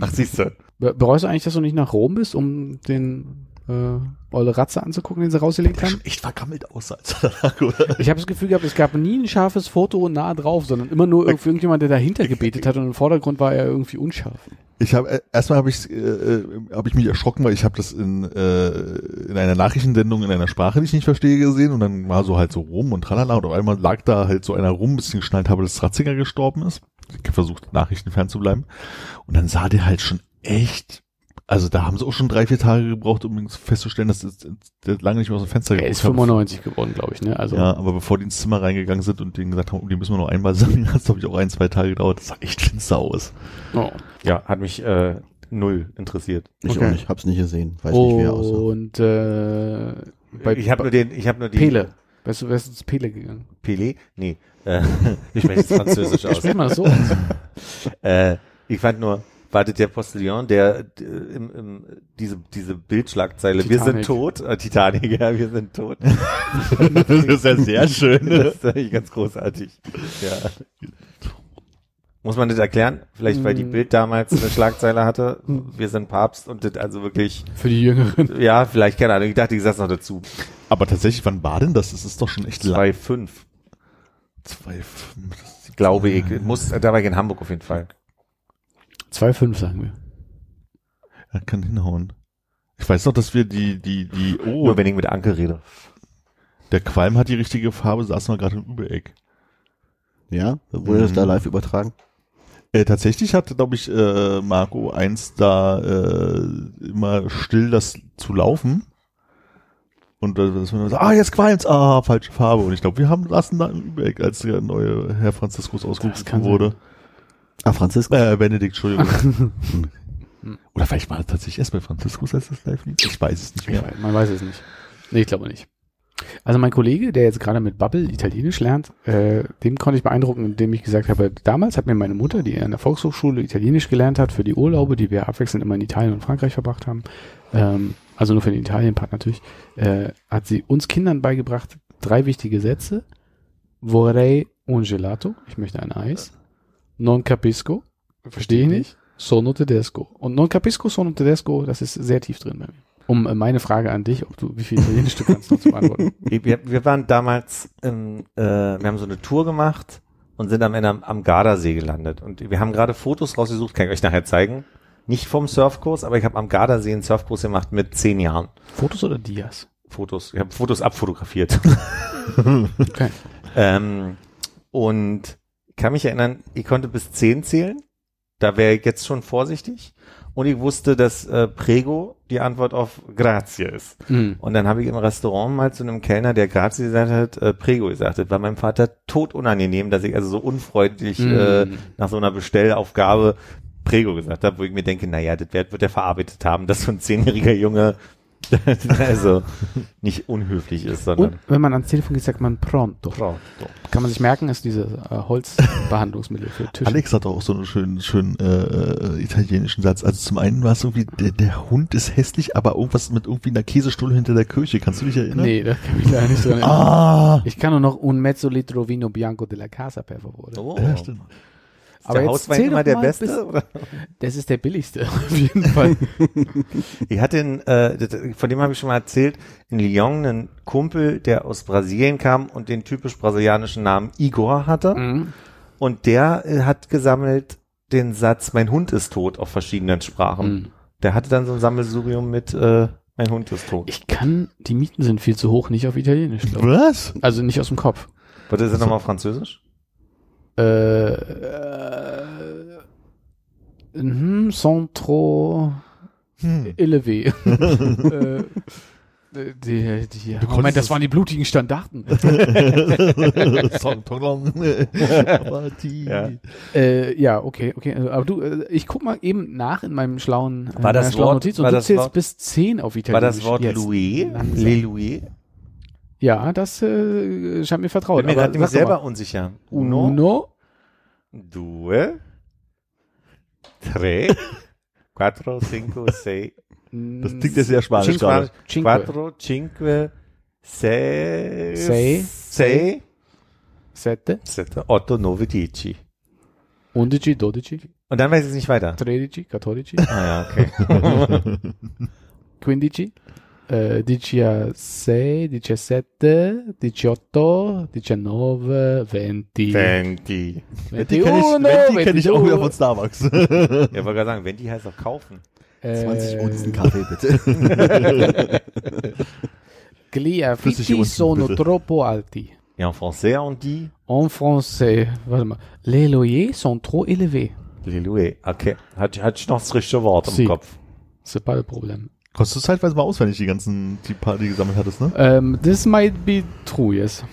Ach, siehst du. Be bereust du eigentlich, dass du nicht nach Rom bist, um den äh, Olle Ratze anzugucken, den sie rausgelegt haben? echt vergammelt aus, als er lag, oder? Ich habe das Gefühl gehabt, es gab nie ein scharfes Foto nah drauf, sondern immer nur irgend- irgendjemand, der dahinter gebetet hat und im Vordergrund war er irgendwie unscharf. Ich habe äh, erstmal habe ich äh, äh, habe ich mich erschrocken, weil ich habe das in äh, in einer Nachrichtensendung in einer Sprache, die ich nicht verstehe, gesehen und dann war so halt so rum und tralala und auf einmal lag da halt so einer rum, bis ich geschnallt habe, dass Ratzinger gestorben ist. Ich habe versucht Nachrichten fernzubleiben und dann sah der halt schon echt also da haben sie auch schon drei, vier Tage gebraucht, um festzustellen, dass das, der lange nicht mehr aus dem Fenster Er geguckt ist hat. 95 geworden, glaube ich, ne? Also Ja, aber bevor die ins Zimmer reingegangen sind und denen gesagt haben, oh, die müssen wir noch einmal sammeln, hat es glaube ich auch ein, zwei Tage gedauert. Das sah echt finster aus. oh. Ja, hat mich äh, null interessiert. Ich Okay. auch nicht, hab's nicht gesehen. Weiß nicht, wie er aussah. und äh, bei, ich habe nur den, ich habe nur die Pele. Weißt du, wer ist ins Pele gegangen? Pelé? Nee. Äh, ich spreche jetzt Französisch aus. Spricht man das so? Äh, ich fand nur, wartet der Postillon, der äh, im, im, diese, diese Bildschlagzeile, wir sind Titanic. tot, äh, Titanic, ja, wir sind tot. das ist ja sehr schön. Das ist eigentlich ganz großartig. Ja. Muss man das erklären? Vielleicht, weil die Mm. Bild damals eine Schlagzeile hatte. Wir sind Papst und das also wirklich, Für die Jüngeren. ja, vielleicht, keine Ahnung. Ich dachte, ich sag's noch dazu. Aber tatsächlich, wann war denn das? Das ist doch schon echt lang. 2,5, Zwei, fünf, das ist- glaube ich. Muss, da war ich in Hamburg auf jeden Fall. 2,5 sagen wir. Ja, kann hinhauen. Ich weiß noch, dass wir die, die, die, oh, Nur wenn ich mit Anke rede. der Qualm hat die richtige Farbe, saßen wir gerade im Übereck. Ja, wurde das Mhm. da live übertragen? Äh, tatsächlich hat, glaube ich, äh, Marco eins da äh, immer still das zu laufen. Und äh, dass man so, ah, jetzt qualmt's, ah, falsche Farbe. Und ich glaube, wir haben lassen da im Übereck, als der neue Herr Franziskus Das ausgerufen wurde. Ah, Franziska. Äh, Benedikt, Entschuldigung. Oder vielleicht war es tatsächlich erst bei Franziskus, als das live lief. Ich weiß es nicht Ich mehr. weiß, man weiß es nicht. Nee, ich glaube nicht. Also mein Kollege, der jetzt gerade mit Bubble Italienisch lernt, äh, dem konnte ich beeindrucken, indem ich gesagt habe, damals hat mir meine Mutter, die an der Volkshochschule Italienisch gelernt hat, für die Urlaube, die wir abwechselnd immer in Italien und Frankreich verbracht haben, ähm, also nur für den Italien-Part natürlich, äh, hat sie uns Kindern beigebracht, drei wichtige Sätze. Vorrei un gelato, ich möchte ein Eis. Non capisco, verstehe ich nicht. Sono tedesco. Und non capisco, sono tedesco, das ist sehr tief drin bei mir. Um äh, meine Frage an dich, ob du, wie viel Italienisch du kannst, noch zu beantworten. Wir, wir waren damals, im, äh, wir haben so eine Tour gemacht und sind am Ende am, am Gardasee gelandet. Und wir haben gerade Fotos rausgesucht, kann ich euch nachher zeigen. Nicht vom Surfkurs, aber ich habe am Gardasee einen Surfkurs gemacht mit zehn Jahren. Fotos oder Dias? Fotos. Ich habe Fotos abfotografiert. Okay. ähm, und kann mich erinnern, ich konnte bis zehn zählen. Da wäre ich jetzt schon vorsichtig. Und ich wusste, dass äh, Prego die Antwort auf Grazie ist. Mhm. Und dann habe ich im Restaurant mal zu einem Kellner, der Grazie gesagt hat, äh, Prego gesagt hat, war meinem Vater tot unangenehm, dass ich also so unfreundlich äh, Mhm. nach so einer Bestellaufgabe Prego gesagt habe, wo ich mir denke, naja, das wird, wird er verarbeitet haben, dass so ein zehnjähriger Junge also nicht unhöflich ist, sondern Und wenn man ans Telefon geht, sagt man pronto. Pronto. Kann man sich merken, ist dieses äh, Holzbehandlungsmittel für Tische. Alex hat auch so einen schönen, schönen äh, äh, italienischen Satz. Also zum einen war es irgendwie, der, der Hund ist hässlich, aber irgendwas mit irgendwie einer Käsestulle hinter der Kirche. Kannst du dich erinnern? Nee, da kann ich leider nicht dran erinnern. Ah! Ich kann nur noch un mezzo litro vino bianco della casa, per favore. Oh. Ja, stimmt. Ist der Hauswein immer der beste? bis- Oder? Das ist der billigste, auf jeden Fall. Ich hatte einen, äh, von dem habe ich schon mal erzählt, in Lyon einen Kumpel, der aus Brasilien kam und den typisch brasilianischen Namen Igor hatte. Mhm. Und der äh, hat gesammelt den Satz, mein Hund ist tot auf verschiedenen Sprachen. Mhm. Der hatte dann so ein Sammelsurium mit, äh, mein Hund ist tot. Ich kann, die Mieten sind viel zu hoch, nicht auf Italienisch. Was? Also nicht aus dem Kopf. Was ist das nochmal auf Französisch? Äh, äh, mhm, sont trop Hm. élevé. äh, die, die, Du Moment, das waren die blutigen Standarten. Ja. äh, ja, okay, okay. Also, Aber du, äh, ich guck mal eben nach in meinem schlauen, äh, War das schlauen Wort- Notiz und war du das zählst Wort- bis 10 auf War Italienisch. das Wort jetzt. Louis? Les Louis? Ja, das äh, scheint mir vertraut. Bin mir gerade selber mal. unsicher. Uno, due, tre, quattro, cinco, sei, Das klingt ja sehr spanisch gerade. Cinque. quattro, cinque, sei, Sei. sei, sette, sette, otto, nove, dieci. undici, dodici, Und dann weiß ich es nicht weiter. tredici, quattordici, Ah ja, okay. quindici, eh, diciassei, diciassette, diciotto, diciannove, venti. Venti. Die kenne ich, Venti kenn ich auch wieder von Starbucks. Ja, wollte gerade sagen, Venti heißt auch kaufen. 20 Äh, Unzen Kaffee, bitte. Gli Flüssige affitti Unzen, sono bitte. troppo alti. Ja, en français on dit En français, warte mal, les loyers sont trop élevés. les loués. Okay. Hat, hat ich noch das richtige Wort im Si. Kopf. C'est pas le problème. Konntest du zeitweise mal auswendig die ganzen, die paar, die gesammelt hattest, ne? Um, this might be true, yes.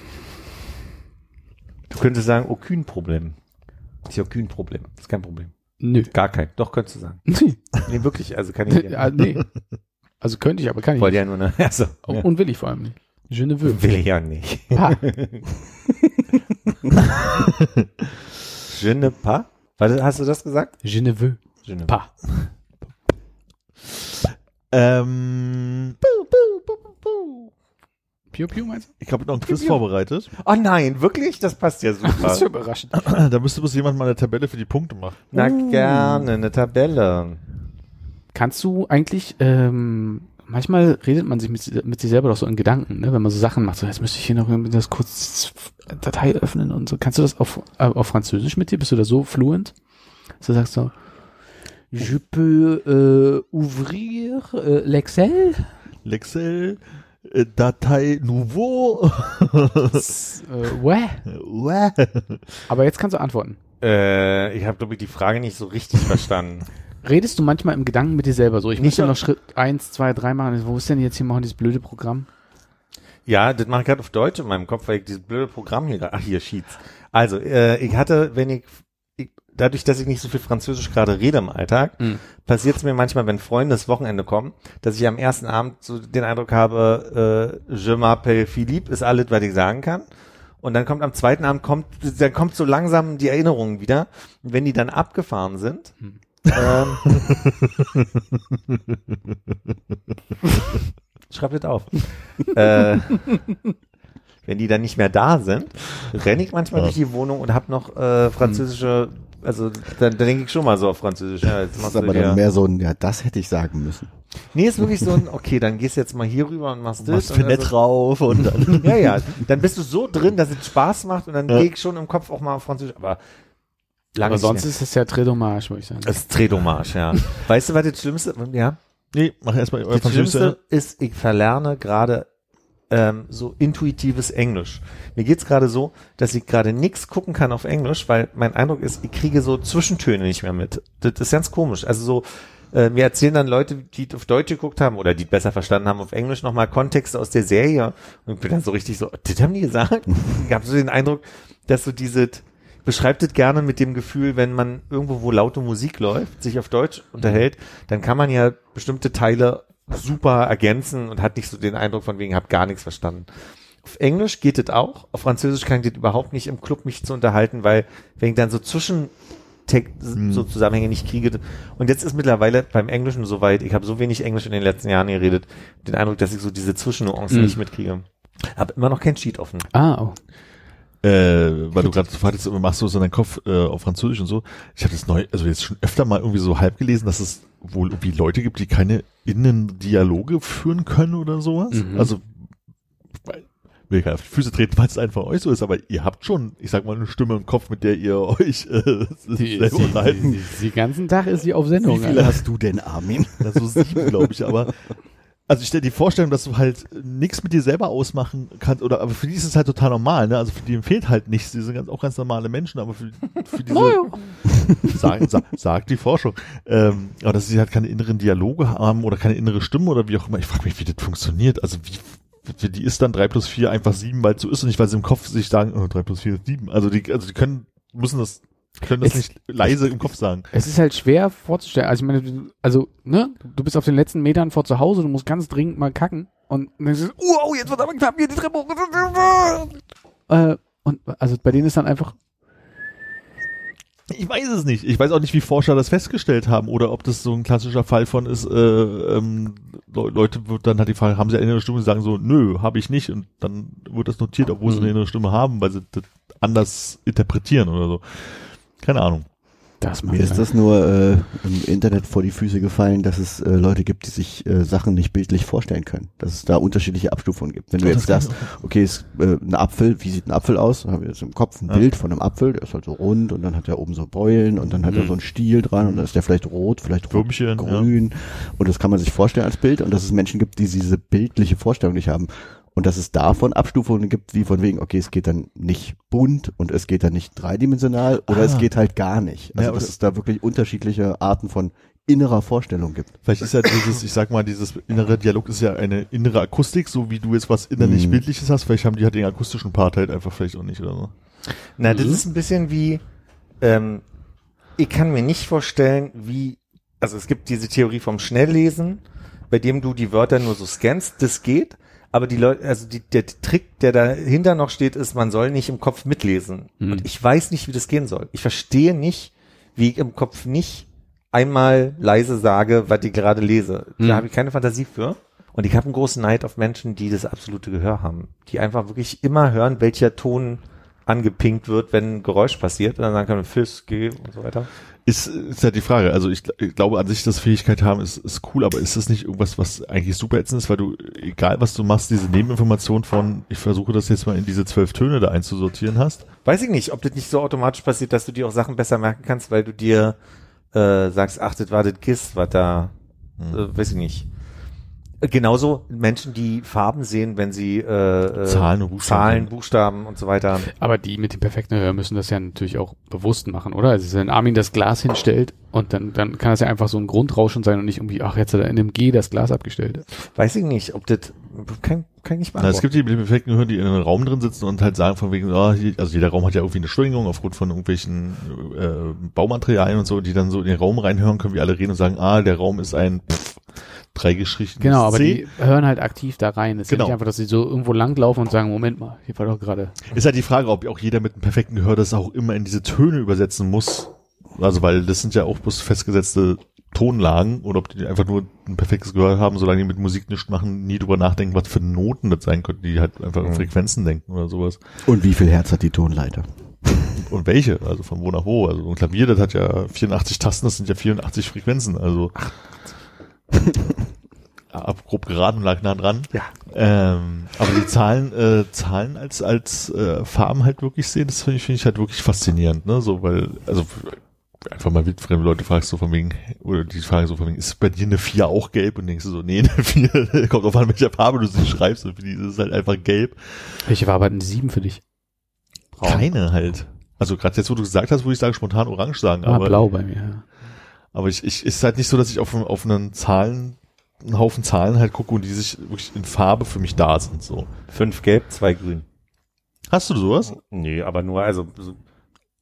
Du könntest sagen, aucun Problem. Ist ja aucun Problem. Ist kein Problem. Nö. Gar kein. Doch, könntest du sagen. Nee. Nee, wirklich. Also kann ich Ah, nee. Also könnte ich, aber kann ich Wollte nicht. ja nur eine, also, Oh, Und will ich vor allem nicht. Je ne veux. will ich ja nicht. Pas. Je ne pas. Warte, hast du das gesagt? Je ne veux Je ne pas. Ähm, Piu, Piu Piu meinst du? Ich habe noch ein Quiz vorbereitet. Oh nein, wirklich? Das passt ja super. Das ist ja überraschend. Da müsste bloß jemand mal eine Tabelle für die Punkte machen. Na gerne, eine Tabelle. Kannst du eigentlich, ähm, manchmal redet man sich mit, mit sich selber doch so in Gedanken, ne? wenn man so Sachen macht, so jetzt müsste ich hier noch irgendwie das kurz Datei öffnen und so. Kannst du das auf, äh, auf Französisch mit dir? Bist du da so fluent? Du sagst so, je peux euh, ouvrir euh, l'Excel? Lexel, äh, Datei Nouveau. äh, ouais. Uah. Aber jetzt kannst du antworten. Äh, ich habe, glaube ich, die Frage nicht so richtig verstanden. Redest du manchmal im Gedanken mit dir selber so? Ich Nicht müsste so- noch Schritt eins, zwei, drei machen. Wo ist denn jetzt hier mal dieses blöde Programm? Ja, das mache ich gerade auf Deutsch in meinem Kopf, weil ich dieses blöde Programm hier ach hier, Sheets. Also, äh, ich hatte, wenn ich, dadurch, dass ich nicht so viel Französisch gerade rede im Alltag, Mhm. passiert es mir manchmal, wenn Freunde das Wochenende kommen, dass ich am ersten Abend so den Eindruck habe, äh, je m'appelle Philippe ist alles, was ich sagen kann. Und dann kommt am zweiten Abend kommt, dann kommt so langsam die Erinnerung wieder. Und wenn die dann abgefahren sind, ähm, schreib das auf. äh, wenn die dann nicht mehr da sind, renne ich manchmal Ja. durch die Wohnung und hab noch äh, französische, also dann, denke ich schon mal so auf Französisch. Ja, jetzt Das machst ist du aber dann mehr so ein, ja, das hätte ich sagen müssen. Nee, ist wirklich so ein, okay, dann gehst du jetzt mal hier rüber und machst das. Machst und Finett also- drauf und dann. Ja, ja, dann bist du so drin, dass es Spaß macht und dann Ja. gehe ich schon im Kopf auch mal auf Französisch, aber lange Aber sonst ist es ja Très dommage, würde ich sagen. Das ist Tredomarsch, ja. weißt du, was das Schlimmste, ja? Nee, mach erstmal euer Das Französisch. Schlimmste ist, ich verlerne gerade ähm, so intuitives Englisch. Mir geht's gerade so, dass ich gerade nichts gucken kann auf Englisch, weil mein Eindruck ist, ich kriege so Zwischentöne nicht mehr mit. Das ist ganz komisch. Also so, äh, mir erzählen dann Leute, die auf Deutsch geguckt haben oder die besser verstanden haben auf Englisch nochmal Kontexte aus der Serie und ich bin dann so richtig so, das haben die gesagt? Ich habe so den Eindruck, dass so diese beschreibt es gerne mit dem Gefühl, wenn man irgendwo, wo laute Musik läuft, sich auf Deutsch unterhält, dann kann man ja bestimmte Teile super ergänzen und hat nicht so den Eindruck von wegen, hab gar nichts verstanden. Auf Englisch geht es auch, auf Französisch kann ich das überhaupt nicht im Club mich zu unterhalten, weil wenn ich dann so zwischen so Zusammenhänge nicht kriege. Und jetzt ist mittlerweile beim Englischen soweit, ich habe so wenig Englisch in den letzten Jahren geredet, den Eindruck, dass ich so diese Zwischennuancen Mhm. nicht mitkriege. Hab immer noch kein Cheat offen. Ah, oh. Äh, weil du gerade fragtest, machst du so in deinem Kopf äh, auf Französisch und so. Ich habe das neu, also jetzt schon öfter mal irgendwie so halb gelesen, dass es wohl irgendwie Leute gibt, die keine Innendialoge führen können oder sowas. Mhm. Also weil- will ich auf die Füße treten, weil es einfach euch so ist, aber ihr habt schon, ich sag mal, eine Stimme im Kopf, mit der ihr euch äh, Die, selber sie, unterhalten. den ganzen Tag ist sie auf Sendung. Wie viele Alter. hast du denn, Armin? Ja, so sieben, glaube ich, aber also ich stelle die Vorstellung, dass du halt nichts mit dir selber ausmachen kannst, oder aber für die ist es halt total normal, ne? Also für die fehlt halt nichts, die sind ganz, auch ganz normale Menschen, aber für, für diese sagt, sagt, sagt die Forschung. Ähm, aber dass sie halt keine inneren Dialoge haben oder keine innere Stimme oder wie auch immer. Ich frage mich, wie das funktioniert. Also wie für die ist dann drei plus vier einfach sieben, weil es so ist und nicht, weil sie im Kopf sich sagen, oh, drei plus vier ist sieben. Also die, also die können, müssen das, können das Es- nicht leise im Kopf sagen. Es ist halt schwer vorzustellen. Also ich meine, du- also, ne, du bist auf den letzten Metern vor zu Hause, du musst ganz dringend mal kacken und dann ist es, wow, jetzt wird aber knapp hier die Treppe hoch. Äh, und also bei denen ist dann einfach, Ich weiß es nicht. Ich weiß auch nicht, wie Forscher das festgestellt haben oder ob das so ein klassischer Fall von ist, äh, ähm, Le Leute wird dann halt die Frage, haben sie eine innere Stimme, die sagen so, nö, habe ich nicht und dann wird das notiert, obwohl sie Mhm. eine innere Stimme haben, weil sie das anders interpretieren oder so. Keine Ahnung. das Mir ist das nur äh, im Internet vor die Füße gefallen, dass es äh, Leute gibt, die sich äh, Sachen nicht bildlich vorstellen können. Dass es da unterschiedliche Abstufungen gibt. Wenn du Ja, jetzt das sagst, okay, ist äh, ein Apfel, wie sieht ein Apfel aus? Dann haben wir jetzt im Kopf ein Ja. Bild von einem Apfel, der ist halt so rund und dann hat er oben so Beulen und dann hat er Mhm. so einen Stiel dran und dann ist der vielleicht rot, vielleicht Würmchen, ja. grün. Und das kann man sich vorstellen als Bild und dass es Menschen gibt, die diese bildliche Vorstellung nicht haben. Und dass es davon Abstufungen gibt, wie von wegen, okay, es geht dann nicht bunt und es geht dann nicht dreidimensional oder Ah. es geht halt gar nicht. Also Ja, dass es da wirklich unterschiedliche Arten von innerer Vorstellung gibt. Vielleicht ist ja dieses, ich sag mal, dieses innere Dialog ist ja eine innere Akustik, so wie du jetzt was innerlich Mhm. Bildliches hast. Vielleicht haben die halt den akustischen Part halt einfach vielleicht auch nicht oder so. Na, das Mhm. ist ein bisschen wie, ähm, ich kann mir nicht vorstellen, wie, also es gibt diese Theorie vom Schnelllesen, bei dem du die Wörter nur so scannst, das geht, aber die Leute, also die, der Trick, der dahinter noch steht, ist, man soll nicht im Kopf mitlesen. Mhm. Und ich weiß nicht, wie das gehen soll. Ich verstehe nicht, wie ich im Kopf nicht einmal leise sage, was ich gerade lese. Mhm. Da habe ich keine Fantasie für. Und ich habe einen großen Neid auf Menschen, die das absolute Gehör haben. Die einfach wirklich immer hören, welcher Ton angepinkt wird, wenn ein Geräusch passiert. Und dann sagen können, Fiss, geh und so weiter. Ist, ist ja die Frage. Also ich, ich glaube an sich, dass Fähigkeit haben ist, ist cool, aber ist das nicht irgendwas, was eigentlich super ätzend ist, weil du, egal was du machst, diese Nebeninformation von, ich versuche das jetzt mal in diese zwölf Töne da einzusortieren hast. Weiß ich nicht, ob das nicht so automatisch passiert, dass du dir auch Sachen besser merken kannst, weil du dir äh, sagst, ach, das war das KISS, was da, äh, weiß ich nicht. Genauso Menschen, die Farben sehen, wenn sie äh, äh, Zahlen Buchstaben Zahlen. Buchstaben und so weiter. Aber die mit dem perfekten Hör müssen das ja natürlich auch bewusst machen, oder? Also wenn Armin das Glas hinstellt und dann, dann kann das ja einfach so ein Grundrauschen sein und nicht irgendwie, ach, jetzt hat er in einem G das Glas abgestellt. Weiß ich nicht, ob das kann, kann ich nicht Na, es gibt die mit dem perfekten Hören, die in einem Raum drin sitzen und halt sagen von wegen, ah, hier, also jeder Raum hat ja irgendwie eine Steuerung aufgrund von irgendwelchen äh, Baumaterialien und so, die dann so in den Raum reinhören können, wie alle reden und sagen, ah, der Raum ist ein pff, dreigeschriebenes Genau, aber C. die hören halt aktiv da rein. Es ist Genau. ja nicht einfach, dass sie so irgendwo langlaufen und sagen, Moment mal, hier war doch gerade. Ist halt die Frage, ob auch jeder mit einem perfekten Gehör das auch immer in diese Töne übersetzen muss. Also, weil das sind ja auch bloß festgesetzte Tonlagen oder ob die einfach nur ein perfektes Gehör haben, solange die mit Musik nichts machen, nie drüber nachdenken, was für Noten das sein könnten, die halt einfach an Mhm. Frequenzen denken oder sowas. Und wie viel Herz hat die Tonleiter? Und welche? Also von wo nach wo? Also ein Klavier, das hat ja 84 Tasten, das sind ja 84 Frequenzen, also ab grob geraten lag nah dran. Ja. Ähm, aber die Zahlen, äh, Zahlen als als äh, Farben halt wirklich sehen, das finde ich, finde ich halt wirklich faszinierend, ne? So, weil, also einfach mal wildfremde Leute fragst so von wegen, oder die fragen so von wegen, ist bei dir eine 4 auch gelb? Und denkst du so, nee, eine 4, kommt drauf an, welcher Farbe du sie schreibst, und für die ist es halt einfach gelb. Welche Farbe hatten die sieben für dich? Keine halt. Also gerade jetzt, wo du gesagt hast, würde ich sagen, spontan orange sagen, Ah, aber, blau bei mir. Ja. aber ich, ich ist halt nicht so, dass ich auf, auf einen Zahlen, einen Haufen Zahlen halt gucke und die sich wirklich in Farbe für mich da sind, so. Fünf gelb, zwei grün. Hast du sowas? Nee, aber nur, also, so,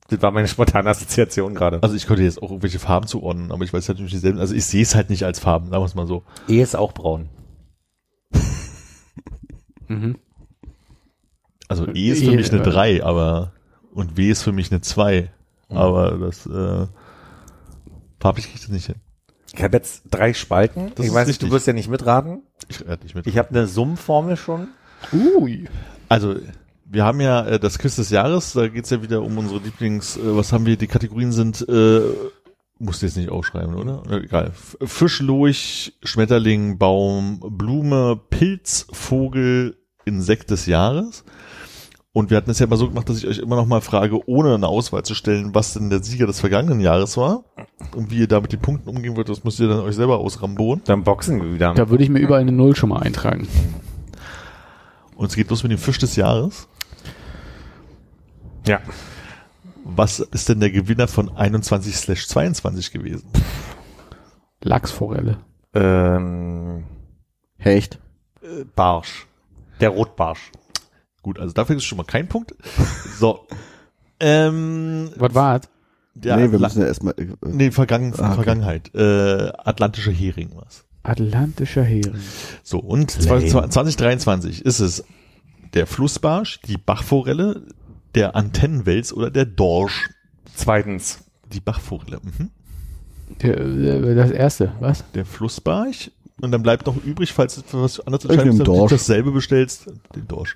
das war meine spontane Assoziation gerade. Also ich könnte jetzt auch irgendwelche Farben zuordnen, aber ich weiß halt nicht dieselben. Also ich sehe es halt nicht als Farben, sagen wir es mal so. E ist auch braun. Mhm. Also E ist für E, mich eine äh, 3, aber und W ist für mich eine 2. Aber das äh, farblich kriege ich das nicht hin. Ich habe jetzt drei Spalten. Das ich weiß nicht, du wirst ja nicht mitraten. Ich rede nicht mit. Ich habe eine Summformel schon. Ui. Also, wir haben ja äh, das Quiz des Jahres, da geht's ja wieder um unsere Lieblings, äh, was haben wir, die Kategorien sind, äh, musst du jetzt nicht aufschreiben, oder? Egal. F- Fisch, Lurch, Schmetterling, Baum, Blume, Pilz, Vogel, Insekt des Jahres. Und wir hatten es ja immer so gemacht, dass ich euch immer noch mal frage, ohne eine Auswahl zu stellen, was denn der Sieger des vergangenen Jahres war. Und wie ihr da mit den Punkten umgehen würdet, das müsst ihr dann euch selber ausrambonen. Dann boxen wir wieder. Da würde ich mir überall eine Null schon mal eintragen. Und es geht los mit dem Fisch des Jahres. Ja. Was ist denn der Gewinner von 21/22 gewesen? Lachsforelle. Ähm, Hecht. äh, Barsch. Der Rotbarsch. Gut, also dafür ist schon mal kein Punkt. So. Ähm, Was war es? der nee, wir müssen ja erstmal. Äh, nee, Vergangen, Ah, okay. Vergangenheit. Äh, Atlantische Hering was. Atlantischer Hering. So, und Lame. 2023 ist es der Flussbarsch, die Bachforelle, der Antennenwels oder der Dorsch. Zweitens. Die Bachforelle. Mhm. Der, der, das erste, was? Der Flussbarsch. Und dann bleibt noch übrig, falls du für was anderes entscheidest, Dorsch. dasselbe bestellst, den Dorsch.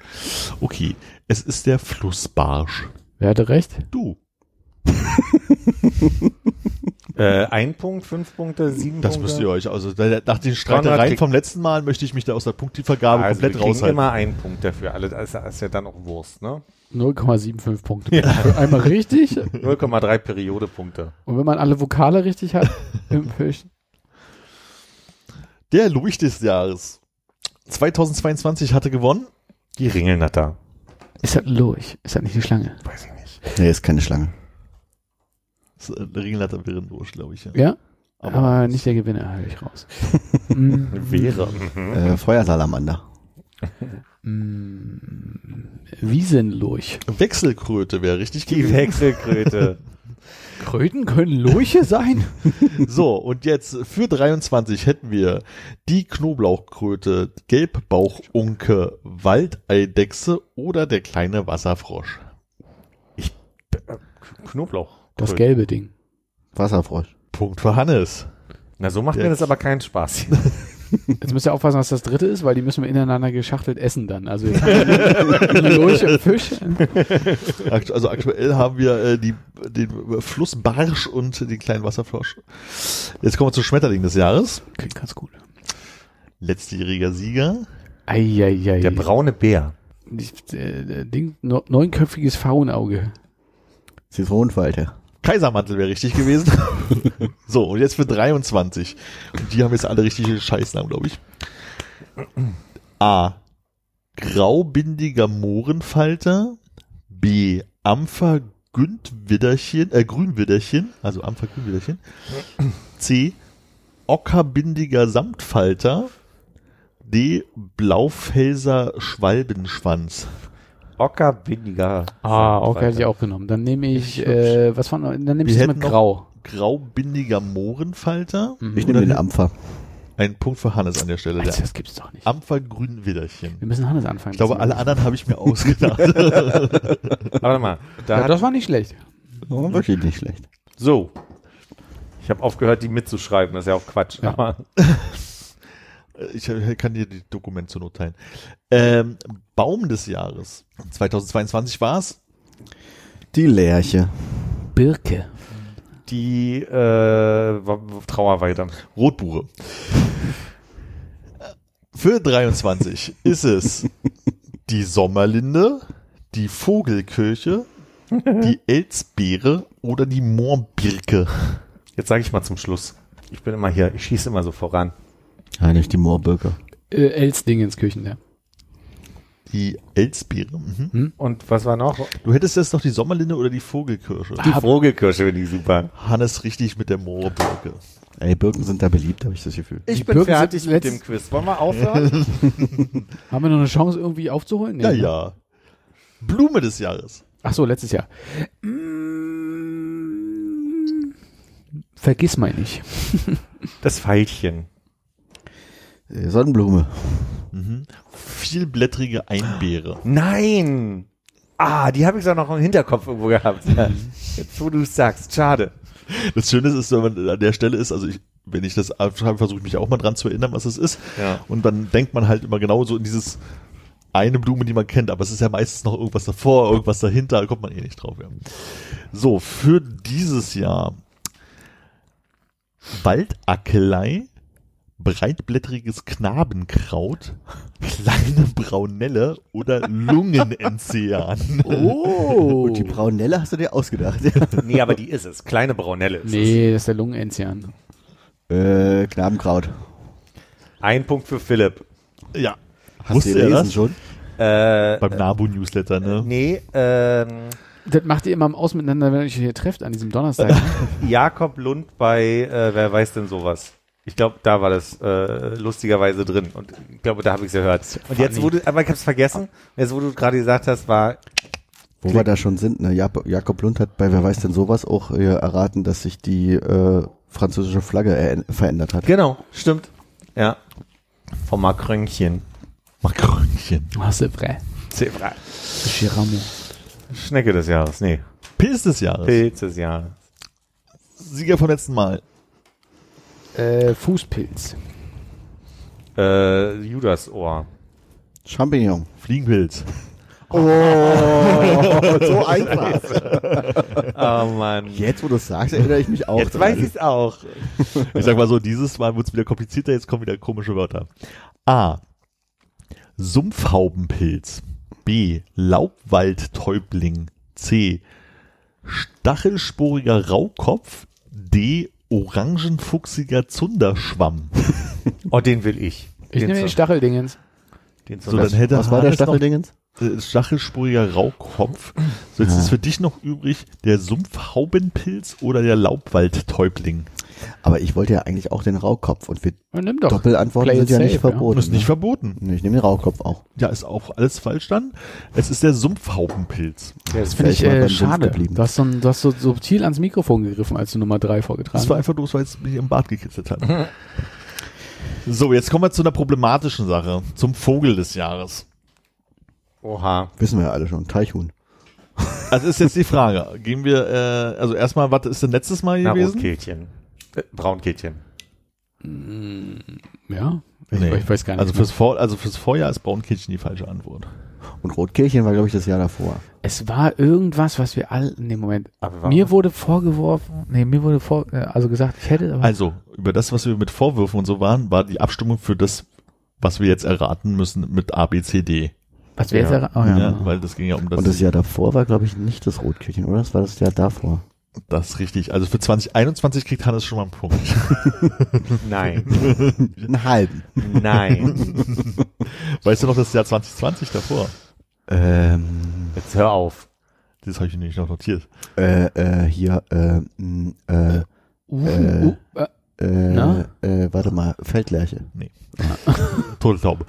Okay, es ist der Flussbarsch. Wer hatte recht? Du. Äh, ein Punkt, fünf Punkte, sieben Das Punkte. müsst ihr euch, also da- nach den Streitereien vom letzten Mal möchte ich mich da aus der Punktevergabe also komplett wir kriegen raushalten. immer einen Punkt dafür. Alle, das ist ja dann auch Wurst, ne? 0,75 Punkte. Für Einmal richtig. 0,3 Periodepunkte. Und wenn man alle Vokale richtig hat, im Fisch. Der Lurch des Jahres 2022 hatte gewonnen. Die Ringelnatter. Ist das Lurch? Ist das nicht die Schlange? Weiß ich nicht. nee, ist keine Schlange. Das ist, Der Ringelnatter wäre ein Lurch, glaube ich. Ja. Ja? Aber- Aber, nicht der Gewinner, höre ich raus. mm, Wäre. Mhm. Äh, Feuersalamander. Mm, Wiesenlurch. Wechselkröte wäre richtig Die gewesen. Wechselkröte. Kröten können Lurche sein? So, und jetzt für 23 hätten wir die Knoblauchkröte, Gelbbauchunke, Waldeidechse oder der kleine Wasserfrosch. Knoblauch. Das gelbe Ding. Wasserfrosch. Punkt für Hannes. Na, so macht Der- mir das aber keinen Spaß hier. Jetzt müsst ihr aufpassen, was das dritte ist, weil die müssen wir ineinander geschachtelt essen dann. Also jetzt haben wir Lurch und Fisch. Akt- Also aktuell haben wir äh, die, den Fluss Barsch und den kleinen Wasserfrosch. Jetzt kommen wir zu Schmetterling des Jahres. Klingt ganz gut. Letztjähriger Sieger. Eieiei. Der braune Bär. Nicht, äh, Ding, no, neunköpfiges Faunauge. Zitronenfalte. Kaisermantel wäre richtig gewesen. so, und jetzt für 23. Und die haben jetzt alle richtige Scheißnamen, glaube ich. A. Graubindiger Mohrenfalter. B. Ampfer Gündwidderchen, äh, Grünwidderchen, also Ampfer Grünwidderchen. C. Ockerbindiger Samtfalter. D. Blaufelser Schwalbenschwanz. Ockerbindiger. Ah, okay, hätte ich auch genommen. Dann nehme ich, äh, was von, dann nehme ich das mit Grau. Graubindiger Mohrenfalter. Mhm. Ich nehme den Ampfer. Ein Punkt für Hannes an der Stelle. Also, das gibt's doch nicht. Ampfer Grünwidderchen. Wir müssen Hannes anfangen. Ich glaube, alle anderen habe ich mir ausgedacht. Warte mal. Da Ja, das war nicht schlecht. Oh, wirklich nicht schlecht. so. Ich habe aufgehört, die mitzuschreiben. Das ist ja auch Quatsch. Ja. Aber ich kann dir die Dokumente zur Not teilen. Ähm, Baum des Jahres. 2022 war es. Die Lerche. Birke. die äh, Trauerweide. Rotbuche. Für 23 ist es die Sommerlinde, die Vogelkirche, die Elsbeere oder die Moorbirke. Jetzt sage ich mal zum Schluss. Ich bin immer hier. Ich schieße immer so voran. Eigentlich die Moorbirke. Äh, Elsdingenskirchen, ja. Die Elsbeere. Mhm. Und was war noch? Du hättest jetzt noch die Sommerlinde oder die Vogelkirsche. Die Vogelkirsche finde ich super. Hannes richtig mit der Moorbirke. Ey, Birken sind da beliebt, habe ich das Gefühl. Ich Die bin Birken fertig mit dem Quiz. Wollen wir aufhören? Haben wir noch eine Chance, irgendwie aufzuholen? Nee, Ja, ne? ja. Blume des Jahres. Ach so, letztes Jahr. Mm, Vergiss mal nicht. Das Veilchen. Äh, Sonnenblume. Mhm. Vielblättrige Einbeere. Nein! Ah, die habe ich doch noch im Hinterkopf irgendwo gehabt. Jetzt, wo du es sagst. Schade. Das Schöne ist, wenn man an der Stelle ist, also ich, wenn ich das aufschreibe, versuche ich mich auch mal dran zu erinnern, was es ist. Ja. Und dann denkt man halt immer genau so in dieses eine Blume, die man kennt, aber es ist ja meistens noch irgendwas davor, irgendwas dahinter, da kommt man eh nicht drauf. Ja. So, für dieses Jahr Waldackelei, breitblättriges Knabenkraut, kleine Braunelle oder Lungenenzian. Oh. Und die Braunelle hast du dir ausgedacht. Nee, aber die ist es. Kleine Braunelle ist Nee, das ist der Lungenenzian. äh, Knabenkraut. Ein Punkt für Philipp. Ja. Hast Wusste du gelesen das? schon? Äh, Beim Nabu-Newsletter, ne? nee, ähm, Das macht ihr immer im Aus miteinander, wenn ihr euch hier trefft an diesem Donnerstag. ne? Jakob Lund bei äh, Wer weiß denn sowas? Ich glaube, da war das äh, lustigerweise drin und ich glaube, da habe ich es gehört. Und jetzt funny. wurde, aber ich habe es vergessen. Jetzt, wo du gerade gesagt hast, war Wo wir da schon sind, ne? Jakob, Lund hat bei Wer weiß denn sowas auch äh, erraten, dass sich die äh, französische Flagge er verändert hat. genau, stimmt, ja, vom Macrönchen. Makrönchen. Ah, c'est vrai. Zebra. Chiramo. Schnecke des Jahres, nee, Pilz des Jahres. Pilz des Jahres. Sieger vom letzten Mal. Äh, Fußpilz. Äh, Judasohr. Champignon. Fliegenpilz. so einfach. Oh Mann. Jetzt, wo du es sagst, erinnere ich mich auch. Jetzt dran. weiß ich es auch. Ich sag mal so, dieses Mal wird's wieder komplizierter, jetzt kommen wieder komische Wörter. A. Sumpfhaubenpilz. B. Laubwaldtäubling. C. Stachelsporiger Raukopf. D. Orangenfuchsiger Zunderschwamm. Oh, den will ich. Ich den nehme den Stacheldingens. den So, dann hätte Was war der noch- Stacheldingens? äh, Stachelsporiger Raukopf. So, jetzt Ah. ist für dich noch übrig der Sumpfhaubenpilz oder der Laubwaldtäubling. Aber ich wollte ja eigentlich auch den Raukopf und wir Ja, nimm doch. Doppelantworten Play sind ja nicht safe, ja. verboten. Das ist nicht ne? verboten. Nee, ich nehme den Raukopf auch. Ja, ist auch alles falsch dann. Es ist der Sumpfhaubenpilz. Ja, Das finde ich äh, schade. geblieben. Du hast, so, du hast so subtil ans Mikrofon gegriffen, als du Nummer drei vorgetragen Das war hast. einfach bloß, weil es mich im Bart gekitzelt hat. so, jetzt kommen wir zu einer problematischen Sache. Zum Vogel des Jahres. Oha. Wissen wir ja alle schon. Teichhuhn. Also ist jetzt die Frage. Gehen wir, äh, also erstmal, was ist denn letztes Mal Na, gewesen? Rotkehlchen. Braunkehlchen. Ja. Ich, Nee. ich weiß gar nicht. Also fürs, Vor also fürs Vorjahr ist Braunkehlchen die falsche Antwort. Und Rotkehlchen war, glaube ich, das Jahr davor. es war irgendwas, was wir alle, nee, Moment. Aber warum? Mir wurde vorgeworfen, nee, mir wurde vor, äh, also gesagt, ich hätte, aber Also, über das, was wir mit Vorwürfen und so waren, war die Abstimmung für das, was wir jetzt erraten müssen mit A, B, C, D. was wäre Ja. jetzt, oh, ja. Ja, weil das ging ja um das. Und das Jahr davor war, glaube ich, nicht das Rotkehlchen, oder? Das war das Jahr davor. Das ist richtig. Also für 2021 kriegt Hannes schon mal einen Punkt. Nein, Einen halben. nein. weißt du noch das Jahr 2020 davor? Ähm, Jetzt hör auf. Das habe ich nämlich noch notiert. äh, äh, hier, äh, äh, Uh, Äh, uh, äh, äh, Na? äh, warte mal, Feldlerche. Turteltaube.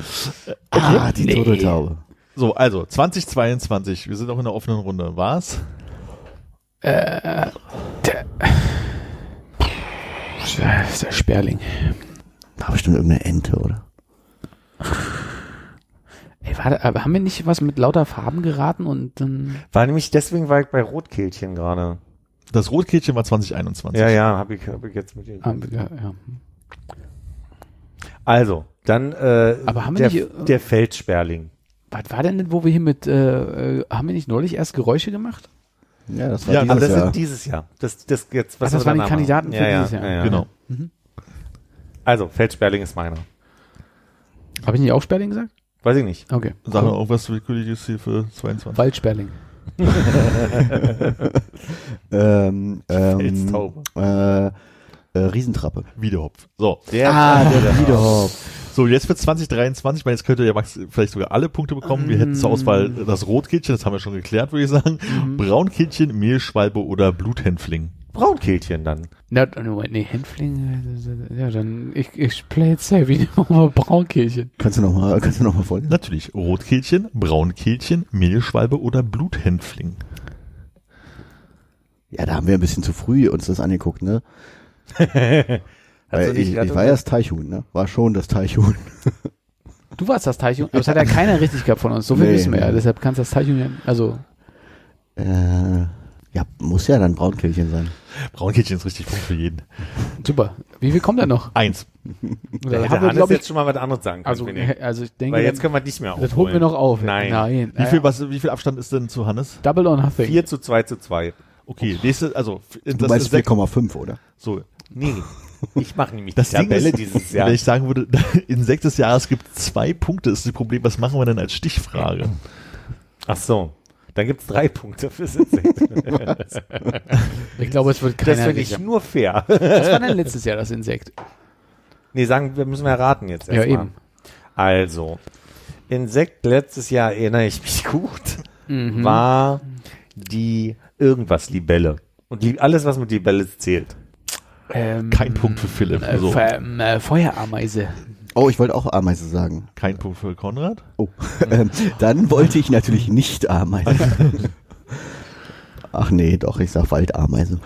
Ah, die Nee. Turteltaube. So, also 2022. Wir sind auch in der offenen Runde. Was? Äh, der, das ist der Sperling. War bestimmt irgendeine Ente, oder? Ey, warte, aber haben wir nicht was mit lauter Farben geraten und dann, War nämlich deswegen war ich bei Rotkehlchen gerade. Das Rotkehlchen war 2021. Ja, ja, habe ich, hab ich jetzt mit Ihnen. ah, ja, ja. Also, dann äh, Aber haben wir der, nicht, äh, der Feldsperling. Was war denn, denn, wo wir hier mit, äh, äh, haben wir nicht neulich erst Geräusche gemacht? Ja, das war Ja, dieses Aber das Jahr. sind dieses Jahr. Das, das jetzt, was Ach, das waren die Kandidaten machen. für ja, ja, dieses Jahr. Ja, ja. Genau. Also, Feldsperling ist meiner. Habe ich nicht auch Sperling gesagt? Weiß ich nicht. Okay. Sag mal auch was Willkürliches hier für 22. Waldsperling. ähm, ähm, äh, äh, Riesentrappe. Wiederhopf. So. Der, Ah, der Wiederhopf. So, jetzt für 2023, weil jetzt könnte ja Max vielleicht sogar alle Punkte bekommen. Wir hätten zur Auswahl das Rotkehlchen, das haben wir schon geklärt, würde ich sagen. Braunkehlchen, Mehlschwalbe oder Bluthänfling. Braunkehlchen dann. Na, Moment, nee, Hänfling, äh, ja, dann, ich, ich play it safe, ich nehme mal Braunkehlchen. Kannst du noch mal, kannst du noch mal vorlesen? Natürlich, Rotkehlchen, Braunkehlchen, Mehlschwalbe oder Bluthänfling. Ja, da haben wir ein bisschen zu früh uns das angeguckt, ne? Also ich, also ich war ja das Teichhuhn, ne? War schon das Teichhuhn. Du warst das Teichhuhn, aber es hat ja keiner richtig gehabt von uns, so viel Nee, wissen wir ja, nee. deshalb kannst du das Teichhuhn ja, also, Äh, ja, muss ja dann Braunkehlchen sein. Braunkehlchen ist richtig Punkt für jeden. super. Wie viel kommt da noch? Eins. Da hätte wir, Hannes ich, jetzt schon mal was anderes sagen können. also, finde ich. also ich denke, Weil jetzt können wir nicht mehr aufholen. das holen wir noch auf. Nein. Nein. Wie viel, was, wie viel Abstand ist denn zu Hannes? Double or nothing. 4 zu 2 zu 2. Okay, nächste, also, Du das meinst ist sechs- 4,5, oder? so. Nee. Ich mache nämlich Das die Ding Tabelle ist, dieses Jahr. wenn ich sagen würde, Insekt des Jahres gibt zwei Punkte, ist das Problem, was machen wir denn als Stichfrage? Ach so. Dann gibt's drei Punkte fürs Insekt. Ich glaube, es wird Das keiner finde ich nur fair. Was war denn letztes Jahr das Insekt? Nee, sagen wir müssen wir raten jetzt Ja, erstmal. eben. Also, Insekt letztes Jahr erinnere ich mich gut, Mhm. war die irgendwas Libelle. Und die, alles, was mit Libelle zählt. Ähm, Kein Punkt für Philipp. Äh, So. Fe- ähm, äh, Feuerameise. Oh, ich wollte auch Ameise sagen. Kein Punkt für Konrad. Oh, ähm, dann wollte ich natürlich nicht Ameise. Ach nee, doch, ich sag Waldameise.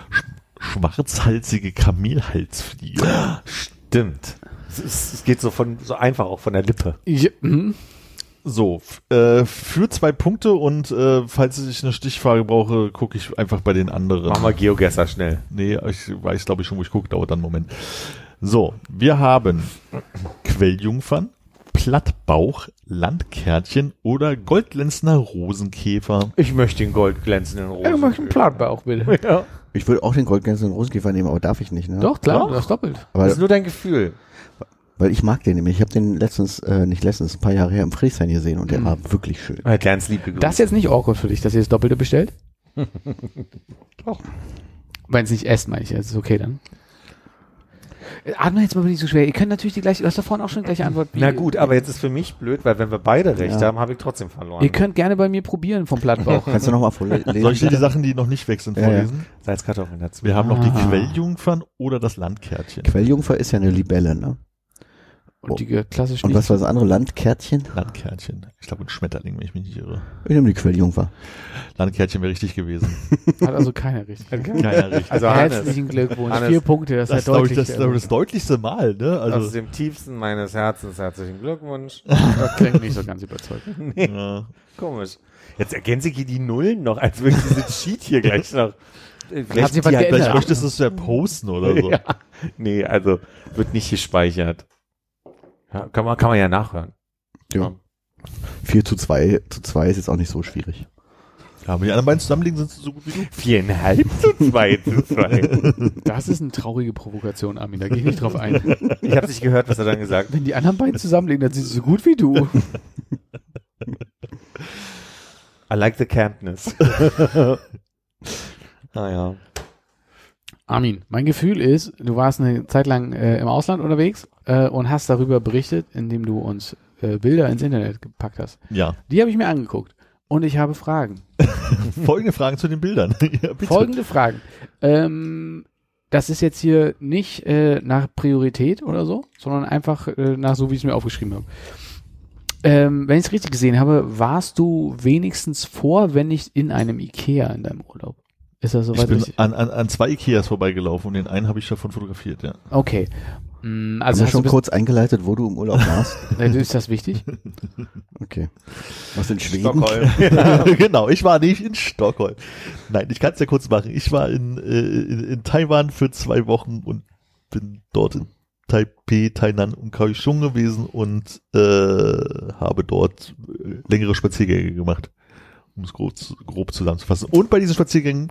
Schwarzhalsige Kamelhalsfliege. Stimmt. Es, es geht so von so einfach auch von der Lippe. Ja, mhm. So, äh, für zwei Punkte und äh, falls ich eine Stichfrage brauche, gucke ich einfach bei den anderen. Machen wir Geogesser schnell. Nee, ich weiß glaube ich schon, wo ich gucke, dauert dann einen Moment. So, wir haben Quelljungfern, Plattbauch, Landkärtchen oder Goldglänzender Rosenkäfer. Ich möchte den goldglänzenden Rosen. Ich möchte einen Plattenbauch, bitte. Ja. Ich würde auch den goldglänzenden Rosenkäfer nehmen, aber darf ich nicht, ne? Doch, klar, Doch. du hast doppelt. Aber, Das ist nur dein Gefühl. Weil ich mag den nämlich. Ich habe den letztens, äh, nicht letztens, ein paar Jahre her im Friedrichshain gesehen und der Mhm. war wirklich schön. Ganz liebe Grüße. Das ist jetzt nicht awkward für dich, dass ihr das Doppelte bestellt? Doch. Wenn es nicht esst, meine ich, das ist okay dann. Äh, Atme jetzt mal nicht so schwer. Ihr könnt natürlich die gleiche, du hast da vorhin auch schon die gleiche Antwort. Na gut, aber jetzt ist für mich blöd, weil wenn wir beide recht Ja. haben, habe ich trotzdem verloren. Ihr könnt gerne bei mir probieren vom Plattenbauch. Kannst du nochmal vorlesen? Soll ich dir die Sachen, die noch nicht weg sind, Ja, ja. vorlesen? Salzkartoffeln dazu. Wir haben noch die Ah. Quelljungfern oder das Landkärtchen. Quelljungfer ist ja eine Libelle, ne? Und die klassischen. Und was war das andere? Landkärtchen? Landkärtchen. Ich glaube, ein Schmetterling, wenn ich mich nicht irre. Ich nehme die Quelljungfer. Landkärtchen wäre richtig gewesen. Hat also keiner richtig. Keiner richtig. Also Herzlichen Glückwunsch. Hannes, Vier Punkte, das, das ist ja deutlich. das, das deutlichste Mal, ne? aus Also, dem tiefsten meines Herzens herzlichen Glückwunsch. das klingt nicht so ganz überzeugt. nee, ja. komisch. Jetzt ergänze ich hier die Nullen noch, als würde ich dieses Sheet hier gleich noch. Hat Vielleicht sich was die geändert? Vielleicht möchtest du es ja posten oder so. Ja. Nee, also wird nicht gespeichert. Ja, kann man, kann man ja nachhören. Ja. 4 zu 2 zu 2 ist jetzt auch nicht so schwierig. Ja, aber die anderen beiden zusammenliegen sind so gut wie du. Viereinhalb zu zwei zu zwei. Das ist eine traurige Provokation, Armin. Da gehe ich nicht drauf ein. Ich habe nicht gehört, was er dann gesagt hat. Wenn die anderen beiden zusammenlegen, dann sind sie so gut wie du. I like the campness. naja. Armin, mein Gefühl ist, du warst eine Zeit lang äh, im Ausland unterwegs äh, und hast darüber berichtet, indem du uns äh, Bilder ins Internet gepackt hast. Ja. Die habe ich mir angeguckt und ich habe Fragen. Folgende Fragen zu den Bildern. ja. Folgende Fragen. Ähm, das ist jetzt hier nicht äh, nach Priorität oder so, sondern einfach äh, nach so, wie ich es mir aufgeschrieben habe. Ähm, wenn ich es richtig gesehen habe, warst du wenigstens vor, wenn nicht in einem Ikea in deinem Urlaub. Ist Ich soweit bin richtig? an, an, an zwei Ikeas vorbeigelaufen und den einen habe ich davon fotografiert, ja. Okay. Mm, Haben Also wir hast schon kurz eingeleitet, wo du im Urlaub warst? äh, ist das wichtig? Okay. Was in Schweden? Stockholm. genau, ich war nicht in Stockholm. Nein, ich kann es ja kurz machen. Ich war in, äh, in, in Taiwan für zwei Wochen und bin dort in Taipei, Tainan und Kaohsiung gewesen und äh, habe dort äh, längere Spaziergänge gemacht, um es grob, zu- grob zusammenzufassen. Und bei diesen Spaziergängen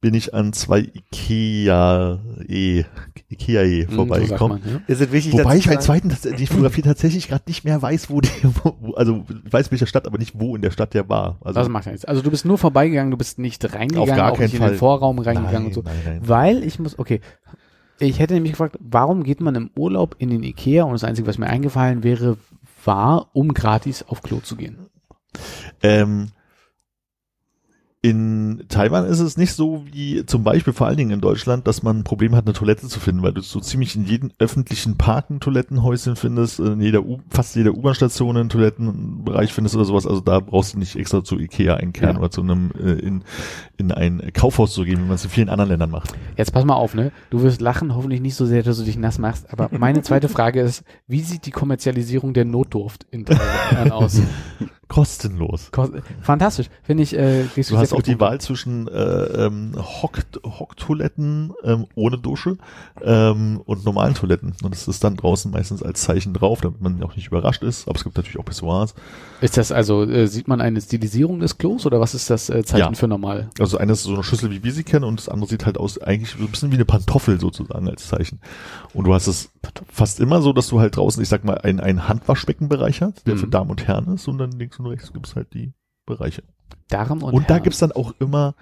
bin ich an zwei Ikea e, Ikea e so vorbeigekommen. man, ja. Ist es wichtig, Wobei ich meinen sagen- zweiten, ich fotografiert tatsächlich gerade nicht mehr weiß, wo der, wo, also weiß welcher Stadt, aber nicht wo in der Stadt der war. Also Das macht ja nichts. Also du bist nur vorbeigegangen, du bist nicht reingegangen, Auf gar auch nicht keinen in den Fall. Vorraum reingegangen nein, und so. nein, nein. Weil ich muss, okay. Ich hätte nämlich gefragt, warum geht man im Urlaub in den Ikea und das Einzige, was mir eingefallen wäre, war, um gratis auf Klo zu gehen. Ähm, in Taiwan ist es nicht so wie zum Beispiel vor allen Dingen in Deutschland, dass man ein Problem hat, eine Toilette zu finden, weil du so ziemlich in jedem öffentlichen Parken Toilettenhäuschen findest, in jeder U fast jeder U-Bahn-Station einen Toilettenbereich findest oder sowas. Also da brauchst du nicht extra zu Ikea einkehren Ja. oder zu einem äh, in, in ein Kaufhaus zu gehen, wie man es in vielen anderen Ländern macht. Jetzt pass mal auf, ne? Du wirst lachen, hoffentlich nicht so sehr, dass du dich nass machst. Aber meine zweite Frage ist, wie sieht die Kommerzialisierung der Notdurft in Taiwan aus? Kostenlos. Kost- Fantastisch. Finde ich, äh, Du hast auch die. Wahl zwischen äh, ähm, Hock, Hocktoiletten ähm, ohne Dusche ähm, und normalen Toiletten. Und das ist dann draußen meistens als Zeichen drauf, damit man auch nicht überrascht ist. Aber es gibt natürlich auch Pissoirs. Ist das also, äh, sieht man eine Stilisierung des Klos oder was ist das äh, Zeichen Ja. für normal? Also eines ist so eine Schüssel, wie wir sie kennen, und das andere sieht halt aus eigentlich so ein bisschen wie eine Pantoffel sozusagen als Zeichen. Und du hast es fast immer so, dass du halt draußen, ich sag mal, ein, ein Handwaschbeckenbereich hast, der Mhm. für Damen und Herren ist, und dann links und rechts gibt's halt die Bereiche. Darm und, Und, da Herren. gibt's dann auch immer,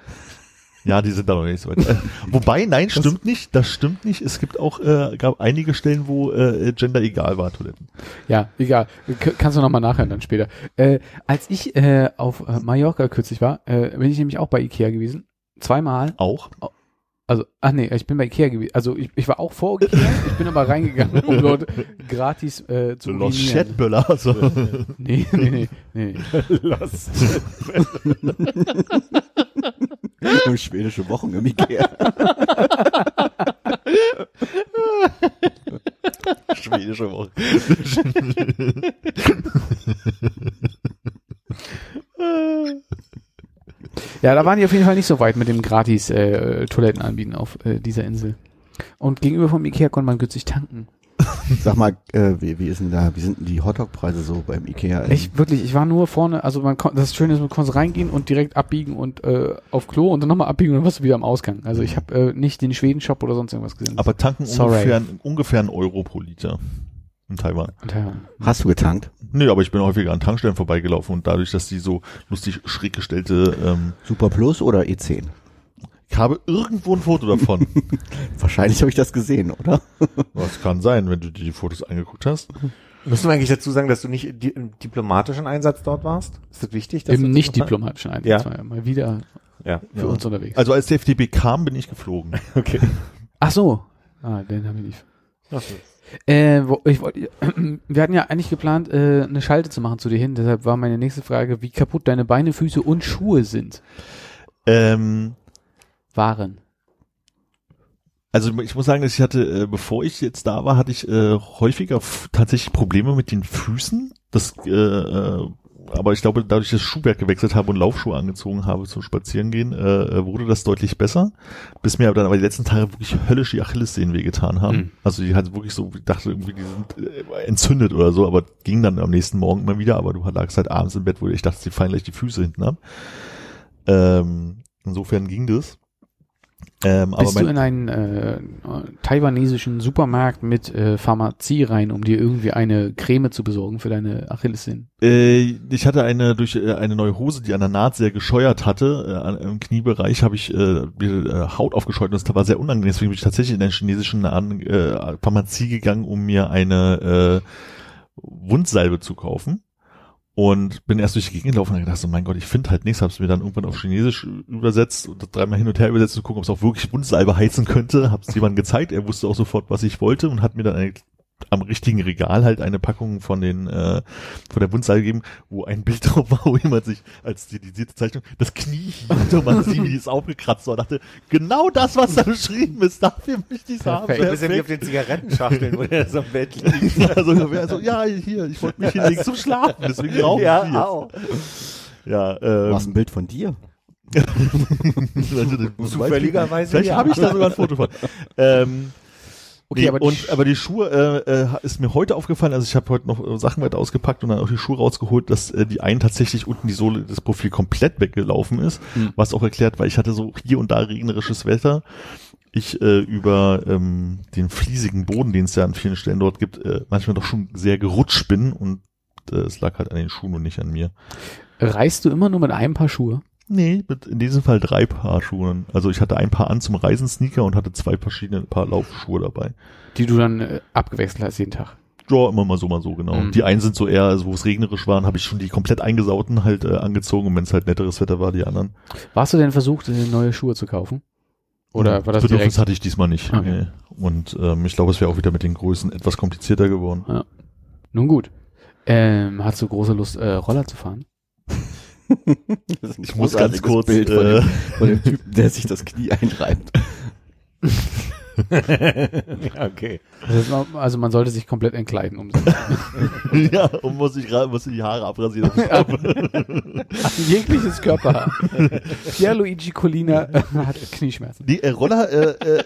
ja, die sind da noch nicht so weit. Äh, Wobei, nein, stimmt nicht, das stimmt nicht. Es gibt auch, äh, gab einige Stellen, wo äh, Gender egal war, Toiletten. Ja, egal. K kannst du nochmal nachhören dann später. Äh, als ich äh, auf äh, Mallorca kürzlich war, äh, bin ich nämlich auch bei Ikea gewesen. Zweimal. Auch. Also, ach nee, ich bin bei Ikea gewesen. Also ich, ich war auch vor Ikea, ich bin aber reingegangen, um dort gratis äh, zu Los urinieren. Chatböller. Also. Nee, nee, nee, nee. Nur schwedische Wochen im Ikea. Schwedische Woche. Ja, da waren die auf jeden Fall nicht so weit mit dem gratis äh, Toiletten anbieten auf äh, dieser Insel. Und gegenüber vom Ikea konnte man günstig tanken. Sag mal, äh, wie, wie ist denn da, wie sind denn die Hotdog-Preise so beim Ikea? Ich wirklich, ich war nur vorne, also man kon, das Schöne ist, man konnte reingehen und direkt abbiegen und äh, auf Klo und dann nochmal abbiegen und dann warst du wieder am Ausgang. Also ich habe äh, nicht den Schweden-Shop oder sonst irgendwas gesehen. Aber tanken Sorry. ungefähr, ungefähr ein Euro pro Liter in Taiwan. Und, ja. Hast du getankt? Nö, aber ich bin häufiger an Tankstellen vorbeigelaufen und dadurch, dass die so lustig schräg gestellte, ähm, Super Plus oder E10? ich habe irgendwo ein Foto davon. Wahrscheinlich habe ich das gesehen, oder? Was kann sein, wenn du dir die Fotos angeguckt hast. Müssen wir eigentlich dazu sagen, dass du nicht im diplomatischen Einsatz dort warst? Ist das wichtig? Dass Im das nicht diplomatischen Einsatz Ja. war ja mal wieder Ja. für uns unterwegs. Also als der FDP kam, bin ich geflogen. Okay. Ach so. Ah, den habe ich nicht. Äh, wo, ich wollte, wir hatten ja eigentlich geplant, äh, eine Schalte zu machen zu dir hin. Deshalb war meine nächste Frage, wie kaputt deine Beine, Füße und Schuhe sind. Ähm, Waren. also ich muss sagen, dass ich hatte, äh, bevor ich jetzt da war, hatte ich äh, häufiger tatsächlich Probleme mit den Füßen. Das äh, äh, aber ich glaube, dadurch, dass ich das Schuhwerk gewechselt habe und Laufschuhe angezogen habe zum Spazierengehen, äh, äh, wurde das deutlich besser, bis mir dann aber die letzten Tage wirklich höllisch die Achillessehnen wehgetan haben. Mhm. Also die halt wirklich so, ich dachte irgendwie, die sind äh, entzündet oder so, aber ging dann am nächsten Morgen immer wieder, aber du lagst halt abends im Bett, wo ich dachte, sie fallen gleich die Füße hinten ab. Ähm, insofern ging das. Ähm, Bist du in einen äh, taiwanesischen Supermarkt mit äh, Pharmazie rein, um dir irgendwie eine Creme zu besorgen für deine Achillessehnen? Äh, ich hatte eine durch äh, eine neue Hose, die an der Naht sehr gescheuert hatte. Äh, Im Kniebereich habe ich äh, mir äh, Haut aufgescheut und das war sehr unangenehm. Deswegen bin ich tatsächlich in einen chinesischen äh, Pharmazie gegangen, um mir eine äh, Wundsalbe zu kaufen. Und bin erst durch die Gegend gelaufen und gedacht, so, mein Gott, ich finde halt nichts, hab's mir dann irgendwann auf Chinesisch übersetzt und dreimal hin und her übersetzt, zu gucken, ob es auch wirklich Wundsalbe heizen könnte. Hab's jemandem gezeigt, er wusste auch sofort, was ich wollte und hat mir dann eine am richtigen Regal halt eine Packung von den äh, von der Wundsalbe gegeben, wo ein Bild drauf war, wo jemand sich als stilisierte Zeichnung das Knie hielt und man sieht, wie es aufgekratzt war. Und dachte, genau das, was da beschrieben ist, dafür möchte ich es haben. Perfekt. Ein bisschen wie auf den Zigarettenschachteln, wo der so im Bett liegt. Ja, so, also, ja, hier, ich wollte mich hinlegen zum Schlafen, deswegen brauche ich ja, jetzt. auch. Ja, ähm, Was ein Bild von dir? Zufälligerweise Vielleicht ja. habe ich da sogar ein Foto von. Ähm, Okay, nee, aber die und aber die Schuhe äh, äh, ist mir heute aufgefallen, also ich habe heute noch äh, Sachen weiter ausgepackt und dann auch die Schuhe rausgeholt, dass äh, die einen tatsächlich unten die Sohle des Profil komplett weggelaufen ist, Hm. was auch erklärt, weil ich hatte so hier und da regnerisches Wetter. Ich äh, über ähm, den fliesigen Boden, den es ja an vielen Stellen dort gibt, äh, manchmal doch schon sehr gerutscht bin und äh, es lag halt an den Schuhen und nicht an mir. Reist du immer nur mit einem Paar Schuhe? Nee, mit in diesem Fall drei Paar Schuhen. Also ich hatte ein Paar an zum Reisen Sneaker und hatte zwei verschiedene Paar Laufschuhe dabei. Die du dann äh, abgewechselt hast jeden Tag. Ja, immer mal so, mal so, genau. Mhm. Die einen sind so eher, also wo es regnerisch waren, habe ich schon die komplett eingesauten halt äh, angezogen und wenn es halt netteres Wetter war, die anderen. Warst du denn versucht, äh, neue Schuhe zu kaufen? Oder war das Bedürfnis direkt? hatte ich diesmal nicht. Okay. Nee. Und ähm, ich glaube, es wäre auch wieder mit den Größen etwas komplizierter geworden. Nun gut. Ähm, hast du große Lust, äh, Roller zu fahren? Das ist ein Ich muss ganz kurz, Bild von, äh, dem, von dem Typen, der sich das Knie einreibt. okay. Also, man- also man sollte sich komplett entkleiden, um ja, und muss ich gerade, muss ich die Haare abrasieren. also jegliches Körperhaar. Pierluigi Collina äh, hat Knieschmerzen. Die äh, Roller äh, äh,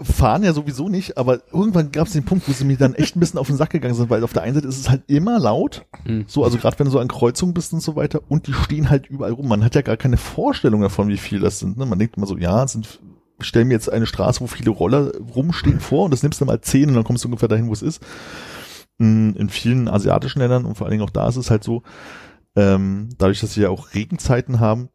fahren ja sowieso nicht, aber irgendwann gab es den Punkt, wo sie mir dann echt ein bisschen auf den Sack gegangen sind, weil auf der einen Seite ist es halt immer laut, Mhm. so also gerade wenn du so an Kreuzungen bist und so weiter, und die stehen halt überall rum. Man hat ja gar keine Vorstellung davon, wie viel das sind. Ne? Man denkt immer so, ja, es sind stell mir jetzt eine Straße, wo viele Roller rumstehen vor und das nimmst du mal zehn und dann kommst du ungefähr dahin, wo es ist. Mm, In vielen asiatischen Ländern und vor allen Dingen auch da ist es halt so, ähm, dadurch, dass sie ja auch Regenzeiten haben,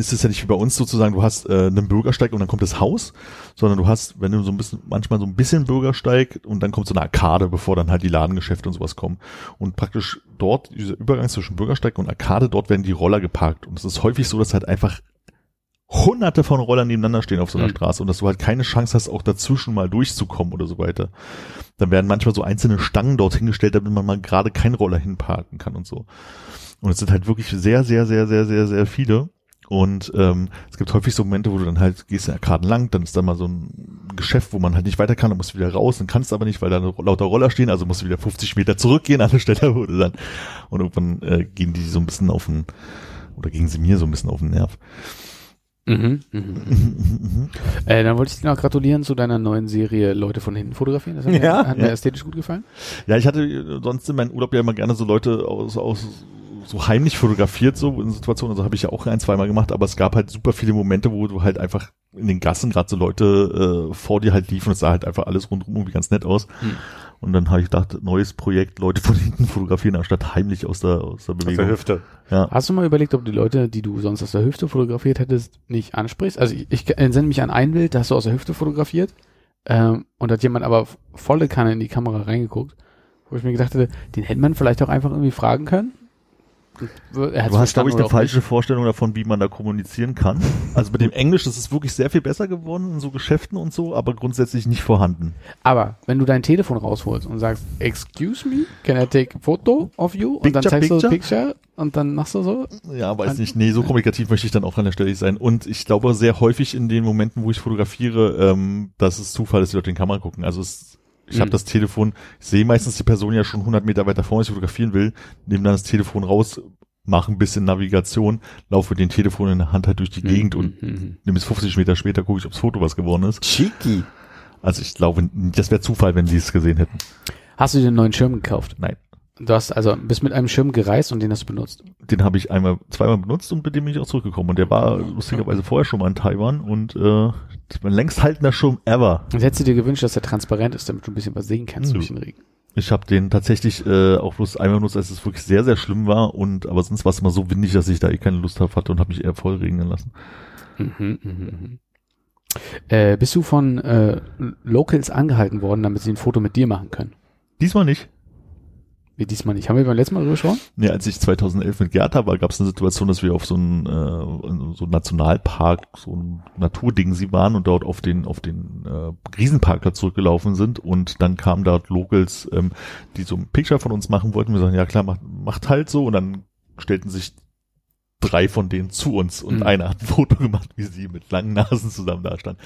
ist es ja nicht wie bei uns sozusagen, du hast äh, einen Bürgersteig und dann kommt das Haus, sondern du hast, wenn du so ein bisschen, manchmal so ein bisschen Bürgersteig und dann kommt so eine Arkade, bevor dann halt die Ladengeschäfte und sowas kommen. Und praktisch dort, dieser Übergang zwischen Bürgersteig und Arkade, dort werden die Roller geparkt. Und es ist häufig so, dass halt einfach hunderte von Rollern nebeneinander stehen auf so einer Mhm. Straße und dass du halt keine Chance hast, auch dazwischen mal durchzukommen oder so weiter. Dann werden manchmal so einzelne Stangen dort hingestellt, damit man mal gerade keinen Roller hinparken kann und so. Und es sind halt wirklich sehr, sehr, sehr, sehr, sehr, sehr viele. Und ähm, es gibt häufig so Momente, wo du dann halt gehst in Arkaden lang, dann ist da mal so ein Geschäft, wo man halt nicht weiter kann, dann musst du wieder raus, dann kannst du aber nicht, weil da lauter Roller stehen, also musst du wieder 50 Meter zurückgehen an der Stelle, wo du dann und irgendwann äh, gehen die so ein bisschen auf den, oder gingen sie mir so ein bisschen auf den Nerv. Mhm, mhm. Äh, dann wollte ich dir noch gratulieren zu deiner neuen Serie Leute von hinten fotografieren. Das hat, mir, Ja. hat mir Ja. ästhetisch gut gefallen. Ja, ich hatte äh, sonst in meinem Urlaub ja immer gerne so Leute aus, aus so heimlich fotografiert, so in Situationen. Also habe ich ja auch ein, zweimal gemacht, aber es gab halt super viele Momente, wo du halt einfach in den Gassen gerade so Leute äh, vor dir halt liefen und es sah halt einfach alles rundherum irgendwie ganz nett aus. Hm. Und dann habe ich gedacht, neues Projekt, Leute von hinten fotografieren, anstatt heimlich aus der, aus der Aus Bewegung. der Hüfte. Ja. Hast du mal überlegt, ob die Leute, die du sonst aus der Hüfte fotografiert hättest, nicht ansprichst? Also ich, ich entsinne mich an ein Bild, da hast du aus der Hüfte fotografiert ähm, und hat jemand aber volle Kanne in die Kamera reingeguckt, wo ich mir gedacht hätte, den hätte man vielleicht auch einfach irgendwie fragen können. Du hast, glaube ich, eine falsche Vorstellung davon, wie man da kommunizieren kann. Also mit dem Englisch ist es wirklich sehr viel besser geworden in so Geschäften und so, aber grundsätzlich nicht vorhanden. nicht. Aber wenn du dein Telefon rausholst und sagst, excuse me, can I take a photo of you? Und dann Picture, zeigst du das picture? Picture und dann machst du so. Ja, weiß nicht. Nee, so kommunikativ möchte ich dann auch an der Stelle nicht sein. Und ich glaube sehr häufig in den Momenten, wo ich fotografiere, ähm, dass es Zufall ist, die Leute in die Kamera gucken. Also es Ich habe Mhm. das Telefon, ich sehe meistens die Person ja schon 100 Meter weiter vor, wenn ich fotografieren will, nehme dann das Telefon raus, mache ein bisschen Navigation, laufe mit dem Telefon in der Hand halt durch die Gegend und Mhm. nehme es 50 Meter später, gucke ich, ob das Foto was geworden ist. Cheeky. Also ich glaube, das wäre Zufall, wenn die es gesehen hätten. Hast du dir einen neuen Schirm gekauft? Nein. Du hast also bist mit einem Schirm gereist und den hast du benutzt. Den habe ich einmal, zweimal benutzt und mit dem bin ich auch zurückgekommen. Und der war lustigerweise vorher schon mal in Taiwan und äh, das ist mein längst haltender Schirm ever. Und hättest du dir gewünscht, dass der transparent ist, damit du ein bisschen was sehen kannst Nö. durch den Regen. Ich habe den tatsächlich äh, auch bloß einmal benutzt, als es wirklich sehr, sehr schlimm war. Und aber sonst war es immer so windig, dass ich da eh keine Lust drauf hatte und habe mich eher voll regnen lassen. Mhm, mhm, mhm. Äh, bist du von äh, Locals angehalten worden, damit sie ein Foto mit dir machen können? Diesmal nicht. Wie diesmal nicht. Haben wir beim letzten Mal drüber gesprochen? Nee, als ich 2011 mit Gerda war, gab es eine Situation, dass wir auf so einem äh, so Nationalpark, so ein Naturding sie waren und dort auf den auf den äh, Riesenparkplatz zurückgelaufen sind und dann kamen dort Locals, ähm, die so ein Picture von uns machen wollten. Wir sagen, ja klar, macht, macht halt so und dann stellten sich drei von denen zu uns und Mhm. einer hat ein Foto gemacht, wie sie mit langen Nasen zusammen da stand.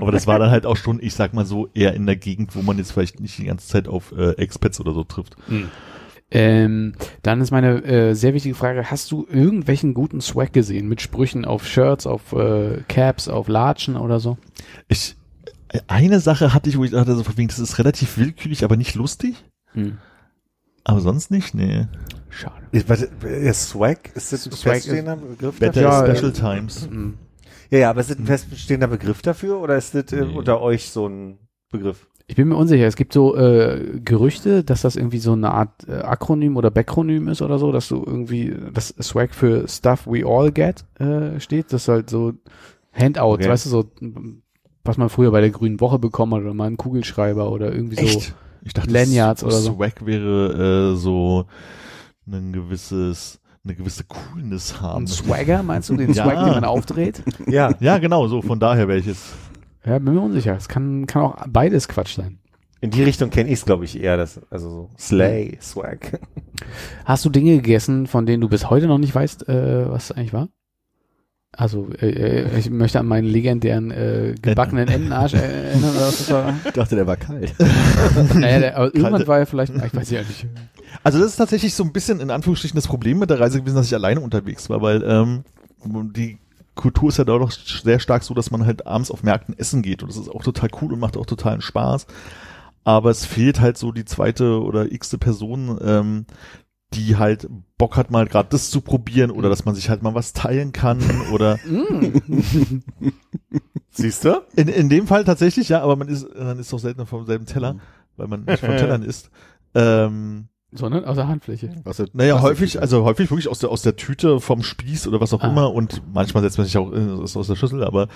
Aber das war dann halt auch schon, ich sag mal so, eher in der Gegend, wo man jetzt vielleicht nicht die ganze Zeit auf äh, Expats oder so trifft. Ähm, dann ist meine äh, sehr wichtige Frage, hast du irgendwelchen guten Swag gesehen mit Sprüchen auf Shirts, auf äh, Caps, auf Latschen oder so? Ich, eine Sache hatte ich, wo ich dachte, so das ist relativ willkürlich, aber nicht lustig. Hm. Aber sonst nicht, nee. Schade. Ist, warte, der Swag, ist das ein Swag feststehender Begriff Better dafür? Special äh, Times. Hm. Ja, ja, aber ist das ein feststehender Begriff dafür oder ist das äh, Nee. unter euch so ein Begriff? Ich bin mir unsicher. Es gibt so äh, Gerüchte, dass das irgendwie so eine Art äh, Akronym oder Backronym ist oder so, dass du irgendwie das Swag für Stuff We All Get äh, steht. Das ist halt so Handouts, Okay. weißt du, so was man früher bei der Grünen Woche bekommen hat oder mal einen Kugelschreiber oder irgendwie so. Ich dachte, Lanyards oder so. Swag wäre äh, so ein gewisses, eine gewisse Coolness haben. Ein Swagger, meinst du, den Ja. Swag, den man aufdreht? Ja. Ja, genau, so, von daher welches. Ja, bin mir unsicher. Es kann, kann auch beides Quatsch sein. In die Richtung kenne ich es, glaube ich, eher. Das, also so Slay, Swag. Hast du Dinge gegessen, von denen du bis heute noch nicht weißt, äh, was es eigentlich war? Also, äh, äh, ich möchte an meinen legendären äh, gebackenen Entenarsch erinnern. Oder was das war. Ich dachte, der war kalt. Naja, der, aber irgendwann Kalte- war er vielleicht, ich weiß ja nicht. Also das ist tatsächlich so ein bisschen in Anführungsstrichen das Problem mit der Reise gewesen, dass ich alleine unterwegs war, weil ähm, die Kultur ist ja da doch sehr stark so, dass man halt abends auf Märkten essen geht und das ist auch total cool und macht auch totalen Spaß. Aber es fehlt halt so die zweite oder x-te Person, ähm, die halt Bock hat, mal gerade das zu probieren oder dass man sich halt mal was teilen kann oder Siehst du? in, in dem Fall tatsächlich, ja, aber man ist, man ist doch seltener vom selben Teller, weil man nicht von Tellern isst. Ähm, Sondern aus der Handfläche. Was du- Naja, häufig, also häufig wirklich aus der, aus der Tüte, vom Spieß oder was auch Ah. immer und manchmal setzt man sich auch äh, aus aus der Schüssel, aber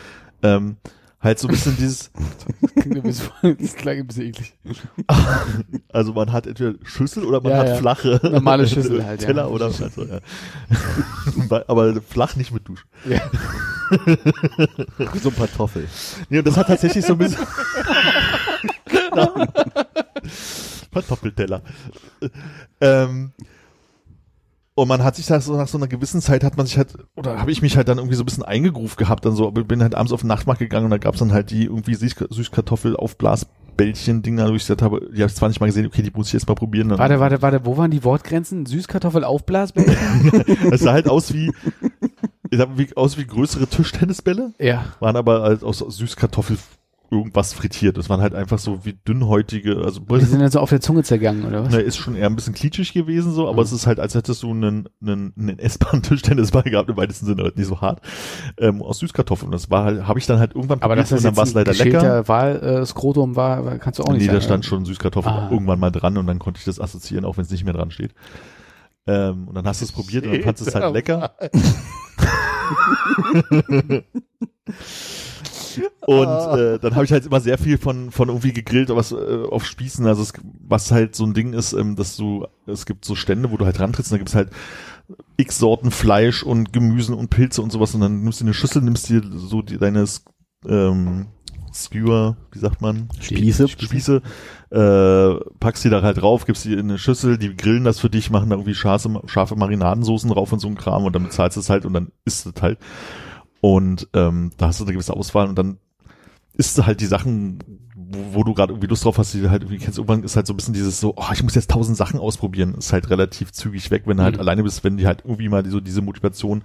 ähm, halt so ein bisschen dieses, Klingt ein bisschen, das klang ein bisschen eklig. also man hat entweder Schüssel oder man Ja, hat ja. flache Normale Schüssel halt, ja. Teller oder also, ja. aber flach nicht mit Duschen. Ja. So ein Kartoffel. Nee, und das hat tatsächlich so ein bisschen. Kartoffelteller. Ähm, und man hat sich da so nach so einer gewissen Zeit hat man sich halt, oder habe ich mich halt dann irgendwie so ein bisschen eingegruft gehabt, dann so, bin halt abends auf den Nachtmarkt gegangen und da gab's dann halt die irgendwie Süß- Süßkartoffel-Aufblasbällchen-Dinger, wo ich gesagt habe, die habe ich zwar nicht mal gesehen, okay, die muss ich jetzt mal probieren. Warte, warte, warte, wo waren die Wortgrenzen? Süßkartoffel Aufblasbällchen? Es sah halt aus wie, es sah wie, aus wie größere Tischtennisbälle. ja. waren aber halt aus Süßkartoffel irgendwas frittiert. Das waren halt einfach so wie dünnhäutige, also Die sind dann so auf der Zunge zergangen, oder was? ne, ist schon eher ein bisschen klitschig gewesen so, aber Mhm. es ist halt, als hättest du einen, einen, einen S-Bahn-Tischtennisball gehabt, im weitesten Sinne, halt nicht so hart, ähm, aus Süßkartoffeln. Das war halt, habe ich dann halt irgendwann Aber dass das und dann war es leider lecker. geschälter Wahl-Skrotum war, kannst du auch nicht Nee, sagen. da stand schon Süßkartoffel Ah. irgendwann mal dran und dann konnte ich das assoziieren, auch wenn es nicht mehr dran steht. Ähm, und dann hast du es probiert und dann fandest du es halt lecker. Und äh, dann habe ich halt immer sehr viel von von irgendwie gegrillt, was äh, auf Spießen, also es, was halt so ein Ding ist, ähm, dass du es gibt so Stände, wo du halt rantrittst, und da gibt's halt x Sorten Fleisch und Gemüse und Pilze und sowas und dann nimmst du eine Schüssel, nimmst dir so die, deine ähm, Skewer, wie sagt man? Spieße. Spieße, äh, packst die da halt drauf, gibst die in eine Schüssel, die grillen das für dich, machen da irgendwie scharfe, scharfe Marinadensoßen drauf und so ein Kram und dann bezahlst du es halt und dann isst es halt. Und ähm, da hast du eine gewisse Auswahl und dann isst du halt die Sachen, wo, wo du gerade irgendwie Lust drauf hast, die du halt irgendwie kennst, irgendwann ist halt so ein bisschen dieses so, oh, ich muss jetzt tausend Sachen ausprobieren, ist halt relativ zügig weg, wenn du halt Mhm. alleine bist, wenn die halt irgendwie mal so diese Motivation,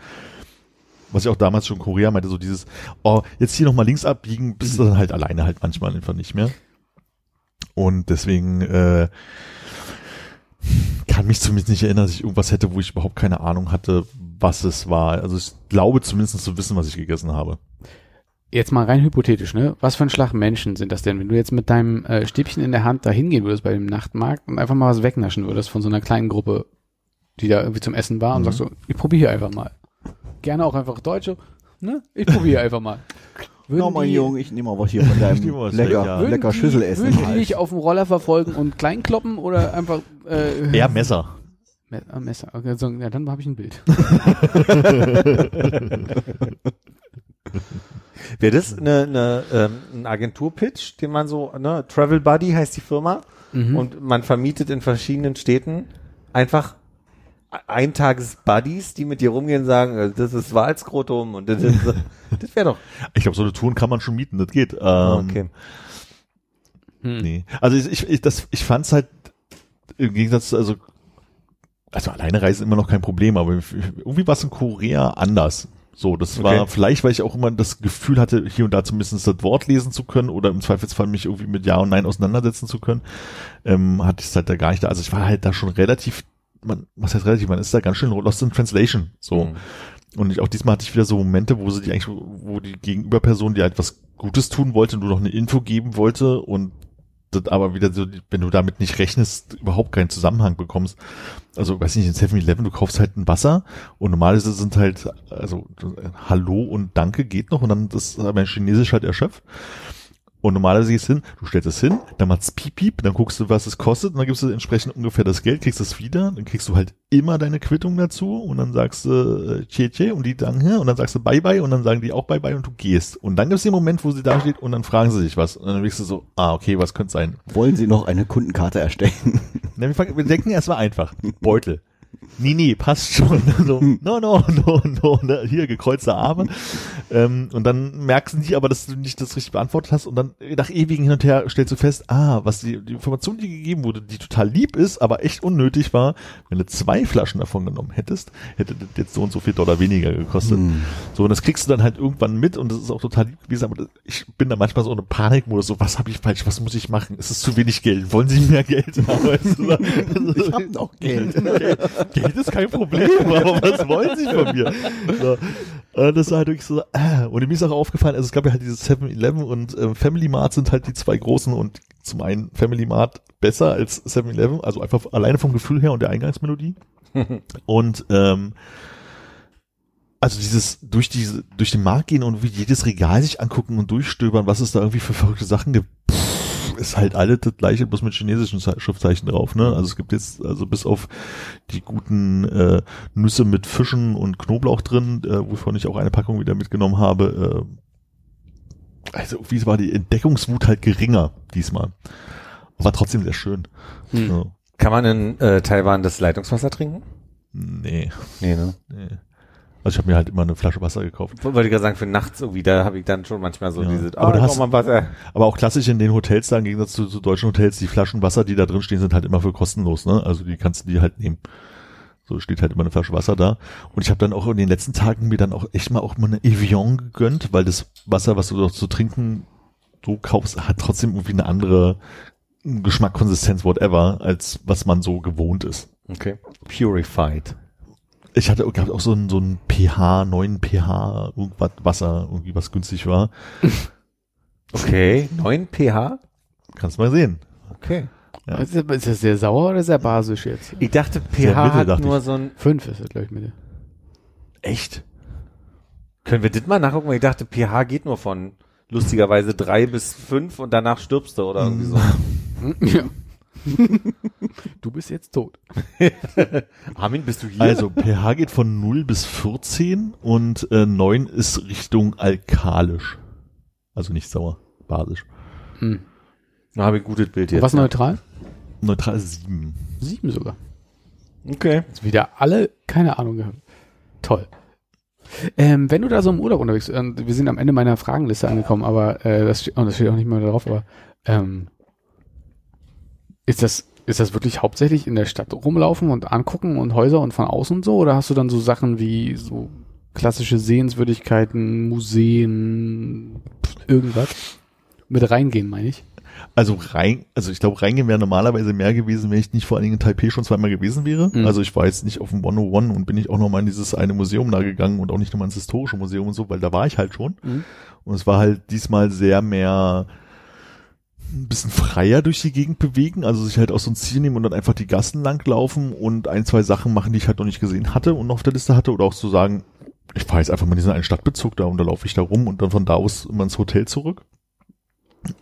was ich auch damals schon in Korea meinte, so dieses, oh, jetzt hier nochmal links abbiegen, bist du dann halt alleine halt manchmal einfach nicht mehr. Und deswegen, äh, kann mich zumindest nicht erinnern, dass ich irgendwas hätte, wo ich überhaupt keine Ahnung hatte, was es war. Also ich glaube zumindest zu wissen, was ich gegessen habe. Jetzt mal rein hypothetisch, ne? Was für ein Schlag Menschen sind das denn? Wenn du jetzt mit deinem äh, Stäbchen in der Hand da hingehen würdest bei dem Nachtmarkt und einfach mal was wegnaschen würdest von so einer kleinen Gruppe, die da irgendwie zum Essen war und Mhm. sagst so, ich probiere einfach mal. Gerne auch einfach Deutsche, ne? Ich probiere einfach mal. Würden Na, mein die- Junge, ich nehme mal was hier von deinem nehme was lecker, weg, ja. lecker Schüssel essen. Würden die dich auf dem Roller verfolgen und klein kloppen oder einfach äh, Eher Messer. Ah, Messer. Okay, so, ja, dann habe ich ein Bild. Wäre das eine, eine, ähm, ein Agenturpitch, den man so, ne, Travel Buddy heißt die Firma Mhm. und man vermietet in verschiedenen Städten einfach Eintages-Buddies, die mit dir rumgehen und sagen, äh, das ist Wahlskrotum und das ist, das wäre doch, Ich glaube, so eine Touren kann man schon mieten, das geht. Ähm, okay. Hm. Nee. Also ich, ich, ich, das, ich fand's halt im Gegensatz, also, also alleine reisen immer noch kein Problem, aber irgendwie war es in Korea anders. So, das war Okay. vielleicht, weil ich auch immer das Gefühl hatte, hier und da zumindest das Wort lesen zu können oder im Zweifelsfall mich irgendwie mit Ja und Nein auseinandersetzen zu können, ähm, hatte ich es halt da gar nicht da. Also ich war halt da schon relativ, man, was heißt relativ, man ist da ganz schön lost in translation. So. Mhm. Und ich, auch diesmal hatte ich wieder so Momente, wo sie die eigentlich, wo die Gegenüberperson dir halt was Gutes tun wollte du noch eine Info geben wollte und aber wieder so, wenn du damit nicht rechnest, überhaupt keinen Zusammenhang bekommst. Also, weiß nicht, in 7-Eleven, du kaufst halt ein Wasser und normalerweise sind halt, also, äh, Hallo und Danke geht noch und dann das ist aber in Chinesisch halt erschöpft. Und normalerweise gehst du hin, du stellst es hin, dann macht's piep, piep, dann guckst du, was es kostet, und dann gibst du entsprechend ungefähr das Geld, kriegst es wieder, dann kriegst du halt immer deine Quittung dazu und dann sagst du äh, tje, tje und die danke und dann sagst du bye bye und dann sagen die auch bye bye und du gehst. Und dann gibt's den Moment, wo sie da steht und dann fragen sie dich was. Und dann denkst du so, ah, okay, was könnte sein? Wollen Sie noch eine Kundenkarte erstellen? Na, wir denken erstmal einfach. Beutel. Nee, nee, passt schon. So, no, no, no, no, ne? hier gekreuzte Arme. Ähm, und dann merkst du nicht, aber dass du nicht das richtig beantwortet hast und dann nach ewigen Hin und Her stellst du fest, ah, was die, die Information, die gegeben wurde, die total lieb ist, aber echt unnötig war, wenn du zwei Flaschen davon genommen hättest, hätte das jetzt so und so viel Dollar weniger gekostet. Hm. So, und das kriegst du dann halt irgendwann mit und das ist auch total lieb gewesen, aber das- ich bin da manchmal so in einem Panikmodus, so, was habe ich falsch, was muss ich machen? Es ist zu wenig Geld, wollen Sie mehr Geld haben? Ich hab noch Geld. Geld, ist kein Problem, aber was wollen Sie von mir? So. Und das war halt wirklich so, äh, und mir ist auch aufgefallen, also es gab ja halt dieses 7-Eleven und ähm, Family Mart sind halt die zwei großen und zum einen Family Mart besser als 7-Eleven, also einfach alleine vom Gefühl her und der Eingangsmelodie. und ähm, also dieses durch diese durch den Markt gehen und wie jedes Regal sich angucken und durchstöbern, was es da irgendwie für verrückte Sachen gibt, pff, ist halt alles das gleiche, bloß mit chinesischen Ze- Schriftzeichen drauf. Ne? Also es gibt jetzt also bis auf die guten äh, Nüsse mit Fischen und Knoblauch drin, äh, wovon ich auch eine Packung wieder mitgenommen habe. Äh, also wie war die Entdeckungswut halt geringer diesmal, war trotzdem sehr schön. Hm. Ja. Kann man in äh, Taiwan das Leitungswasser trinken? Nee, Nee, ne? nee. Also ich habe mir halt immer eine Flasche Wasser gekauft. Wollte ich gerade sagen, für nachts irgendwie, da habe ich dann schon manchmal so Ja. diese, Aber ah, du da hast- Wasser. Aber auch klassisch in den Hotels da, im Gegensatz zu, zu deutschen Hotels, die Flaschen Wasser, die da drin stehen, sind halt immer für kostenlos, ne? Also die kannst du dir halt nehmen. So steht halt immer eine Flasche Wasser da. Und ich habe dann auch in den letzten Tagen mir dann auch echt mal auch mal eine Evian gegönnt, weil das Wasser, was du dort zu trinken so kaufst, hat trotzdem irgendwie eine andere Geschmack, Konsistenz, whatever, als was man so gewohnt ist. Okay. Purified. Ich hatte gab auch so ein, so ein pH, 9 pH, irgendwas Wasser, irgendwie was günstig war. Okay. 9 pH? Kannst mal sehen. Okay. Ja. Ist, das, ist das sehr sauer oder sehr basisch jetzt? Ich dachte, pH Sehr mittel, hat dachte nur ich. so ein, Fünf ist das, glaube ich, mit Echt? können wir das mal nachgucken, weil ich dachte, pH geht nur von lustigerweise drei bis fünf und danach stirbst du oder irgendwie so. Ja. Du bist jetzt tot. Armin, bist du hier? Also pH geht von 0 bis 14 und äh, 9 ist Richtung alkalisch. Also nicht sauer, basisch. Hm. Da habe ich ein gutes Bild jetzt. was neutral? Neutral ist 7. Sieben sogar. Okay. Jetzt wieder alle keine Ahnung gehabt. Toll. Ähm, wenn du da so im Urlaub unterwegs bist, wir sind am Ende meiner Fragenliste angekommen, aber äh, das, steht, oh, das steht auch nicht mehr drauf, aber Ähm, ist das, ist das wirklich hauptsächlich in der Stadt rumlaufen und angucken und Häuser und von außen und so? Oder hast du dann so Sachen wie so klassische Sehenswürdigkeiten, Museen, irgendwas? Mit reingehen, meine ich. Also rein, also ich glaube, reingehen wäre normalerweise mehr gewesen, wenn ich nicht vor allen Dingen in Taipei schon zweimal gewesen wäre. Mhm. Also ich war jetzt nicht auf dem 101 und bin ich auch nochmal in dieses eine Museum da gegangen und auch nicht nochmal ins historische Museum und so, weil da war ich halt schon. Mhm. Und es war halt diesmal sehr mehr ein bisschen freier durch die Gegend bewegen, also sich halt aus so ein Ziel nehmen und dann einfach die Gassen lang laufen und ein, zwei Sachen machen, die ich halt noch nicht gesehen hatte und noch auf der Liste hatte oder auch zu sagen, ich fahre jetzt einfach mal diesen einen Stadtbezug da und da laufe ich da rum und dann von da aus immer ins Hotel zurück.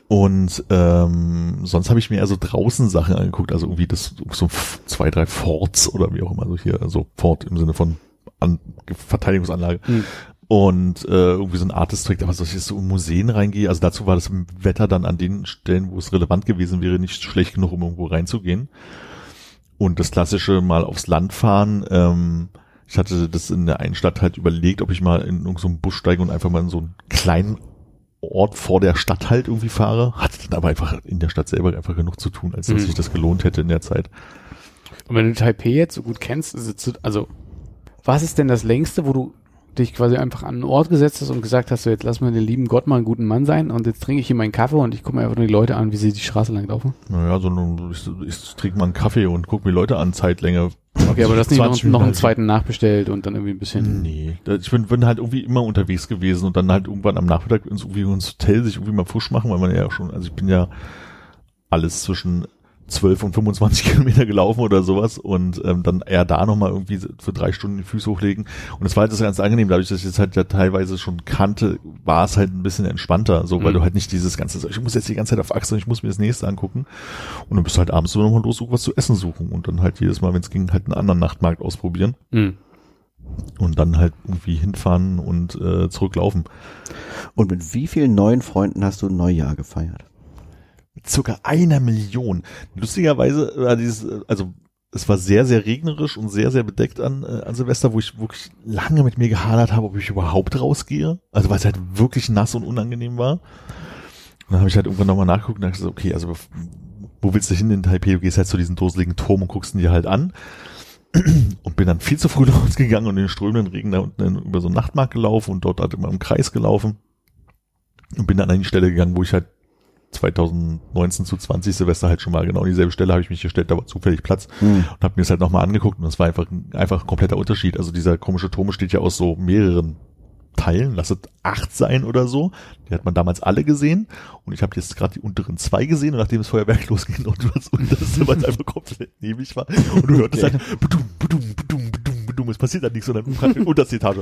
Und ähm, sonst habe ich mir eher so draußen Sachen angeguckt, also irgendwie das so zwei, drei Forts oder wie auch immer, so hier, also Fort im Sinne von An Verteidigungsanlage. Mhm. Und äh, irgendwie so ein Art District, aber so ich jetzt so in Museen reingehe, also dazu war das Wetter dann an den Stellen, wo es relevant gewesen wäre, nicht schlecht genug, um irgendwo reinzugehen. Und das klassische mal aufs Land fahren, ähm, ich hatte das in der einen Stadt halt überlegt, ob ich mal in irgendeinen so Bus steige und einfach mal in so einen kleinen Ort vor der Stadt halt irgendwie fahre. Hatte dann aber einfach in der Stadt selber einfach genug zu tun, als dass Mhm. sich das gelohnt hätte in der Zeit. Und wenn du Taipei jetzt so gut kennst, also, was ist denn das längste, wo du dich quasi einfach an einen Ort gesetzt hast und gesagt hast, so jetzt lass mal den lieben Gott mal einen guten Mann sein und jetzt trinke ich hier meinen Kaffee und ich gucke mir einfach nur die Leute an, wie sie die Straße lang laufen? Naja, so ein, ich, ich trinke mal einen Kaffee und guck mir Leute an, Zeitlänge. Okay, aber das nicht noch, 20 noch einen zweiten nachbestellt und dann irgendwie ein bisschen. Nee, ich bin, bin halt irgendwie immer unterwegs gewesen und dann halt irgendwann am Nachmittag ins, irgendwie ins Hotel sich irgendwie mal frisch machen, weil man ja schon, also ich bin ja alles zwischen 12 und 25 Kilometer gelaufen oder sowas und ähm, dann eher da nochmal irgendwie für drei Stunden die Füße hochlegen. Und es war halt das ganz angenehm, dadurch, dass ich es halt ja teilweise schon kannte, war es halt ein bisschen entspannter, so, weil Mhm. du halt nicht dieses ganze, ich muss jetzt die ganze Zeit auf Achse und ich muss mir das nächste angucken. Und dann bist du halt abends so nochmal los, was zu essen suchen und dann halt jedes Mal, wenn es ging, halt einen anderen Nachtmarkt ausprobieren Hm. und dann halt irgendwie hinfahren und äh, zurücklaufen. Und mit wie vielen neuen Freunden hast du ein Neujahr gefeiert? Circa einer Million. Lustigerweise war dieses, also es war sehr, sehr regnerisch und sehr, sehr bedeckt an, äh, an Silvester, wo ich wirklich lange mit mir gehadert habe, ob ich überhaupt rausgehe. Also weil es halt wirklich nass und unangenehm war. Und dann habe ich halt irgendwann nochmal nachgeguckt und dachte okay, also wo willst du hin in Taipei? Du gehst halt zu diesem doseligen Turm und guckst ihn dir halt an. Und bin dann viel zu früh rausgegangen und in den strömenden Regen da unten über so einen Nachtmarkt gelaufen und dort halt immer im Kreis gelaufen. Und bin dann an die Stelle gegangen, wo ich halt 2019 zu 20 Silvester halt schon mal genau an dieselbe Stelle habe ich mich gestellt, da war zufällig Platz Hm. und habe mir das halt nochmal angeguckt und das war einfach, ein- einfach ein kompletter Unterschied. Also dieser komische Turm besteht ja aus so mehreren Teilen, lass es acht sein oder so. Die hat man damals alle gesehen und ich habe jetzt gerade die unteren zwei gesehen und nachdem das Feuerwerk losging und das unterste, es einfach komplett neblig war und du hörtest Okay. halt bedum, bedum, bedum, bedum, es passiert dann nichts und dann unterste Etage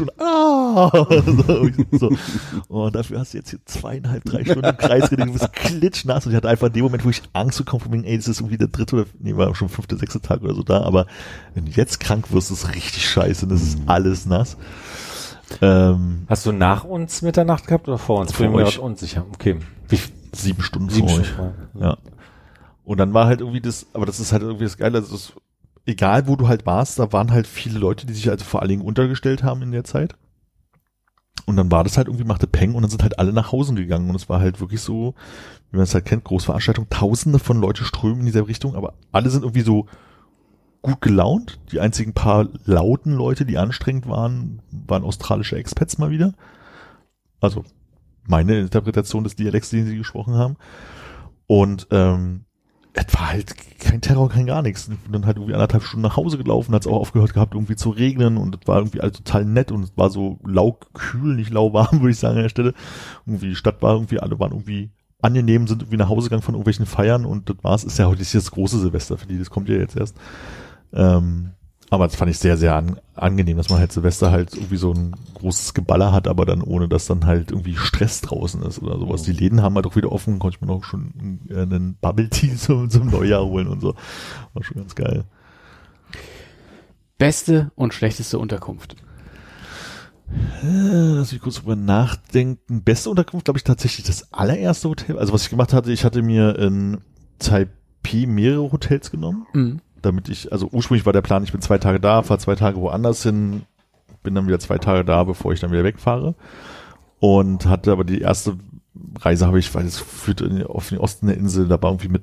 und ah, so, so. Und dafür hast du jetzt hier zweieinhalb, drei Stunden im Kreis gedreht, du bist klitschnass und ich hatte einfach in dem Moment, wo ich Angst bekommen von wegen, ey, das ist irgendwie der dritte oder, nee, war schon fünfte, sechste Tag oder so da, aber wenn du jetzt krank wirst, ist richtig scheiße, das ist alles nass. Ähm, Hast du nach uns Mitternacht gehabt oder vor uns? Vor Bin mir unsicher. Okay. Wie sieben Stunden sieben vor euch. Stunden? Ja. Und dann war halt irgendwie das, aber das ist halt irgendwie das Geile, also das, egal wo du halt warst, da waren halt viele Leute, die sich also vor allen Dingen untergestellt haben in der Zeit. Und dann war das halt irgendwie, machte Peng und dann sind halt alle nach Hause gegangen und es war halt wirklich so, wie man es halt kennt, Großveranstaltung, tausende von Leute strömen in dieser Richtung, aber alle sind irgendwie so gut gelaunt. Die einzigen paar lauten Leute, die anstrengend waren, waren australische Expats mal wieder. Also meine Interpretation des Dialekts, den sie gesprochen haben. Und ähm, es war halt kein Terror, kein gar nichts. Und dann halt irgendwie anderthalb Stunden nach Hause gelaufen, hat es auch aufgehört gehabt, irgendwie zu regnen und es war irgendwie alles total nett und es war so laukühl, nicht lauwarm, würde ich sagen an der Stelle. Irgendwie die Stadt war irgendwie, alle waren irgendwie angenehm, sind irgendwie nach Hause gegangen von irgendwelchen Feiern und das war's. Ist ja heute das große Silvester für die, das kommt ja jetzt erst. Ähm, aber das fand ich sehr, sehr an, angenehm, dass man halt Silvester halt irgendwie so ein großes Geballer hat, aber dann ohne, dass dann halt irgendwie Stress draußen ist oder sowas. Die Läden haben halt auch wieder offen, konnte ich mir noch schon äh, einen Bubble Tea zum, zum Neujahr holen und so. War schon ganz geil. Beste und schlechteste Unterkunft. Äh, Lass mich kurz drüber nachdenken. Beste Unterkunft, glaube ich, tatsächlich das allererste Hotel. Also was ich gemacht hatte, ich hatte mir in Taipei mehrere Hotels genommen. Mhm. Damit ich, also ursprünglich war der Plan, ich bin zwei Tage da, fahre zwei Tage woanders hin, bin dann wieder zwei Tage da, bevor ich dann wieder wegfahre. Und hatte aber die erste Reise habe ich, weil es führte auf den Osten der Insel, da war irgendwie mit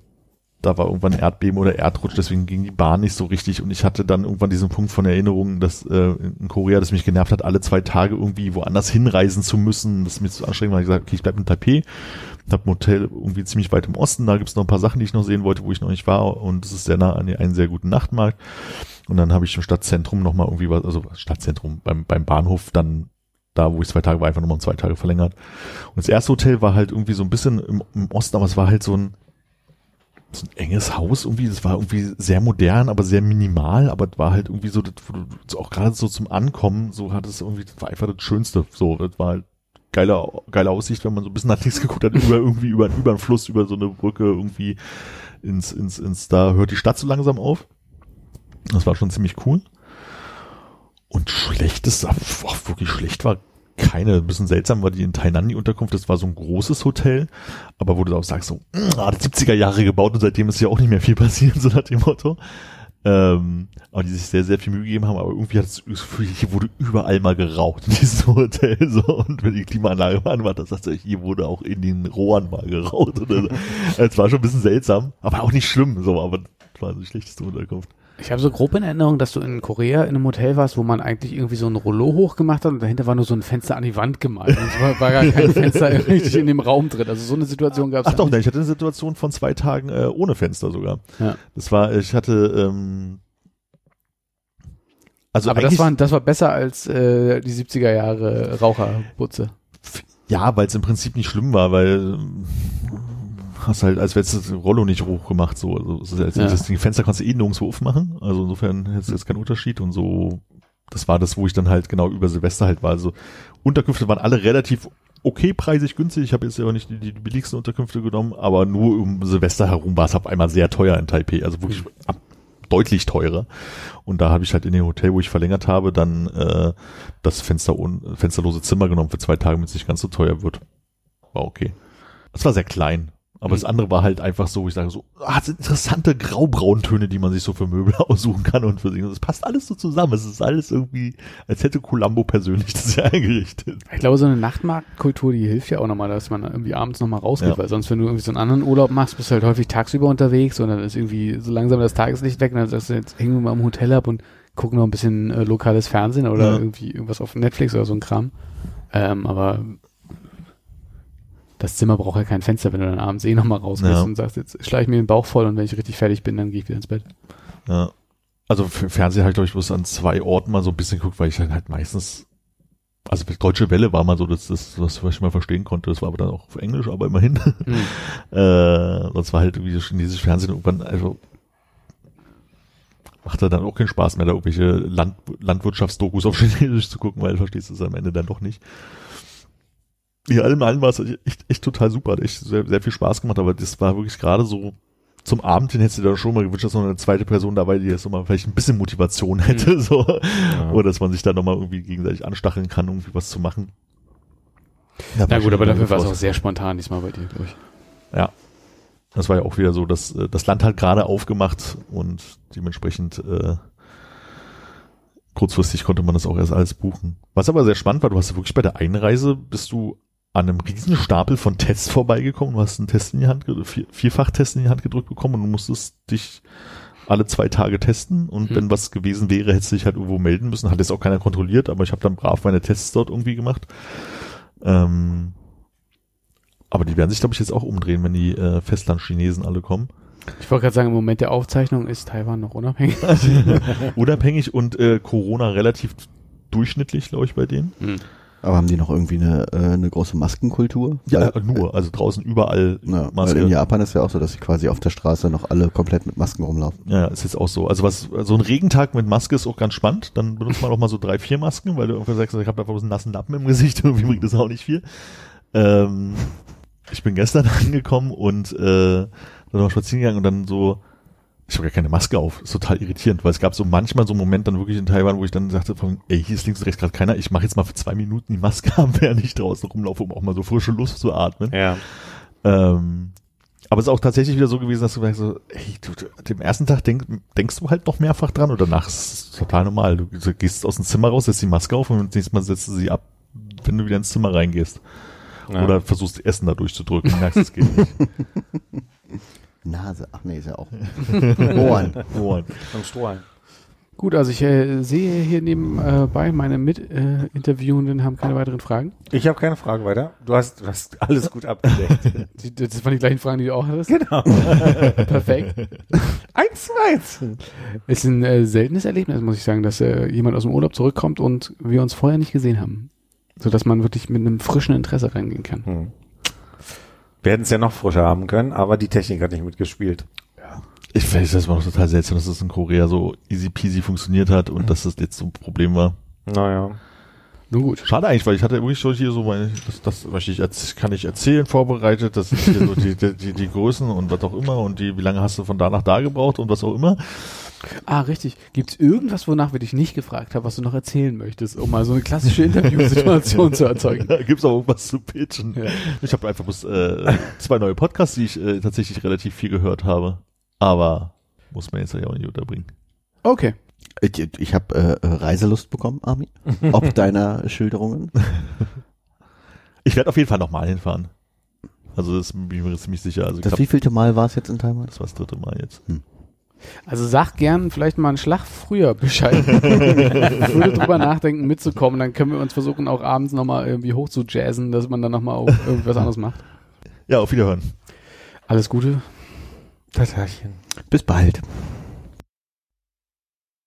da war irgendwann Erdbeben oder Erdrutsch, deswegen ging die Bahn nicht so richtig. Und ich hatte dann irgendwann diesen Punkt von Erinnerung, dass äh, in Korea, das mich genervt hat, alle zwei Tage irgendwie woanders hinreisen zu müssen, das ist mir zu anstrengend, weil ich gesagt, okay, ich bleib in Taipei, hab ein Hotel irgendwie ziemlich weit im Osten, da gibt's noch ein paar Sachen, die ich noch sehen wollte, wo ich noch nicht war. Und es ist sehr nah an einen sehr guten Nachtmarkt. Und dann habe ich im Stadtzentrum nochmal irgendwie was, also Stadtzentrum beim, beim Bahnhof dann da, wo ich zwei Tage war, einfach nochmal zwei Tage verlängert. Und das erste Hotel war halt irgendwie so ein bisschen im, im Osten, aber es war halt so ein, so ein enges Haus irgendwie, das war irgendwie sehr modern, aber sehr minimal, aber es war halt irgendwie so, das, auch gerade so zum Ankommen, so hat es irgendwie, das war einfach das Schönste, so, das war halt geile, geile Aussicht, wenn man so ein bisschen nach links geguckt hat, über irgendwie über, über einen Fluss, über so eine Brücke irgendwie ins, ins, ins, da hört die Stadt so langsam auf. Das war schon ziemlich cool. Und schlechtes, boah, wirklich schlecht war keine, ein bisschen seltsam war die in Tainan die Unterkunft, das war so ein großes Hotel, aber wo du auch sagst, so, ah, 70er Jahre gebaut und seitdem ist ja auch nicht mehr viel passiert, so nach dem Motto. Ähm, aber die sich sehr, sehr viel Mühe gegeben haben, aber irgendwie hat es Gefühl, hier wurde überall mal geraucht in diesem Hotel, so, und wenn die Klimaanlage mal an war, das sagst du, hier wurde auch in den Rohren mal geraucht oder so. Es war schon ein bisschen seltsam, aber auch nicht schlimm, so, aber das war die schlechteste Unterkunft. Ich habe so grob in Erinnerung, dass du in Korea in einem Hotel warst, wo man eigentlich irgendwie so ein Rollo hochgemacht hat und dahinter war nur so ein Fenster an die Wand gemalt. Und es war, gar kein Fenster richtig in dem Raum drin. Also so eine Situation gab es. Ach doch, ne, ich hatte eine Situation von zwei Tagen äh, ohne Fenster sogar. Ja. Das war, ich hatte ähm, also Aber das war, das war besser als äh, die 70er Jahre Raucherbutze. Ja, weil es im Prinzip nicht schlimm war, weil hast halt, als hättest du das Rollo nicht hoch gemacht, so. Also, das, ja. das Fenster kannst du eh nirgendwo aufmachen. Also insofern du jetzt keinen Unterschied und so. Das war das, wo ich dann halt genau über Silvester halt war. Also Unterkünfte waren alle relativ okay preisig günstig. Ich habe jetzt aber nicht die, die billigsten Unterkünfte genommen, aber nur um Silvester herum war es auf einmal sehr teuer in Taipei. Also wirklich ab, deutlich teurer. Und da habe ich halt in dem Hotel, wo ich verlängert habe, dann äh, das Fenster fensterlose Zimmer genommen für zwei Tage, damit es nicht ganz so teuer wird. War okay. Es war sehr klein. Aber das mhm. andere war halt einfach so, ich sage so, ah, interessante Graubrauntöne, die man sich so für Möbel aussuchen kann und für sich. Das passt alles so zusammen. Es ist alles irgendwie, als hätte Columbo persönlich das ja eingerichtet. Ich glaube, so eine Nachtmarktkultur, die hilft ja auch nochmal, dass man irgendwie abends nochmal rausgeht, ja. weil sonst, wenn du irgendwie so einen anderen Urlaub machst, bist du halt häufig tagsüber unterwegs und dann ist irgendwie so langsam das Tageslicht weg und dann sagst du, jetzt hängen wir mal im Hotel ab und gucken noch ein bisschen äh, lokales Fernsehen oder ja. irgendwie irgendwas auf Netflix oder so ein Kram. Ähm, aber das Zimmer braucht ja kein Fenster, wenn du dann abends eh nochmal rausgehst ja. und sagst, jetzt schlage ich mir den Bauch voll und wenn ich richtig fertig bin, dann gehe ich wieder ins Bett. Ja. Also für Fernseher halt, glaube ich, bloß an zwei Orten mal so ein bisschen geguckt, weil ich dann halt meistens, also Deutsche Welle war mal so, dass das, was ich mal verstehen konnte, das war aber dann auch auf Englisch, aber immerhin. Mhm. äh, sonst war halt irgendwie chinesisches Fernsehen irgendwann, also macht da dann auch keinen Spaß mehr, da irgendwelche Land, Landwirtschaftsdokus auf Chinesisch zu gucken, weil du verstehst es am Ende dann doch nicht ja, allem allen war es echt, echt total super, hat echt sehr, sehr viel Spaß gemacht, aber das war wirklich gerade so zum Abend hin hättest du da schon mal gewünscht, dass noch eine zweite Person dabei, die jetzt nochmal vielleicht ein bisschen Motivation hätte, mhm. so. Ja. Oder dass man sich da nochmal irgendwie gegenseitig anstacheln kann, irgendwie was zu machen. Na gut, aber dafür war es auch sehr spontan diesmal bei dir, glaube ich. Ja. Das war ja auch wieder so, dass äh, das Land hat gerade aufgemacht und dementsprechend äh, kurzfristig konnte man das auch erst alles buchen. Was aber sehr spannend war, du hast wirklich bei der Einreise bist du an einem riesen Stapel von Tests vorbeigekommen. Du hast einen Test in die Hand, vier, Vierfach-Test in die Hand gedrückt bekommen und du musstest dich alle zwei Tage testen und hm. wenn was gewesen wäre, hättest du dich halt irgendwo melden müssen. Hat jetzt auch keiner kontrolliert, aber ich habe dann brav meine Tests dort irgendwie gemacht. Ähm, aber die werden sich, glaube ich, jetzt auch umdrehen, wenn die äh, Festland-Chinesen alle kommen. Ich wollte gerade sagen, im Moment der Aufzeichnung ist Taiwan noch unabhängig. unabhängig und äh, Corona relativ durchschnittlich, glaube ich, bei denen. Hm. Aber haben die noch irgendwie eine, äh, eine große Maskenkultur? Ja, weil, nur. Also draußen überall ja, Maske. Weil in Japan ist ja auch so, dass sie quasi auf der Straße noch alle komplett mit Masken rumlaufen. Ja, ist jetzt auch so. Also was so ein Regentag mit Maske ist auch ganz spannend. Dann benutzt man auch mal so drei, vier Masken, weil du einfach sagst, ich habe einfach einen nassen Lappen im Gesicht. Irgendwie bringt das auch nicht viel. Ähm, ich bin gestern angekommen und äh, dann noch spazieren gegangen und dann so ich habe gar keine Maske auf. ist total irritierend, weil es gab so manchmal so einen Moment dann wirklich in Taiwan, wo ich dann sagte, von, ey, hier ist links und rechts gerade keiner, ich mache jetzt mal für zwei Minuten die Maske haben, während ich draußen rumlaufe, um auch mal so frische Luft zu atmen. Ja. Ähm, aber es ist auch tatsächlich wieder so gewesen, dass du sagst so, ey, du, du, dem ersten Tag denk, denkst du halt noch mehrfach dran und danach ist es total normal. Du, du gehst aus dem Zimmer raus, setzt die Maske auf und nächstes Mal setzt du sie ab, wenn du wieder ins Zimmer reingehst. Ja. Oder versuchst Essen da durchzudrücken, merkst, es geht nicht. Nase, ach nee, ist ja auch. Ohren. Ohren. Am Strohhalm. Gut, also ich äh, sehe hier nebenbei, meine Mitinterviewenden äh, Interviewenden haben keine weiteren Fragen. Ich habe keine Frage weiter. Du hast, du hast alles gut abgedeckt. Die, das waren die gleichen Fragen, die du auch hattest. genau. Perfekt. Eins zu eins. Ist ein äh, seltenes Erlebnis, muss ich sagen, dass äh, jemand aus dem Urlaub zurückkommt und wir uns vorher nicht gesehen haben. Sodass man wirklich mit einem frischen Interesse reingehen kann. Hm. Wir hätten es ja noch frischer haben können, aber die Technik hat nicht mitgespielt. Ich finde das war noch total seltsam, dass das in Korea so easy peasy funktioniert hat und dass das jetzt so ein Problem war. Naja. Nun gut. Schade eigentlich, weil ich hatte wirklich schon hier so meine, das, das was ich kann ich erzählen, vorbereitet, das ist hier so die, die, die, die Größen und was auch immer und die, wie lange hast du von da nach da gebraucht und was auch immer. Ah, richtig. Gibt es irgendwas, wonach wir dich nicht gefragt haben, was du noch erzählen möchtest, um mal so eine klassische Interviewsituation zu erzeugen? Da gibt's auch irgendwas zu pitchen. Ja. Ich habe einfach bloß äh, zwei neue Podcasts, die ich äh, tatsächlich relativ viel gehört habe. Aber muss man jetzt ja auch nicht unterbringen. Okay. Ich, ich habe äh, Reiselust bekommen, Armin. Ob deiner Schilderungen. Ich werde auf jeden Fall nochmal hinfahren. Also das bin ich mir ziemlich sicher. Also Das glaub, wievielte Mal war es jetzt in Taiwan? das war das dritte Mal jetzt. Also sag gern vielleicht mal einen Schlag früher Bescheid. ich würde drüber nachdenken, mitzukommen. Dann können wir uns versuchen, auch abends nochmal irgendwie hoch zu jazzen, dass man dann nochmal auch irgendwas anderes macht. Ja, auf Wiederhören. Alles Gute. Tatarchen. Bis bald.